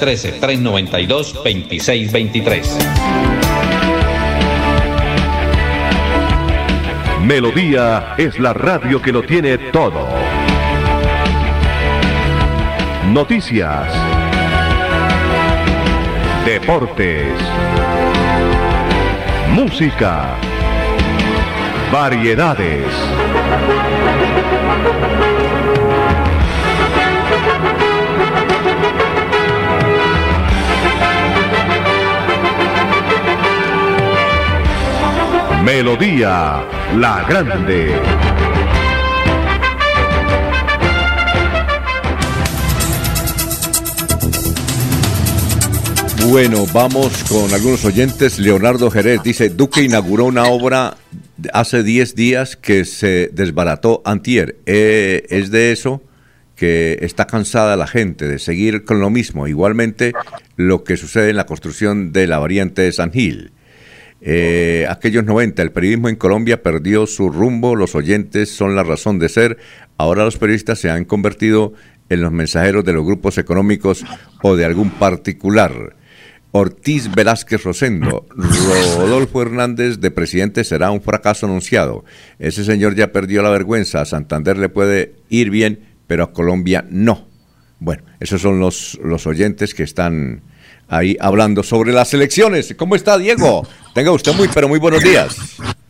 313-392-2623. Melodía es la radio que lo tiene todo. Noticias. Deportes. Música. Variedades. Melodía La Grande. Bueno, vamos con algunos oyentes. Leonardo Jerez dice, Duque inauguró una obra hace 10 días que se desbarató antier. Eh, es de eso que está cansada la gente de seguir con lo mismo. Igualmente lo que sucede en la construcción de la variante de San Gil. Eh, aquellos 90, el periodismo en Colombia perdió su rumbo, los oyentes son la razón de ser, ahora los periodistas se han convertido en los mensajeros de los grupos económicos o de algún particular. Ortiz Velázquez Rosendo, Rodolfo Hernández de presidente será un fracaso anunciado. Ese señor ya perdió la vergüenza, a Santander le puede ir bien, pero a Colombia no. Bueno, esos son los, los oyentes que están ahí hablando sobre las elecciones. ¿Cómo está, Diego? Tenga usted muy, pero muy buenos días.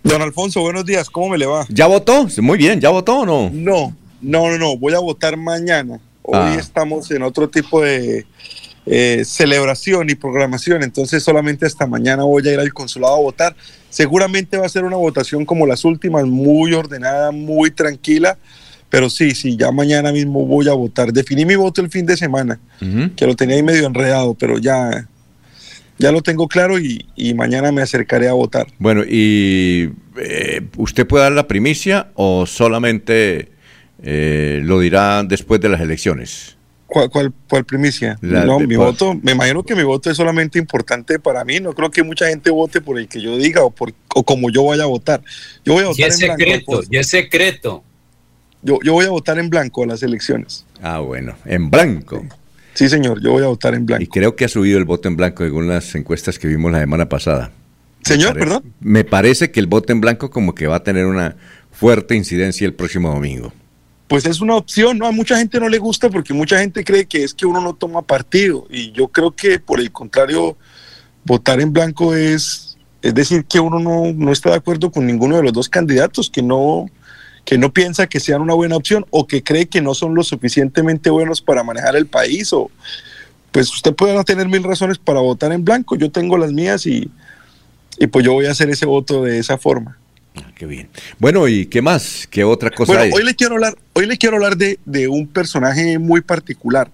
Don Alfonso, buenos días. ¿Cómo me le va? ¿Ya votó? Muy bien, ¿ya votó o no? No, no, no, no. Voy a votar mañana. Hoy Ah. estamos en otro tipo de eh, celebración y programación, entonces solamente hasta mañana voy a ir al consulado a votar. Seguramente va a ser una votación como las últimas, muy ordenada, muy tranquila, pero sí, sí, ya mañana mismo voy a votar. Definí mi voto el fin de semana, que lo tenía ahí medio enredado, pero ya, ya lo tengo claro y, y mañana me acercaré a votar. Bueno, ¿y eh, usted puede dar la primicia o solamente eh, lo dirá después de las elecciones? ¿Cuál, cuál, cuál primicia? La no, de- mi voto, me imagino que mi voto es solamente importante para mí. No creo que mucha gente vote por el que yo diga o, por, o como yo vaya a votar. Yo voy a Y votar es en blanco. secreto, Alfonso. y es secreto. Yo, yo voy a votar en blanco a las elecciones. Ah, bueno, en blanco. Sí, señor, yo voy a votar en blanco. Y creo que ha subido el voto en blanco según las encuestas que vimos la semana pasada. Señor, Me perdón. Me parece que el voto en blanco como que va a tener una fuerte incidencia el próximo domingo. Pues es una opción, ¿no? A mucha gente no le gusta porque mucha gente cree que es que uno no toma partido. Y yo creo que por el contrario, votar en blanco es, es decir, que uno no, no está de acuerdo con ninguno de los dos candidatos, que no, que no piensa que sean una buena opción o que cree que no son lo suficientemente buenos para manejar el país. O, pues usted puede tener mil razones para votar en blanco. Yo tengo las mías y, y pues yo voy a hacer ese voto de esa forma. Qué bien. Bueno, ¿y qué más? ¿Qué otra cosa Bueno, hay? hoy le quiero hablar, hoy le quiero hablar de, de un personaje muy particular.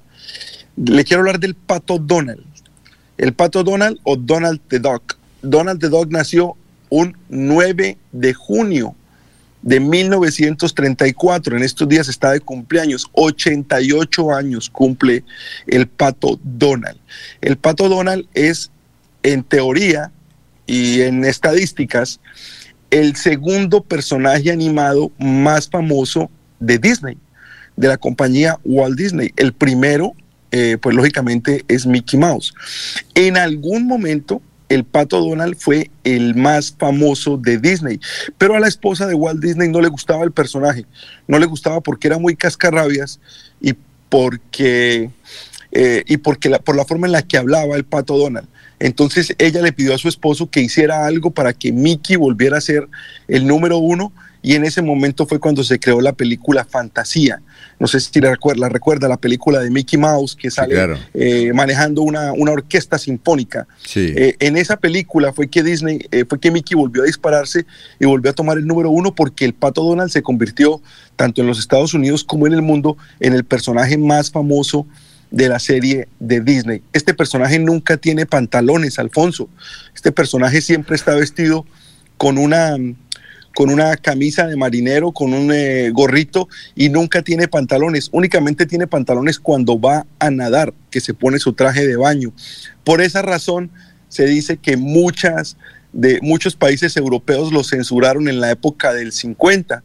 Le quiero hablar del pato Donald. El pato Donald o Donald the Duck. Donald the Duck nació un 9 de junio de 1934. En estos días está de cumpleaños. 88 años cumple el pato Donald. El pato Donald es, en teoría y en estadísticas, el segundo personaje animado más famoso de Disney, de la compañía Walt Disney. El primero, eh, pues lógicamente, es Mickey Mouse. En algún momento, el pato Donald fue el más famoso de Disney, pero a la esposa de Walt Disney no le gustaba el personaje, no le gustaba porque era muy cascarrabias y porque, eh, y porque la, por la forma en la que hablaba el pato Donald. Entonces ella le pidió a su esposo que hiciera algo para que Mickey volviera a ser el número uno y en ese momento fue cuando se creó la película Fantasía. No sé si la recuerda, recuerda la película de Mickey Mouse que sale claro. eh, manejando una, una orquesta sinfónica. Sí. Eh, en esa película fue que Disney, eh, fue que Mickey volvió a dispararse y volvió a tomar el número uno porque el pato Donald se convirtió tanto en los Estados Unidos como en el mundo en el personaje más famoso de la serie de Disney. Este personaje nunca tiene pantalones, Alfonso. Este personaje siempre está vestido con una con una camisa de marinero, con un eh, gorrito y nunca tiene pantalones. Únicamente tiene pantalones cuando va a nadar, que se pone su traje de baño. Por esa razón se dice que muchas de muchos países europeos lo censuraron en la época del 50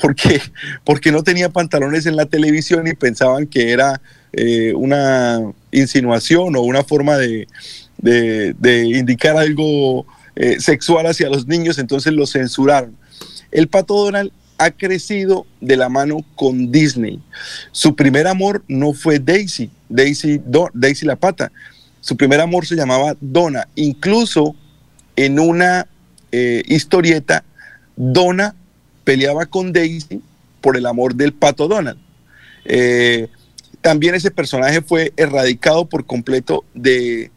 porque, porque no tenía pantalones en la televisión y pensaban que era eh, una insinuación o una forma de, indicar algo eh, sexual hacia los niños, entonces lo censuraron. El pato Donald ha crecido de la mano con Disney. Su primer amor no fue Daisy, Daisy, Daisy la pata. Su primer amor se llamaba Donna. Incluso en una eh, historieta, Donna peleaba con Daisy por el amor del pato Donald. Eh, también ese personaje fue erradicado por completo de,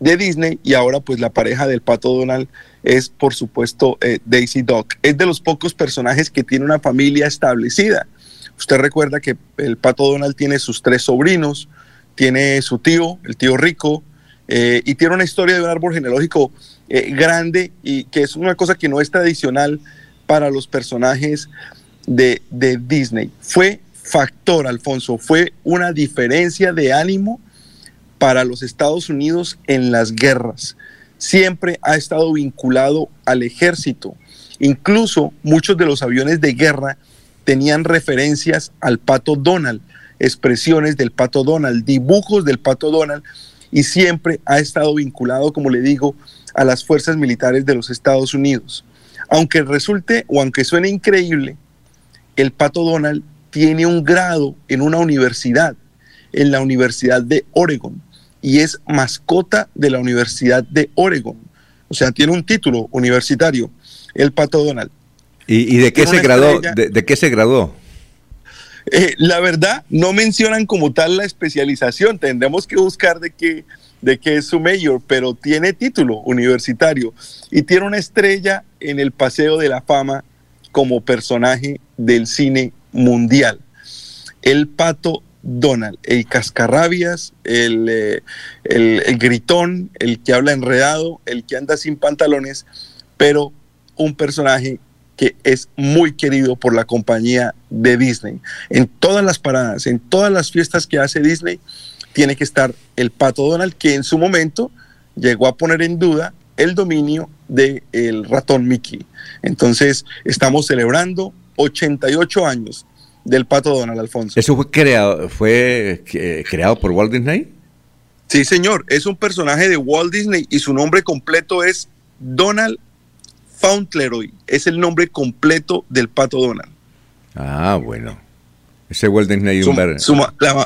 de Disney y ahora pues la pareja del pato Donald es por supuesto eh, Daisy Duck. Es de los pocos personajes que tiene una familia establecida. Usted recuerda que el pato Donald tiene sus tres sobrinos, tiene su tío, el tío rico, eh, y tiene una historia de un árbol genealógico eh, grande y que es una cosa que no es tradicional para los personajes de, de Disney. Fue factor, Alfonso, fue una diferencia de ánimo para los Estados Unidos en las guerras siempre ha estado vinculado al ejército. Incluso muchos de los aviones de guerra tenían referencias al pato Donald, expresiones del pato Donald, dibujos del pato Donald, y siempre ha estado vinculado, como le digo, a las fuerzas militares de los Estados Unidos. Aunque resulte o aunque suene increíble, el pato Donald tiene un grado en una universidad, en la Universidad de Oregon y es mascota de la Universidad de Oregon. O sea, tiene un título universitario, el Pato Donald. ¿Y, de, qué se graduó, de, qué se graduó? la verdad, no mencionan como tal la especialización. Tendremos que buscar de qué, de qué es su mayor, pero tiene título universitario y tiene una estrella en el Paseo de la Fama como personaje del cine mundial. El Pato Donald, el cascarrabias, eh, el, el, gritón, el que habla enredado, el que anda sin pantalones, pero un personaje que es muy querido por la compañía de Disney. En todas las paradas, en todas las fiestas que hace Disney, tiene que estar el pato Donald, que en su momento llegó a poner en duda el dominio del el ratón Mickey. Entonces, estamos celebrando 88 años del pato Donald Alfonso. ¿Eso fue creado, fue eh, creado por Walt Disney? Sí, señor. Es un personaje de Walt Disney y su nombre completo es Donald Fauntleroy. Es el nombre completo del pato Donald. Ah, bueno. Ese Walt Disney.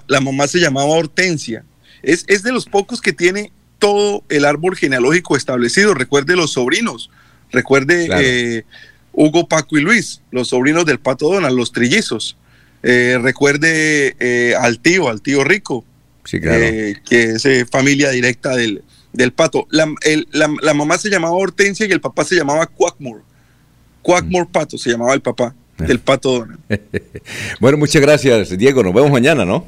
la, mamá se llamaba Hortensia. Es, es de los pocos que tiene todo el árbol genealógico establecido. Recuerde los sobrinos. Recuerde eh, Hugo, Paco y Luis, los sobrinos del pato Donald, los trillizos. Eh, recuerde eh, al tío, al tío rico, eh, que es familia directa del, del pato. La, la, mamá se llamaba Hortensia y el papá se llamaba Quackmore. Quackmore mm. Pato se llamaba el papá del pato Donald. bueno, muchas gracias, Diego. Nos vemos mañana, ¿no?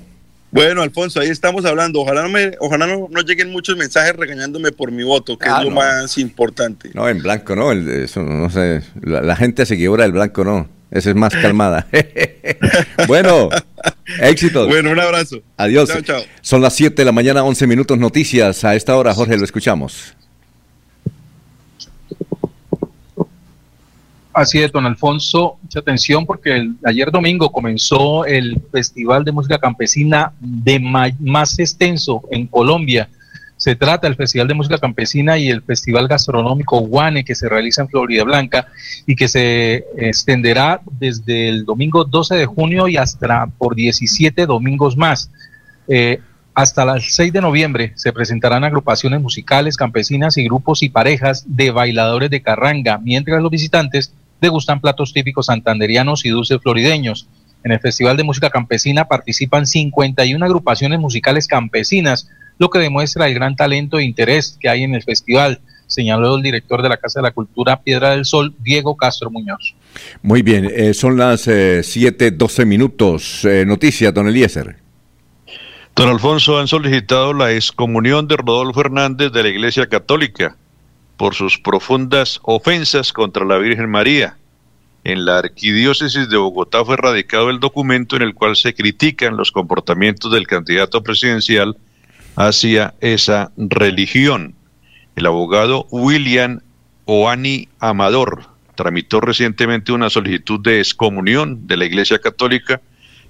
Bueno, Alfonso, ahí estamos hablando. Ojalá no, me, ojalá no, lleguen muchos mensajes regañándome por mi voto, que es ah, lo más importante. No, en blanco no, eso, no sé, la, la gente seguidora del blanco no. Esa es más calmada. bueno, éxitos. Bueno, un abrazo. Adiós. Chao, chao. Son las 7 de la mañana, 11 minutos noticias. A esta hora, Jorge, lo escuchamos. Así es, don Alfonso, mucha atención porque ayer domingo comenzó el Festival de Música Campesina de más extenso en Colombia se trata del Festival de Música Campesina y el Festival Gastronómico Guane que se realiza en Florida Blanca y que se extenderá desde el domingo 12 de junio y hasta por 17 domingos más. Eh, hasta las 6 de noviembre se presentarán agrupaciones musicales, campesinas y grupos y parejas de bailadores de carranga, mientras los visitantes degustan platos típicos santanderianos y dulces florideños. En el Festival de Música Campesina participan 51 agrupaciones musicales campesinas, lo que demuestra el gran talento e interés que hay en el festival, señaló el director de la Casa de la Cultura Piedra del Sol, Diego Castro Muñoz. Muy bien, eh, son las 7:12 eh, minutos. Eh, noticias, don Eliezer. Don Alfonso, han solicitado la excomunión de Rodolfo Hernández de la Iglesia Católica por sus profundas ofensas contra la Virgen María. En la arquidiócesis de Bogotá fue radicado el documento en el cual se critican los comportamientos del candidato presidencial hacia esa religión. El abogado William Oani Amador tramitó recientemente una solicitud de excomunión de la Iglesia Católica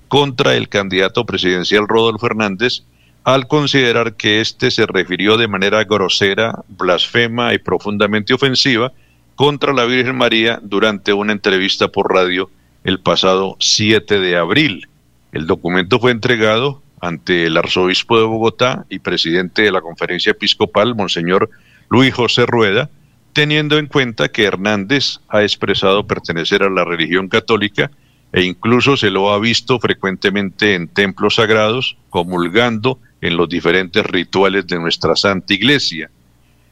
contra el candidato presidencial Rodolfo Hernández al considerar que éste se refirió de manera grosera, blasfema y profundamente ofensiva contra la Virgen María durante una entrevista por radio el pasado 7 de abril. El documento fue entregado ante el arzobispo de Bogotá y presidente de la conferencia episcopal, Monseñor Luis José Rueda, teniendo en cuenta que Hernández ha expresado pertenecer a la religión católica e incluso se lo ha visto frecuentemente en templos sagrados, comulgando en los diferentes rituales de nuestra Santa Iglesia.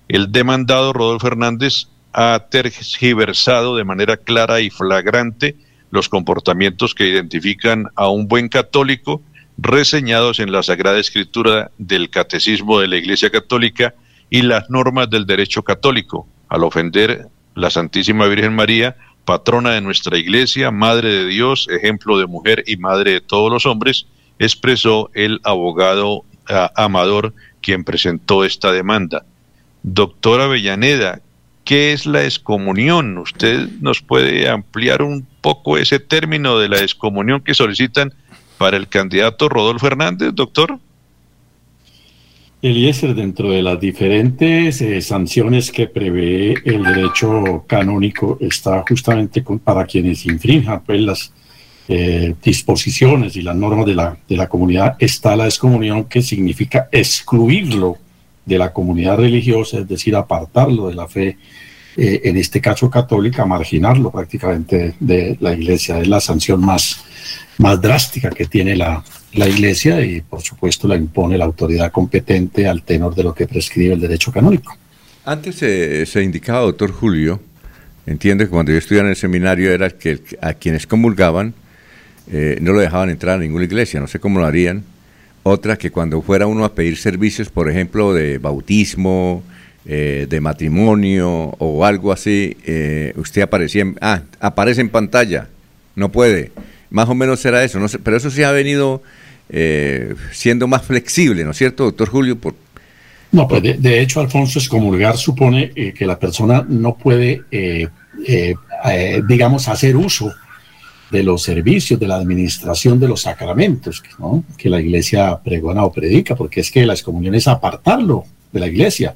El demandado Rodolfo Hernández ha tergiversado de manera clara y flagrante los comportamientos que identifican a un buen católico reseñados en la Sagrada Escritura del Catecismo de la Iglesia Católica y las normas del derecho católico, al ofender la Santísima Virgen María, patrona de nuestra Iglesia, Madre de Dios, ejemplo de mujer y madre de todos los hombres, expresó el abogado ah, Amador, quien presentó esta demanda. Doctora Avellaneda, ¿qué es la excomunión? ¿Usted nos puede ampliar un poco ese término de la excomunión que solicitan para el candidato Rodolfo Hernández, doctor? Eliezer, dentro de las diferentes eh, sanciones que prevé el derecho canónico, está justamente para quienes infrinjan pues, las eh, disposiciones y las normas de la, de la comunidad, está la excomunión, que significa excluirlo de la comunidad religiosa, es decir, apartarlo de la fe, eh, en este caso católica, marginarlo prácticamente de la iglesia. Es la sanción más, más drástica que tiene la, la Iglesia y por supuesto la impone la autoridad competente al tenor de lo que prescribe el derecho canónico. Antes se, indicaba, doctor Julio, entiende que cuando yo estudiaba en el seminario era que a quienes comulgaban eh, no lo dejaban entrar a ninguna iglesia, no sé cómo lo harían. Otra que cuando fuera uno a pedir servicios, por ejemplo, de bautismo, eh, de matrimonio o algo así, eh, usted aparecía en, ah, aparece en pantalla, no puede. Más o menos será eso, no sé, pero eso sí ha venido eh, siendo más flexible, ¿no es cierto, doctor Julio? Por, no, pues de, hecho, Alfonso, excomulgar supone eh, que la persona no puede, digamos, hacer uso de los servicios, de la administración de los sacramentos que la iglesia pregona o predica, porque es que la excomunión es apartarlo de la iglesia.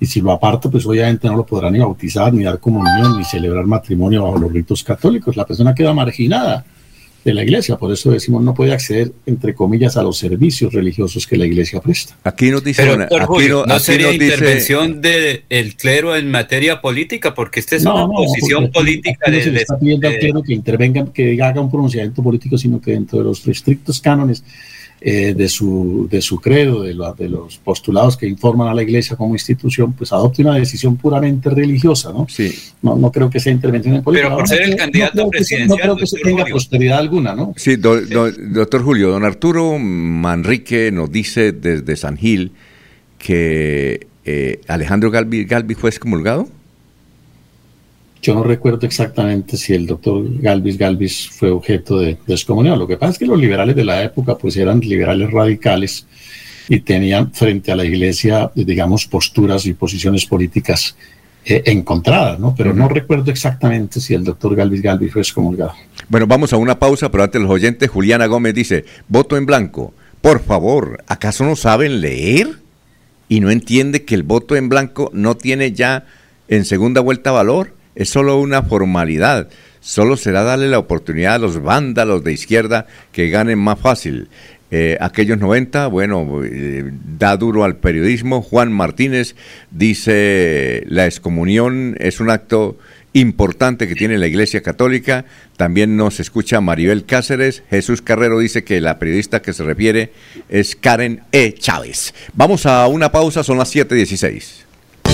Y si lo aparta, pues obviamente no lo podrá ni bautizar, ni dar comunión, ni celebrar matrimonio bajo los ritos católicos. La persona queda marginada de la iglesia. Por eso decimos no puede acceder, entre comillas, a los servicios religiosos que la iglesia presta. Aquí nos dice... Pero, no, sería intervención del clero en materia política, porque esta es una posición política de... Se está pidiendo al clero que intervenga, que haga un pronunciamiento político, sino que dentro de los estrictos cánones eh, de, su, de su credo, de, de, los postulados que informan a la Iglesia como institución, pues adopte una decisión puramente religiosa, ¿no? Sí. No, no creo que sea intervención en política. Pero por ser el candidato presidencial. no creo que se tenga posteridad alguna, ¿no? Sí, doctor Julio, don Arturo Manrique nos dice desde San Gil que eh, Alejandro Galvi, Galvi fue excomulgado. Yo no recuerdo exactamente si el doctor Galvis Galvis fue objeto de, excomunión. Lo que pasa es que los liberales de la época pues eran liberales radicales y tenían frente a la iglesia, digamos, posturas y posiciones políticas eh, encontradas, ¿no? Pero no recuerdo exactamente si el doctor Galvis Galvis fue excomulgado. Bueno, vamos a una pausa, pero antes los oyentes, Juliana Gómez dice, voto en blanco. Por favor, ¿acaso no saben leer? ¿Y no entiende que el voto en blanco no tiene ya en segunda vuelta valor? Es solo una formalidad. Solo será darle la oportunidad a los vándalos de izquierda que ganen más fácil. Eh, aquellos 90, bueno, eh, da duro al periodismo. Juan Martínez dice, la excomunión es un acto importante que tiene la Iglesia Católica. También nos escucha Maribel Cáceres. Jesús Carrero dice que la periodista que se refiere es Karen E. Chávez. Vamos a una pausa, son las 7.16.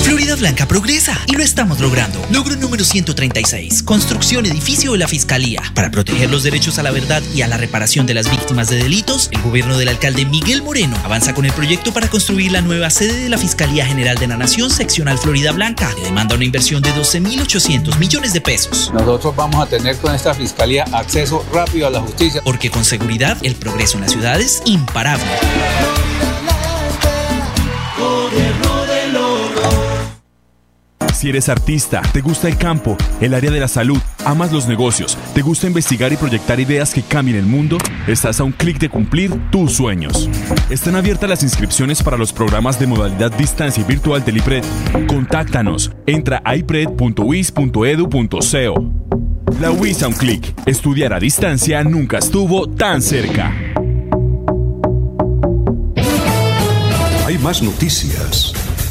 Florida Blanca progresa y lo estamos logrando. Logro número 136. Construcción edificio de la Fiscalía. Para proteger los derechos a la verdad y a la reparación de las víctimas de delitos, el gobierno del alcalde Miguel Moreno avanza con el proyecto para construir la nueva sede de la Fiscalía General de la Nación seccional Florida Blanca, que demanda una inversión de 12.800 millones de pesos. Nosotros vamos a tener con esta Fiscalía acceso rápido a la justicia. Porque con seguridad el progreso en la ciudad es imparable. Si eres artista, te gusta el campo, el área de la salud, amas los negocios, te gusta investigar y proyectar ideas que cambien el mundo, estás a un clic de cumplir tus sueños. Están abiertas las inscripciones para los programas de modalidad distancia y virtual del IPRED. Contáctanos. Entra a ipred.wis.edu.co. La UIS a un clic. Estudiar a distancia nunca estuvo tan cerca. Hay más noticias.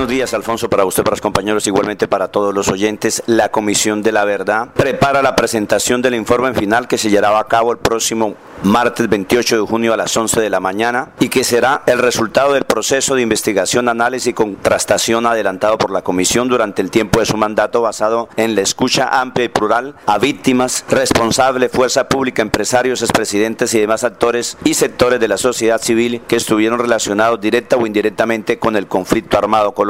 Buenos días, Alfonso, para usted, para los compañeros, igualmente para todos los oyentes. La Comisión de la Verdad prepara la presentación del informe final que se llevará a cabo el próximo martes 28 de junio a las 11 de la mañana y que será el resultado del proceso de investigación, análisis y contrastación adelantado por la Comisión durante el tiempo de su mandato basado en la escucha amplia y plural a víctimas, responsables, fuerza pública, empresarios, expresidentes y demás actores y sectores de la sociedad civil que estuvieron relacionados directa o indirectamente con el conflicto armado colombiano.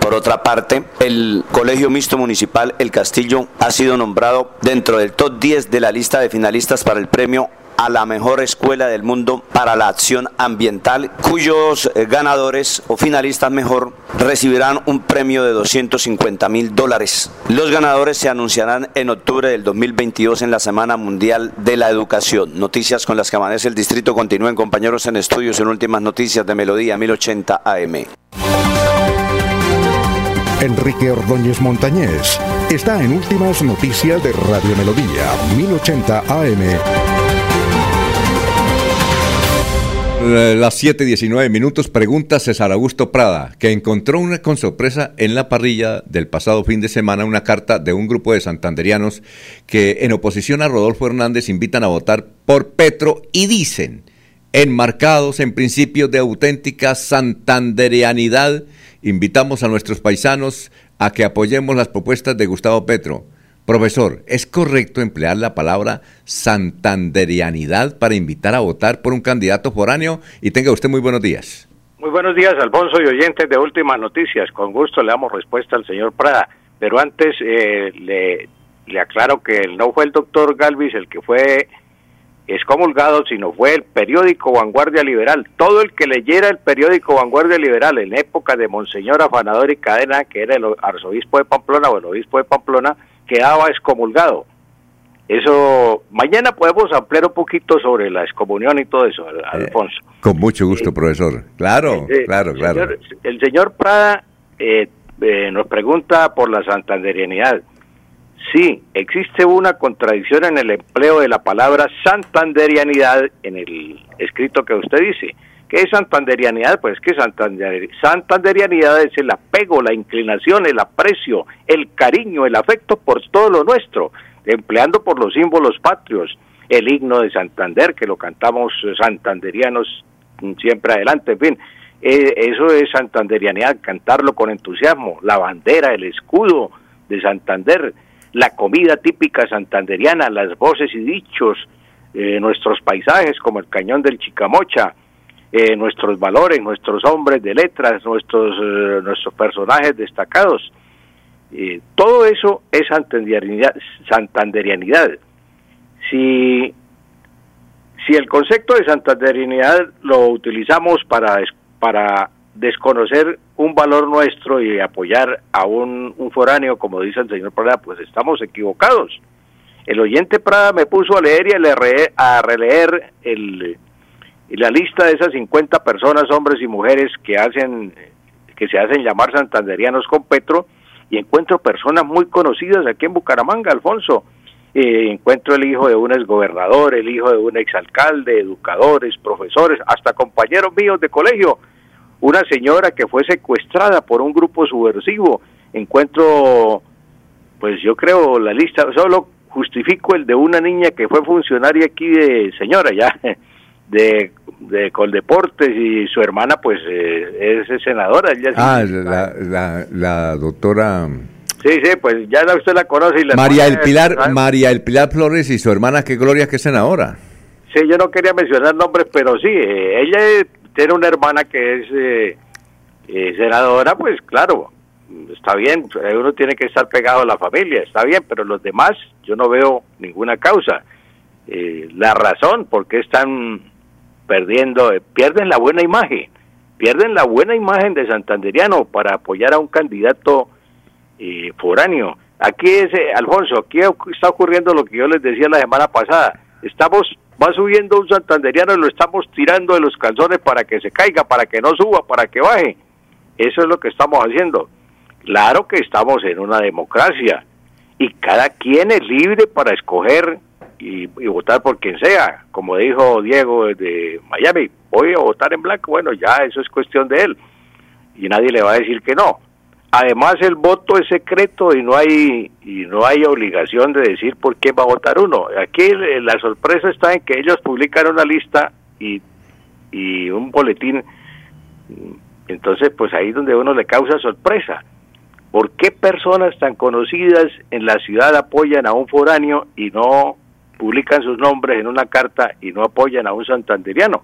Por otra parte, el Colegio Mixto Municipal El Castillo ha sido nombrado dentro del top 10 de la lista de finalistas para el premio a la mejor escuela del mundo para la acción ambiental, cuyos eh, ganadores o finalistas mejor recibirán un premio de 250 mil dólares. Los ganadores se anunciarán en octubre del 2022 en la Semana Mundial de la Educación. Noticias con las que amanece el distrito. Continúen compañeros en estudios en últimas noticias de Melodía 1080 AM. Enrique Ordóñez Montañés está en Últimas Noticias de Radio Melodía 1080 AM. Las 7:19 minutos. Pregunta César Augusto Prada, que encontró una con sorpresa en la parrilla del pasado fin de semana una carta de un grupo de santanderianos que, en oposición a Rodolfo Hernández, invitan a votar por Petro y dicen, enmarcados en principios de auténtica santanderianidad, invitamos a nuestros paisanos a que apoyemos las propuestas de Gustavo Petro. Profesor, ¿es correcto emplear la palabra santanderianidad para invitar a votar por un candidato foráneo? Y tenga usted muy buenos días. Muy buenos días, Alfonso y oyentes de Últimas Noticias. Con gusto le damos respuesta al señor Prada. Pero antes eh, le, le aclaro que no fue el doctor Galvis el que fue excomulgado, sino fue el periódico Vanguardia Liberal. Todo el que leyera el periódico Vanguardia Liberal en época de Monseñor Afanador y Cadena, que era el arzobispo de Pamplona o el obispo de Pamplona, quedaba excomulgado. Eso, mañana podemos ampliar un poquito sobre la excomunión y todo eso, Alfonso. con mucho gusto, profesor. Claro, claro, claro. el señor Prada eh, eh, nos pregunta por la santanderianidad. Sí, existe una contradicción en el empleo de la palabra santanderianidad en el escrito que usted dice. ¿Qué es santanderianidad? Pues que santander, santanderianidad es el apego, la inclinación, el aprecio, el cariño, el afecto por todo lo nuestro, empleando por los símbolos patrios, el himno de Santander, que lo cantamos santanderianos siempre adelante, en fin, eh, eso es santanderianidad, cantarlo con entusiasmo, la bandera, el escudo de Santander, la comida típica santanderiana, las voces y dichos, eh, nuestros paisajes como el cañón del Chicamocha, eh, nuestros valores, nuestros hombres de letras, nuestros, eh, nuestros personajes destacados. Todo eso es santanderianidad. santanderianidad. Si, si el concepto de santanderianidad lo utilizamos para, para desconocer un valor nuestro y apoyar a un, foráneo, como dice el señor Prada, pues estamos equivocados. El oyente Prada me puso a leer y a, a releer el, la lista de esas 50 personas, hombres y mujeres que hacen que se hacen llamar santanderianos con Petro y encuentro personas muy conocidas aquí en Bucaramanga, Alfonso. Eh, encuentro el hijo de un exgobernador, el hijo de un exalcalde, educadores, profesores, hasta compañeros míos de colegio una señora que fue secuestrada por un grupo subversivo. Encuentro, pues yo creo la lista, solo justifico el de una niña que fue funcionaria aquí de señora ya de, de Coldeportes y su hermana pues eh, es senadora. ah, la, la, la, doctora... Sí, sí, pues ya usted la conoce. Y la María el Pilar, María el Pilar Flores y su hermana, qué gloria que es senadora. Sí, yo no quería mencionar nombres, pero sí, eh, ella tiene una hermana que es eh, eh, senadora, pues claro, está bien, uno tiene que estar pegado a la familia, está bien, pero los demás yo no veo ninguna causa. la razón por qué están perdiendo, pierden la buena imagen, pierden la buena imagen de Santanderiano para apoyar a un candidato foráneo. Aquí es, Alfonso, aquí está ocurriendo lo que yo les decía la semana pasada. Estamos va subiendo un santanderiano y lo estamos tirando de los calzones para que se caiga, para que no suba, para que baje. Eso es lo que estamos haciendo. Claro que estamos en una democracia y cada quien es libre para escoger y, votar por quien sea. Como dijo Diego de Miami, voy a votar en blanco. Bueno, ya eso es cuestión de él y nadie le va a decir que no. Además el voto es secreto y no hay y no hay obligación de decir por qué va a votar uno. Aquí la sorpresa está en que ellos publican una lista y, y un boletín. Entonces, pues ahí es donde uno le causa sorpresa. ¿Por qué personas tan conocidas en la ciudad apoyan a un foráneo y no publican sus nombres en una carta y no apoyan a un santanderiano?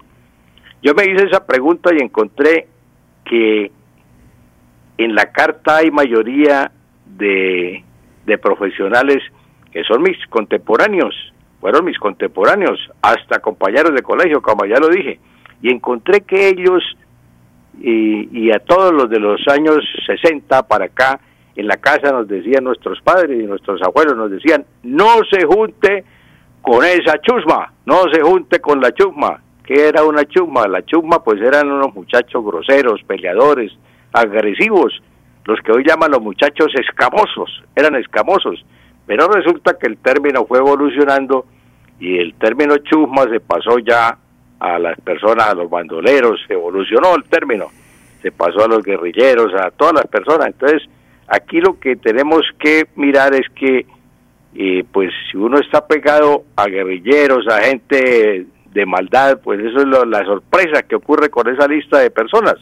Yo me hice esa pregunta y encontré que en la carta hay mayoría de, profesionales que son mis contemporáneos, fueron mis contemporáneos, hasta compañeros de colegio, como ya lo dije, y encontré que ellos y, y, a todos los de los años 60 para acá, en la casa nos decían nuestros padres y nuestros abuelos, nos decían, no se junte con esa chusma, no se junte con la chusma. ¿Qué era una chusma? La chusma pues eran unos muchachos groseros, peleadores, agresivos, los que hoy llaman los muchachos escamosos, eran escamosos, pero resulta que el término fue evolucionando y el término chusma se pasó ya a las personas, a los bandoleros, evolucionó el término, se pasó a los guerrilleros, a todas las personas. Entonces, aquí lo que tenemos que mirar es que, eh, pues, si uno está pegado a guerrilleros, a gente de maldad, pues eso es la sorpresa que ocurre con esa lista de personas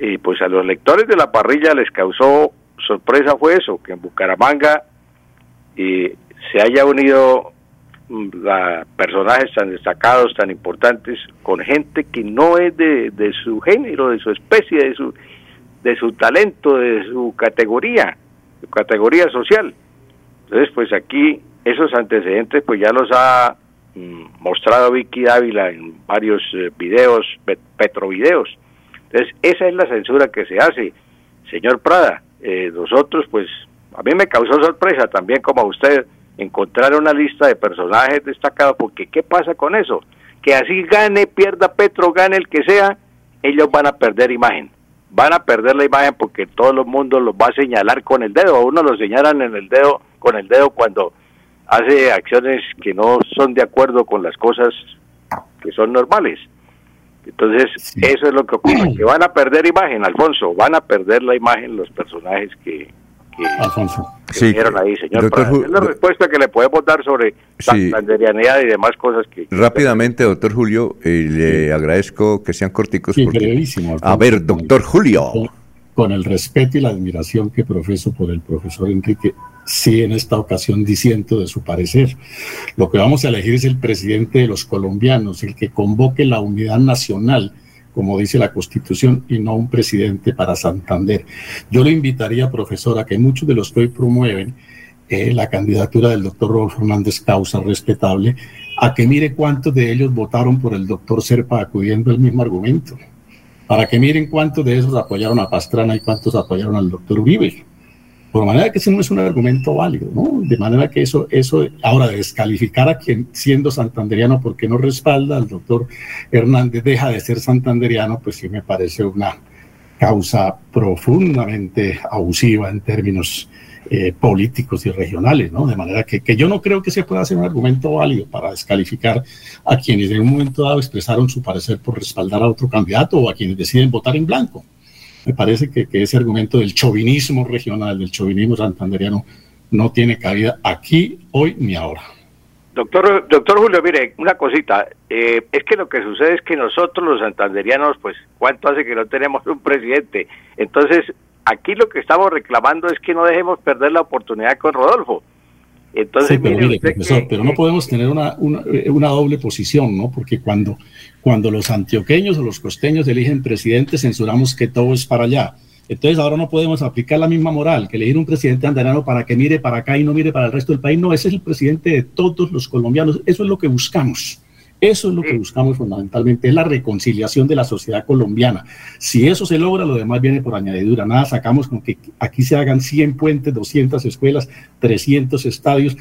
y pues a los lectores de la parrilla les causó sorpresa fue eso, que en Bucaramanga se haya unido mm, la, personajes tan destacados, tan importantes, con gente que no es de, de, su género, de su especie, de su, de su talento, de su categoría, su categoría social. Entonces, pues aquí esos antecedentes pues ya los ha mm, mostrado Vicky Dávila en varios eh, videos, petrovideos. Entonces, esa es la censura que se hace. Señor Prada, eh, nosotros, pues, a mí me causó sorpresa también como a usted encontrar una lista de personajes destacados, porque ¿qué pasa con eso? Que así gane, pierda Petro, gane el que sea, ellos van a perder imagen. Van a perder la imagen porque todo el mundo los va a señalar con el dedo. A uno lo señalan en el dedo, con el dedo cuando hace acciones que no son de acuerdo con las cosas que son normales. Entonces, eso es lo que ocurre, que van a perder imagen, Alfonso, van a perder la imagen los personajes que, que, ahí, señor. es la respuesta que le podemos dar sobre la y demás cosas que... Rápidamente, doctor Julio, eh, le agradezco que sean corticos. a ver, doctor Julio con el respeto y la admiración que profeso por el profesor Enrique, sí en esta ocasión diciendo de su parecer. Lo que vamos a elegir es el presidente de los colombianos, el que convoque la unidad nacional, como dice la Constitución, y no un presidente para Santander. Yo le invitaría, profesor, a que muchos de los que hoy promueven eh, la candidatura del doctor Rodolfo Hernández Causa, respetable, a que mire cuántos de ellos votaron por el doctor Serpa acudiendo al mismo argumento para que miren cuántos de esos apoyaron a Pastrana y cuántos apoyaron al doctor Uribe. Por manera que ese no es un argumento válido, ¿no? De manera que eso, eso ahora descalificar a quien siendo santanderiano porque no respalda al doctor Hernández deja de ser santanderiano, pues sí me parece una, causa profundamente abusiva en términos eh, políticos y regionales, ¿no? De manera que, que, yo no creo que se pueda hacer un argumento válido para descalificar a quienes en un momento dado expresaron su parecer por respaldar a otro candidato o a quienes deciden votar en blanco. Me parece que, que ese argumento del chauvinismo regional, del chauvinismo santanderiano, no tiene cabida aquí, hoy ni ahora. Doctor, doctor Julio, mire, una cosita, eh, es que lo que sucede es que nosotros los santanderianos, pues, ¿cuánto hace que no tenemos un presidente? Entonces, aquí lo que estamos reclamando es que no dejemos perder la oportunidad con Rodolfo. Entonces, pero mire, profesor, pero no podemos tener una, una, una, doble posición, ¿no? Porque cuando, cuando los antioqueños o los costeños eligen presidente, censuramos que todo es para allá. Entonces ahora no podemos aplicar la misma moral, que elegir un presidente andarano para que mire para acá y no mire para el resto del país. No, ese es el presidente de todos los colombianos. Eso es lo que buscamos. Eso es lo que buscamos fundamentalmente, es la reconciliación de la sociedad colombiana. Si eso se logra, lo demás viene por añadidura. Nada sacamos con que aquí se hagan 100 puentes, 200 escuelas, 300 estadios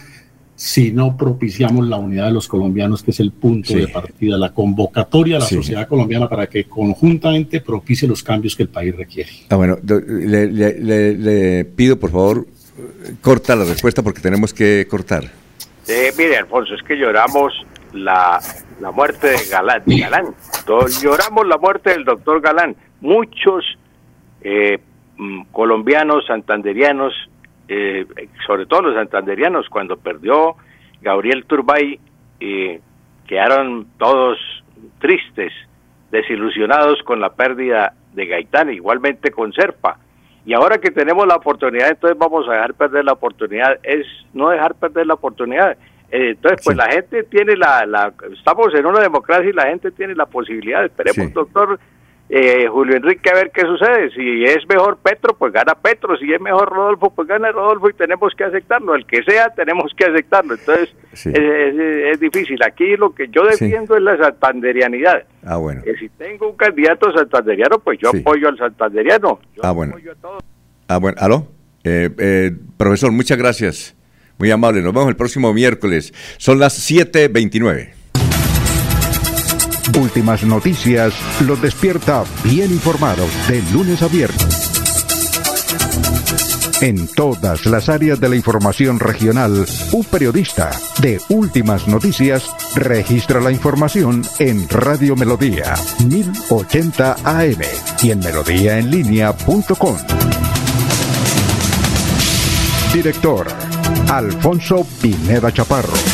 si no propiciamos la unidad de los colombianos, que es el punto sí. de partida, la convocatoria a la sí. sociedad colombiana para que conjuntamente propicie los cambios que el país requiere. Ah, bueno, le, le, le, le pido por favor, corta la respuesta porque tenemos que cortar. Eh, mire, Alfonso, es que lloramos la, la muerte de Galán. Galán. Lloramos la muerte del doctor Galán. Muchos eh, colombianos, santanderianos, eh, sobre todo los santanderianos, cuando perdió Gabriel Turbay, eh, quedaron todos tristes, desilusionados con la pérdida de Gaitán, igualmente con Serpa. Y ahora que tenemos la oportunidad, entonces vamos a dejar perder la oportunidad. Es no dejar perder la oportunidad. Eh, entonces, pues sí. la gente tiene la, la, Estamos en una democracia y la gente tiene la posibilidad. Esperemos, sí. doctor eh, Julio Enrique a ver qué sucede. Si es mejor Petro, pues gana Petro. Si es mejor Rodolfo, pues gana Rodolfo y tenemos que aceptarlo. El que sea, tenemos que aceptarlo. Entonces, sí. es, es, es, difícil. Aquí lo que yo defiendo es la santanderianidad. Ah, bueno. Que si tengo un candidato santanderiano, pues yo apoyo al santanderiano. Yo ah, bueno. Ah, bueno. ¿Aló? Eh, eh, profesor, muchas gracias. Muy amable. Nos vemos el próximo miércoles. Son las 7.29. Últimas noticias los despierta bien informados de lunes a viernes. En todas las áreas de la información regional, un periodista de Últimas Noticias registra la información en Radio Melodía 1080 AM y en melodíaenlínea.com. Director Alfonso Pineda Chaparro.